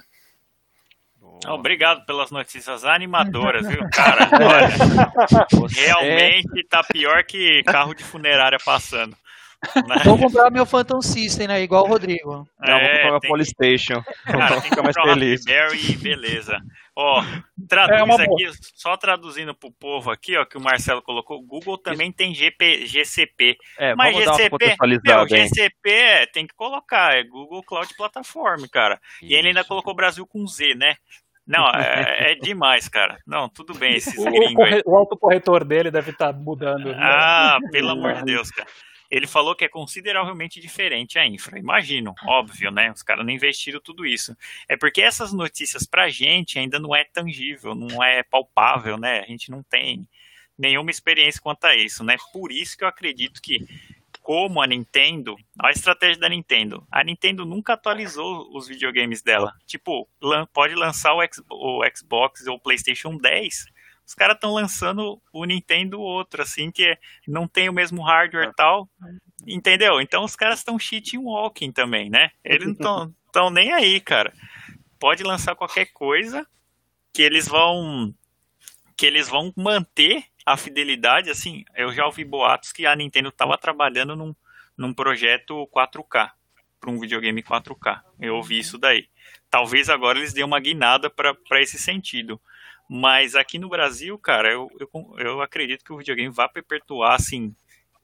Obrigado pelas notícias animadoras, viu, cara? [laughs] Olha, realmente tá pior que carro de funerária passando. Né? Vou comprar meu Phantom System, né? Igual o Rodrigo. É, Não, vou comprar meu Polystation. Cara, tem que mais feliz. e beleza. Ó, traduz é aqui, só traduzindo pro povo aqui, ó, que o Marcelo colocou, Google também tem GP, GCP. É, mas GCP, meu, GCP tem que colocar, é Google Cloud Platform, cara. Isso. E ele ainda colocou Brasil com Z, né? Não, é, é, [laughs] demais, cara. Não, tudo bem, esses o, gringos aí. O autocorretor dele deve estar tá mudando. Né? Ah, pelo [laughs] amor de Deus, cara ele falou que é consideravelmente diferente a infra. Imagino, óbvio, né? Os caras não investiram tudo isso. É porque essas notícias pra gente ainda não é tangível, não é palpável, né? A gente não tem nenhuma experiência quanto a isso, né? Por isso que eu acredito que como a Nintendo, a estratégia da Nintendo, a Nintendo nunca atualizou os videogames dela. Tipo, pode lançar o Xbox ou o PlayStation 10 os caras estão lançando o Nintendo outro, assim, que não tem o mesmo hardware e é. tal. Entendeu? Então os caras estão cheating walking também, né? Eles não estão [laughs] nem aí, cara. Pode lançar qualquer coisa que eles vão que eles vão manter a fidelidade, assim, eu já ouvi boatos que a Nintendo estava trabalhando num, num projeto 4K, para um videogame 4K. Eu ouvi isso daí. Talvez agora eles dêem uma guinada para esse sentido. Mas aqui no Brasil, cara, eu, eu, eu acredito que o videogame vai perpetuar, assim,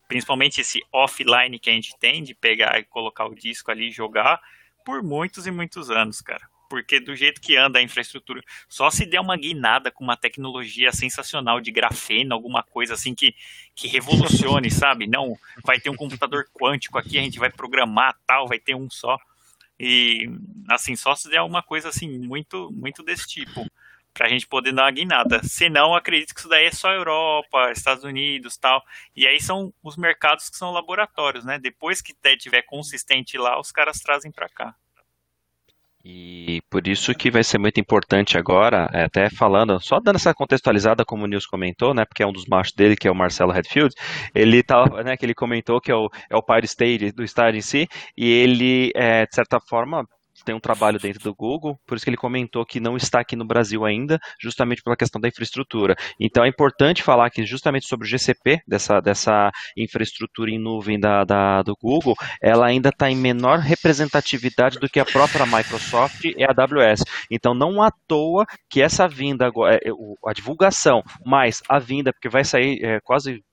principalmente esse offline que a gente tem, de pegar e colocar o disco ali e jogar, por muitos e muitos anos, cara. Porque do jeito que anda a infraestrutura, só se der uma guinada com uma tecnologia sensacional de grafeno, alguma coisa assim que, que revolucione, [laughs] sabe? Não, vai ter um computador quântico aqui, a gente vai programar tal, vai ter um só. E assim, só se der alguma coisa assim muito muito desse tipo para a gente poder dar uma guinada. Senão, acredito que isso daí é só Europa, Estados Unidos tal. E aí são os mercados que são laboratórios, né? Depois que tiver consistente lá, os caras trazem para cá. E por isso que vai ser muito importante agora, é, até falando, só dando essa contextualizada como o Nils comentou, né, porque é um dos machos dele, que é o Marcelo Redfield, ele tá, né, que ele comentou que é o, é o pai do Stage, do Stage em si, e ele, é, de certa forma, tem um trabalho dentro do Google, por isso que ele comentou que não está aqui no Brasil ainda, justamente pela questão da infraestrutura. Então é importante falar que justamente sobre o GCP, dessa, dessa infraestrutura em nuvem da, da do Google, ela ainda está em menor representatividade do que a própria Microsoft e a AWS. Então não à toa que essa vinda, é, a divulgação, mais a vinda, porque vai sair é, quase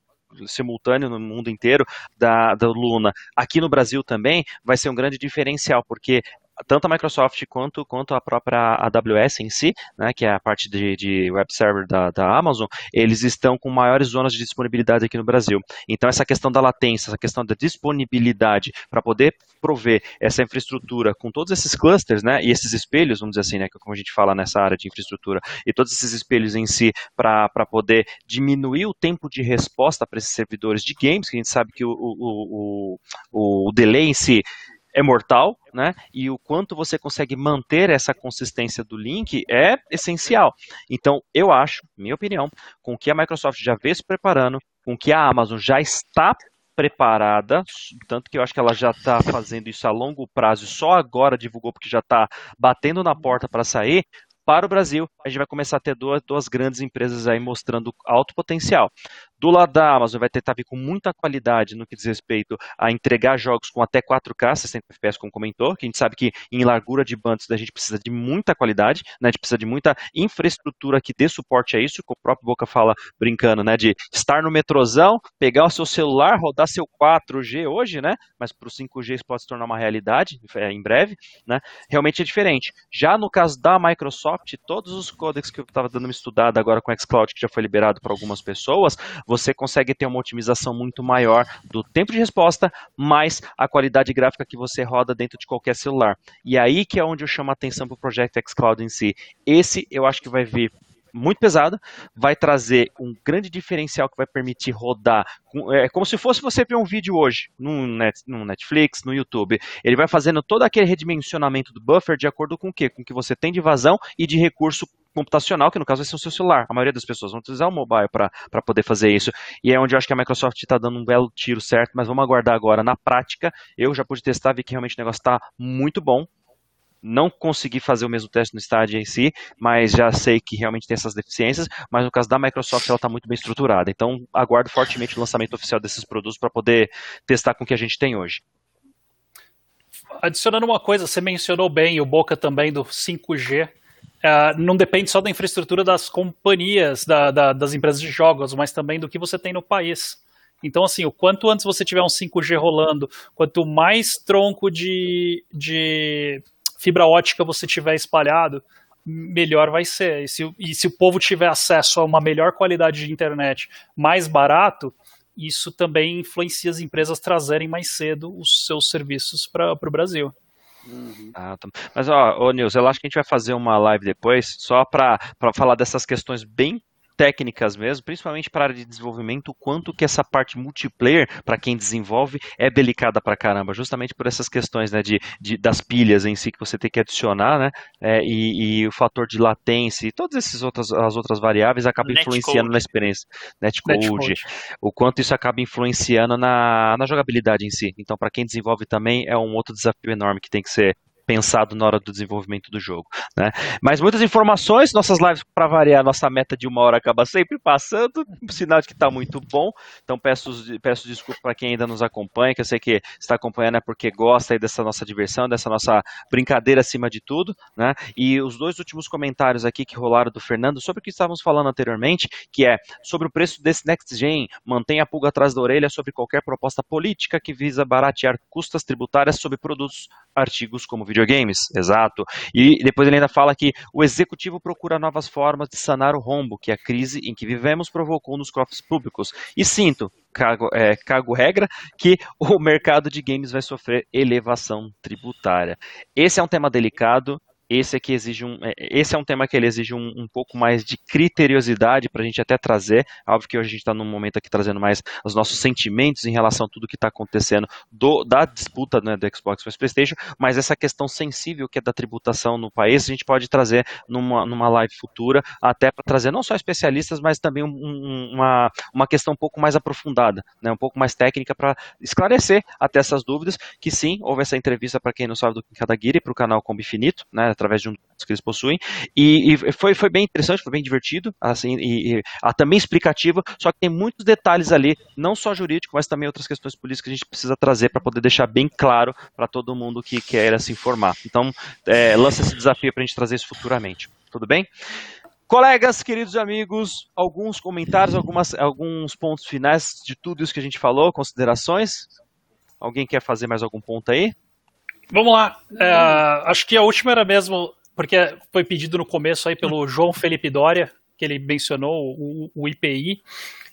simultâneo no mundo inteiro da, da Luna, aqui no Brasil também, vai ser um grande diferencial, porque tanto a Microsoft quanto, quanto a própria AWS em si, né, que é a parte de, de web server da, da, Amazon, eles estão com maiores zonas de disponibilidade aqui no Brasil. Então, essa questão da latência, essa questão da disponibilidade para poder prover essa infraestrutura com todos esses clusters, né, e esses espelhos, vamos dizer assim, né, como a gente fala nessa área de infraestrutura, e todos esses espelhos em si para poder diminuir o tempo de resposta para esses servidores de games, que a gente sabe que o, o, o, o delay em si é mortal, né? E o quanto você consegue manter essa consistência do link é essencial. Então, eu acho, minha opinião, com o que a Microsoft já vê se preparando, com o que a Amazon já está preparada, tanto que eu acho que ela já está fazendo isso a longo prazo só agora divulgou porque já está batendo na porta para sair. Para o Brasil, a gente vai começar a ter duas, duas grandes empresas aí mostrando alto potencial. Do lado da Amazon vai tentar vir com muita qualidade no que diz respeito a entregar jogos com até 4K, 60 FPS, como comentou, que a gente sabe que em largura de bandas a gente precisa de muita qualidade, né, a gente precisa de muita infraestrutura que dê suporte a isso, que o próprio Boca fala brincando, né, de estar no metrozão, pegar o seu celular, rodar seu 4G hoje, né, mas para o 5G isso pode se tornar uma realidade é, em breve, né, realmente é diferente. Já no caso da Microsoft, todos os códex que eu estava dando uma estudada agora com o xCloud, que já foi liberado para algumas pessoas, você consegue ter uma otimização muito maior do tempo de resposta, mais a qualidade gráfica que você roda dentro de qualquer celular. E aí que é onde eu chamo a atenção para o Project xCloud em si. Esse eu acho que vai vir muito pesado, vai trazer um grande diferencial que vai permitir rodar. É como se fosse você ver um vídeo hoje no Netflix, no YouTube. Ele vai fazendo todo aquele redimensionamento do buffer de acordo com o quê? Com o que você tem de vazão e de recurso computacional, que no caso vai ser o seu celular. A maioria das pessoas vão utilizar o mobile para poder fazer isso. E é onde eu acho que a Microsoft está dando um belo tiro certo, mas vamos aguardar agora na prática. Eu já pude testar, vi que realmente o negócio está muito bom. Não consegui fazer o mesmo teste no estádio em si, mas já sei que realmente tem essas deficiências. Mas no caso da Microsoft, ela está muito bem estruturada. Então, aguardo fortemente o lançamento oficial desses produtos para poder testar com o que a gente tem hoje. Adicionando uma coisa, você mencionou bem o Boca também do 5G. Uh, não depende só da infraestrutura das companhias, da, da, das empresas de jogos, mas também do que você tem no país. Então, assim, o quanto antes você tiver um 5G rolando, quanto mais tronco de, de fibra ótica você tiver espalhado, melhor vai ser. E se, e se o povo tiver acesso a uma melhor qualidade de internet mais barato, isso também influencia as empresas trazerem mais cedo os seus serviços para o Brasil. Uhum. Ah, tá. Mas, ó, ô Nils, eu acho que a gente vai fazer uma live depois só para falar dessas questões bem técnicas mesmo, principalmente para a área de desenvolvimento, o quanto que essa parte multiplayer, para quem desenvolve, é delicada para caramba, justamente por essas questões né, de, de, das pilhas em si que você tem que adicionar, né? É, e, e, o fator de latência e todas essas outras, as outras variáveis acabam influenciando na experiência. Netcode, Netcode, o quanto isso acaba influenciando na, na jogabilidade em si. Então, para quem desenvolve também, é um outro desafio enorme que tem que ser pensado na hora do desenvolvimento do jogo. Né? Mas muitas informações, nossas lives, para variar, nossa meta de uma hora acaba sempre passando, sinal de que está muito bom. Então peço, peço desculpa para quem ainda nos acompanha, que eu sei que está acompanhando é porque gosta dessa nossa diversão, dessa nossa brincadeira acima de tudo. Né? E os dois últimos comentários aqui que rolaram do Fernando sobre o que estávamos falando anteriormente, que é sobre o preço desse Next Gen, mantém a pulga atrás da orelha sobre qualquer proposta política que visa baratear custas tributárias sobre produtos, artigos como videogames, exato. E depois ele ainda fala que o executivo procura novas formas de sanar o rombo que a crise em que vivemos provocou nos cofres públicos. E sinto, cago, é, cago regra, que o mercado de games vai sofrer elevação tributária. Esse é um tema delicado, esse aqui exige um, é, esse é um tema que ele exige um, um pouco mais de criteriosidade para a gente até trazer. Óbvio que hoje a gente está num momento aqui trazendo mais os nossos sentimentos em relação a tudo que está acontecendo do, da disputa né, do Xbox versus PlayStation, mas essa questão sensível que é da tributação no país a gente pode trazer numa, numa live futura, até para trazer não só especialistas, mas também um, uma, uma questão um pouco mais aprofundada, né, um pouco mais técnica para esclarecer até essas dúvidas. Que sim, houve essa entrevista para quem não sabe do Kadaguiri para o canal Combo Infinito, né, através de um que eles possuem. E, e, foi, foi bem interessante, foi bem divertido, assim, e, e a, também explicativo, só que tem muitos detalhes ali, não só jurídico, mas também outras questões políticas que a gente precisa trazer para poder deixar bem claro para todo mundo que quer se informar. Então, é, lança esse desafio para a gente trazer isso futuramente. Tudo bem? Colegas, queridos amigos, alguns comentários, algumas, alguns pontos finais de tudo isso que a gente falou, considerações? Alguém quer fazer mais algum ponto aí? Vamos lá. É, acho que a última era mesmo, porque foi pedido no começo aí pelo João Felipe Dória, que ele mencionou o, o IPI.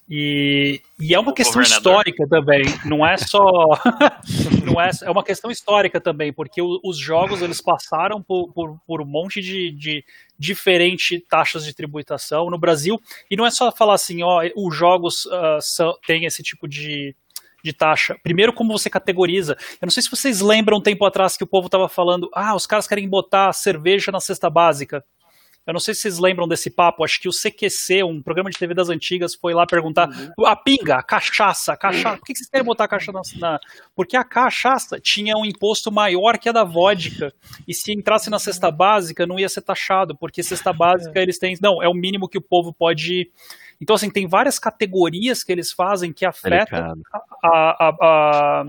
E, e, é uma o questão histórica também, não é só. [laughs] não é, é uma questão histórica também, porque o, os jogos eles passaram por, por, por um monte de, de diferentes taxas de tributação no Brasil. E não é só falar assim, ó, os jogos uh, são, têm esse tipo de, de taxa. Primeiro, como você categoriza. Eu não sei se vocês lembram um tempo atrás que o povo estava falando, ah, os caras querem botar cerveja na cesta básica. Eu não sei se vocês lembram desse papo, acho que o CQC, um programa de TV das antigas, foi lá perguntar uhum. a pinga, a cachaça, a cachaça, por que vocês querem botar a cachaça na, Porque a cachaça tinha um imposto maior que a da vodka, e se entrasse na cesta básica não ia ser taxado, porque cesta básica eles têm... Não, é o mínimo que o povo pode... Então, assim, tem várias categorias que eles fazem que afetam a, a, a,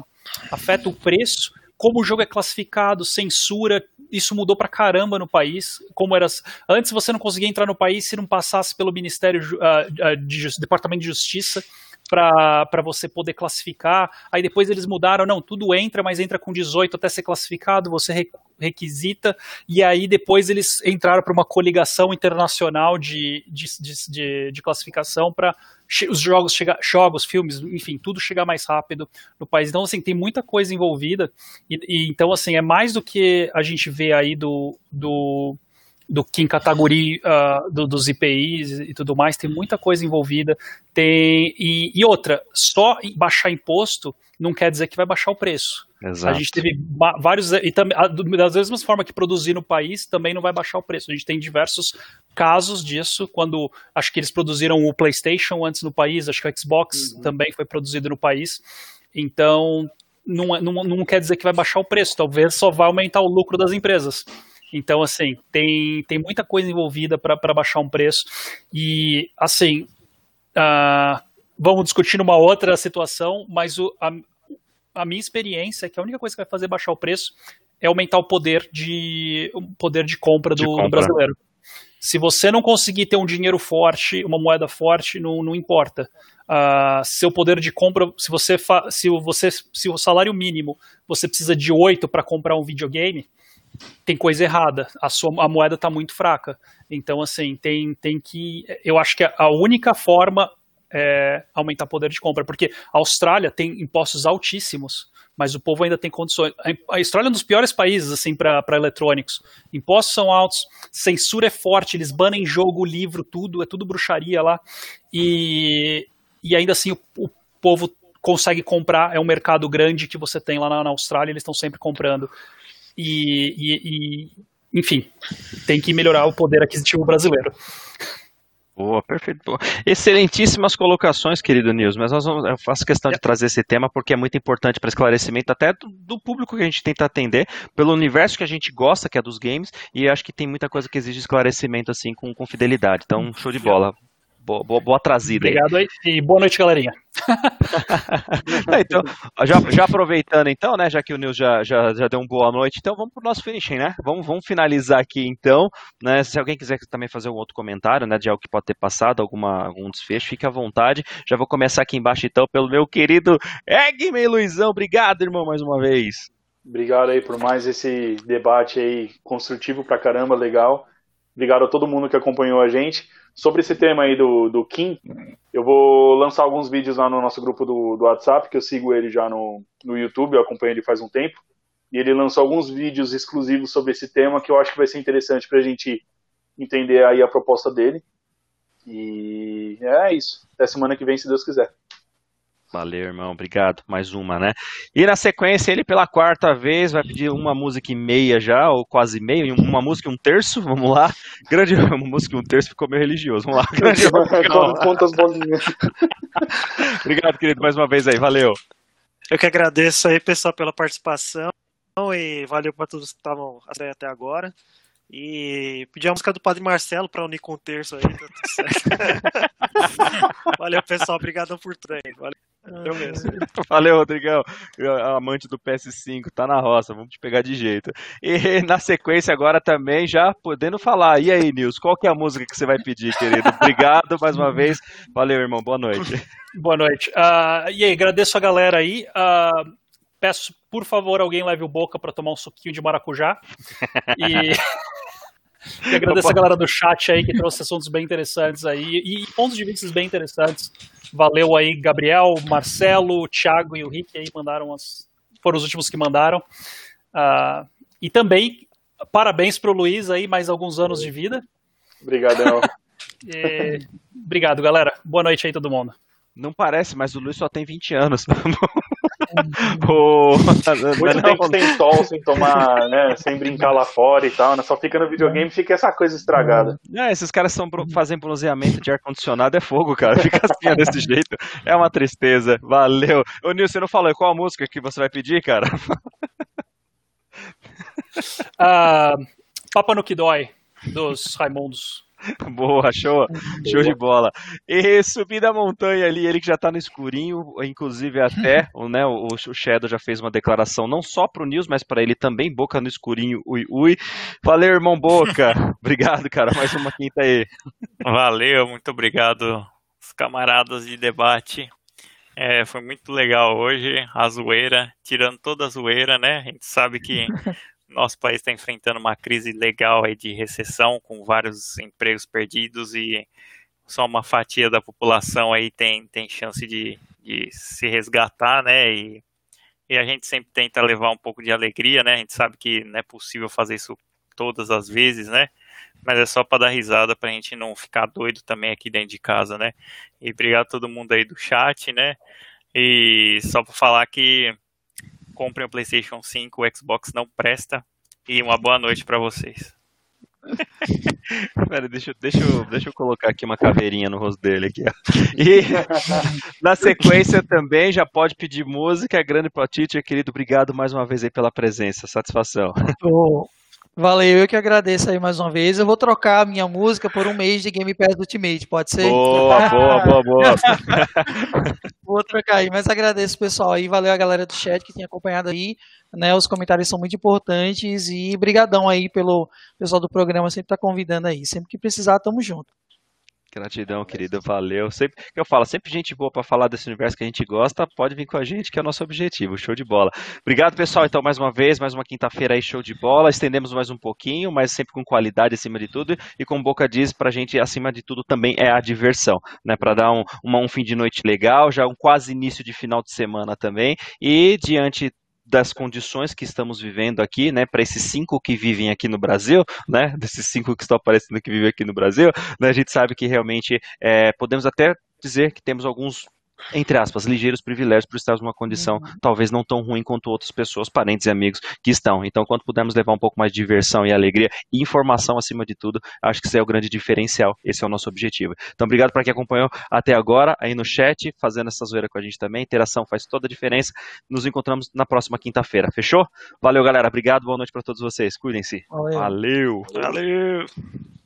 afeta o preço, como o jogo é classificado, censura, isso mudou pra caramba no país. Como era antes você não conseguia entrar no país se não passasse pelo Ministério uh, de Departamento de Justiça para você poder classificar. Aí depois eles mudaram, não, tudo entra, mas entra com 18 até ser classificado, você requisita. E aí depois eles entraram para uma coligação internacional de, de, de, de classificação para os jogos chegar, jogos, filmes, enfim, tudo chegar mais rápido no país. Então, assim, tem muita coisa envolvida. E, e então, assim, é mais do que a gente vê aí do, do do Kim Kataguri, uh, do, dos IPIs e tudo mais, tem muita coisa envolvida. Tem e, e, outra, só baixar imposto não quer dizer que vai baixar o preço. Exato. A gente teve vários e também das mesmas formas que produzir no país também não vai baixar o preço. A gente tem diversos casos disso quando acho que eles produziram o PlayStation antes no país, acho que o Xbox uhum. também foi produzido no país. Então não, é, não, não quer dizer que vai baixar o preço, talvez só vai aumentar o lucro das empresas. Então, assim, tem, tem muita coisa envolvida para baixar um preço. E, assim, uh, vamos discutir numa outra situação, mas o, a, a minha experiência é que a única coisa que vai fazer baixar o preço é aumentar o poder de, o poder de compra do, de compra. do brasileiro. Se você não conseguir ter um dinheiro forte, uma moeda forte, não, não importa. Uh, seu poder de compra, se você, se você se o salário mínimo você precisa de 8 para comprar um videogame, tem coisa errada, a, sua, a moeda está muito fraca. Então, assim, tem, tem que. Eu acho que a única forma é aumentar poder de compra, porque a Austrália tem impostos altíssimos, mas o povo ainda tem condições. A Austrália é um dos piores países, assim, para eletrônicos. Impostos são altos, censura é forte, eles banem jogo, livro, tudo, é tudo bruxaria lá. E, e ainda assim o, o povo consegue comprar, é um mercado grande que você tem lá na, na Austrália, eles estão sempre comprando e, e, e enfim, tem que melhorar o poder aquisitivo brasileiro. Boa, perfeito. Boa. Excelentíssimas colocações, querido Nils, mas nós vamos, eu faço questão de trazer esse tema porque é muito importante para esclarecimento até do, do, público que a gente tenta atender, pelo universo que a gente gosta, que é dos games, e acho que tem muita coisa que exige esclarecimento assim com, com fidelidade. Então, show de bola. Boa, boa, boa trazida Obrigado aí. E boa noite, galerinha. [laughs] então, já, já, aproveitando então, né, já que o Nils já, já, já deu uma boa noite, então vamos para o nosso finishing, né? Vamos, vamos finalizar aqui então, né? Se alguém quiser também fazer um outro comentário, né, de algo que pode ter passado, alguma, algum desfecho, fique à vontade. Já vou começar aqui embaixo então pelo meu querido Egme Luizão. Obrigado, irmão, mais uma vez. Obrigado aí por mais esse debate aí construtivo pra caramba, legal. Obrigado a todo mundo que acompanhou a gente. Sobre esse tema aí do, do Kim, eu vou lançar alguns vídeos lá no nosso grupo do, do WhatsApp, que eu sigo ele já no, no YouTube, eu acompanho ele faz um tempo. e ele lançou alguns vídeos exclusivos sobre esse tema que eu acho que vai ser interessante para a gente entender aí a proposta dele. E é isso. Até semana que vem, se Deus quiser. Valeu, irmão. Obrigado. Mais uma, né? E na sequência, ele pela quarta vez vai pedir uma música e meia já, ou quase meia, uma música e um terço. [laughs] Vamos lá. Grande [laughs] uma música e um terço ficou meio religioso. Vamos lá. [laughs] Grande Conta as bolinhas. Obrigado, querido, mais uma vez aí. Valeu. Eu que agradeço aí, pessoal, pela participação e valeu para todos que estavam até agora. E pedir a música do Padre Marcelo para unir com o terço aí, tá tudo certo. valeu, pessoal. Obrigadão por trem. Valeu. Eu mesmo. [laughs] Valeu, Rodrigão. Amante do PS5, tá na roça, vamos te pegar de jeito. E [laughs] na sequência agora também, já podendo falar. E aí, Nils, qual que é a música que você vai pedir, querido? Obrigado mais uma vez. Valeu, irmão. Boa noite. [laughs] Boa noite. Uh, e aí, agradeço a galera aí. Uh, peço, por favor, alguém leve o Boca para tomar um suquinho de maracujá. E... [laughs] E agradeço a galera do chat aí que trouxe assuntos bem interessantes aí e pontos de vista bem interessantes. Valeu aí, Gabriel, Marcelo, Thiago e o Rick aí mandaram as. Foram os últimos que mandaram. Uh, e também, parabéns pro Luiz aí, mais alguns anos de vida. Obrigadão. [laughs] e... Obrigado, galera. Boa noite aí, todo mundo. Não parece, mas o Luiz só tem 20 anos. [laughs] [laughs] Pô, Muito tempo sem sol, sem tomar, né, sem brincar lá fora e tal, né? Só fica no videogame e fica essa coisa estragada. É, esses caras estão fazendo bronzeamento de ar-condicionado, é fogo, cara. [laughs] Fica assim, desse jeito. É uma tristeza. Valeu. Ô, Nilson, você não falou qual a música que você vai pedir, cara? Uh, [laughs] Papa no que dói, dos Raimundos. [laughs] Boa, show, show de bola. E subir a montanha ali, ele que já tá no escurinho, inclusive até, [laughs] né, o, o Shadow já fez uma declaração não só pro News, mas para ele também, boca no escurinho, ui ui. Valeu, irmão Boca. [laughs] obrigado, cara, mais uma quinta aí. Valeu, muito obrigado, os camaradas de debate. É, foi muito legal hoje, a zoeira, tirando toda a zoeira, né? A gente sabe que nosso país está enfrentando uma crise legal aí de recessão, com vários empregos perdidos e só uma fatia da população aí tem, tem chance de, de se resgatar, né? E, e a gente sempre tenta levar um pouco de alegria, né? A gente sabe que não é possível fazer isso todas as vezes, né? Mas é só para dar risada para a gente não ficar doido também aqui dentro de casa, né? E obrigado a todo mundo aí do chat, né? E só para falar que comprem o PlayStation 5, o Xbox não presta. E uma boa noite para vocês. [laughs] Pera, deixa, deixa, eu, deixa eu colocar aqui uma caveirinha no rosto dele aqui. Ó. E [laughs] na sequência também já pode pedir música. Grande Teacher, querido, obrigado mais uma vez aí pela presença. Satisfação. Oh, Valeu, eu que agradeço aí mais uma vez. Eu vou trocar a minha música por um mês de Game Pass Ultimate, pode ser? Boa, boa, boa, boa. [laughs] vou trocar aí, mas agradeço pessoal aí, valeu a galera do chat que tem acompanhado aí, né? Os comentários são muito importantes e brigadão aí pelo pessoal do programa sempre tá convidando aí. Sempre que precisar, tamo junto. Gratidão, querido, valeu. Sempre que eu falo, sempre gente boa para falar desse universo que a gente gosta, pode vir com a gente, que é o nosso objetivo. Show de bola. Obrigado, pessoal. Então, mais uma vez, mais uma quinta-feira aí, show de bola. Estendemos mais um pouquinho, mas sempre com qualidade acima de tudo. E como Boca diz, pra gente, acima de tudo, também é a diversão, né? Para dar um, uma, um fim de noite legal, já um quase início de final de semana também. E diante das condições que estamos vivendo aqui, né, para esses cinco que vivem aqui no Brasil, né, [laughs] desses cinco que estão aparecendo que vivem aqui no Brasil, né, a gente sabe que realmente é, podemos até dizer que temos alguns entre aspas, ligeiros privilégios por estarmos numa condição uhum. talvez não tão ruim quanto outras pessoas, parentes e amigos que estão. Então, quando pudermos levar um pouco mais de diversão e alegria e informação acima de tudo, acho que isso é o grande diferencial. Esse é o nosso objetivo. Então, obrigado para quem acompanhou até agora aí no chat, fazendo essa zoeira com a gente também. Interação faz toda a diferença. Nos encontramos na próxima quinta-feira. Fechou? Valeu, galera. Obrigado. Boa noite para todos vocês. Cuidem-se. Valeu. Valeu. Valeu.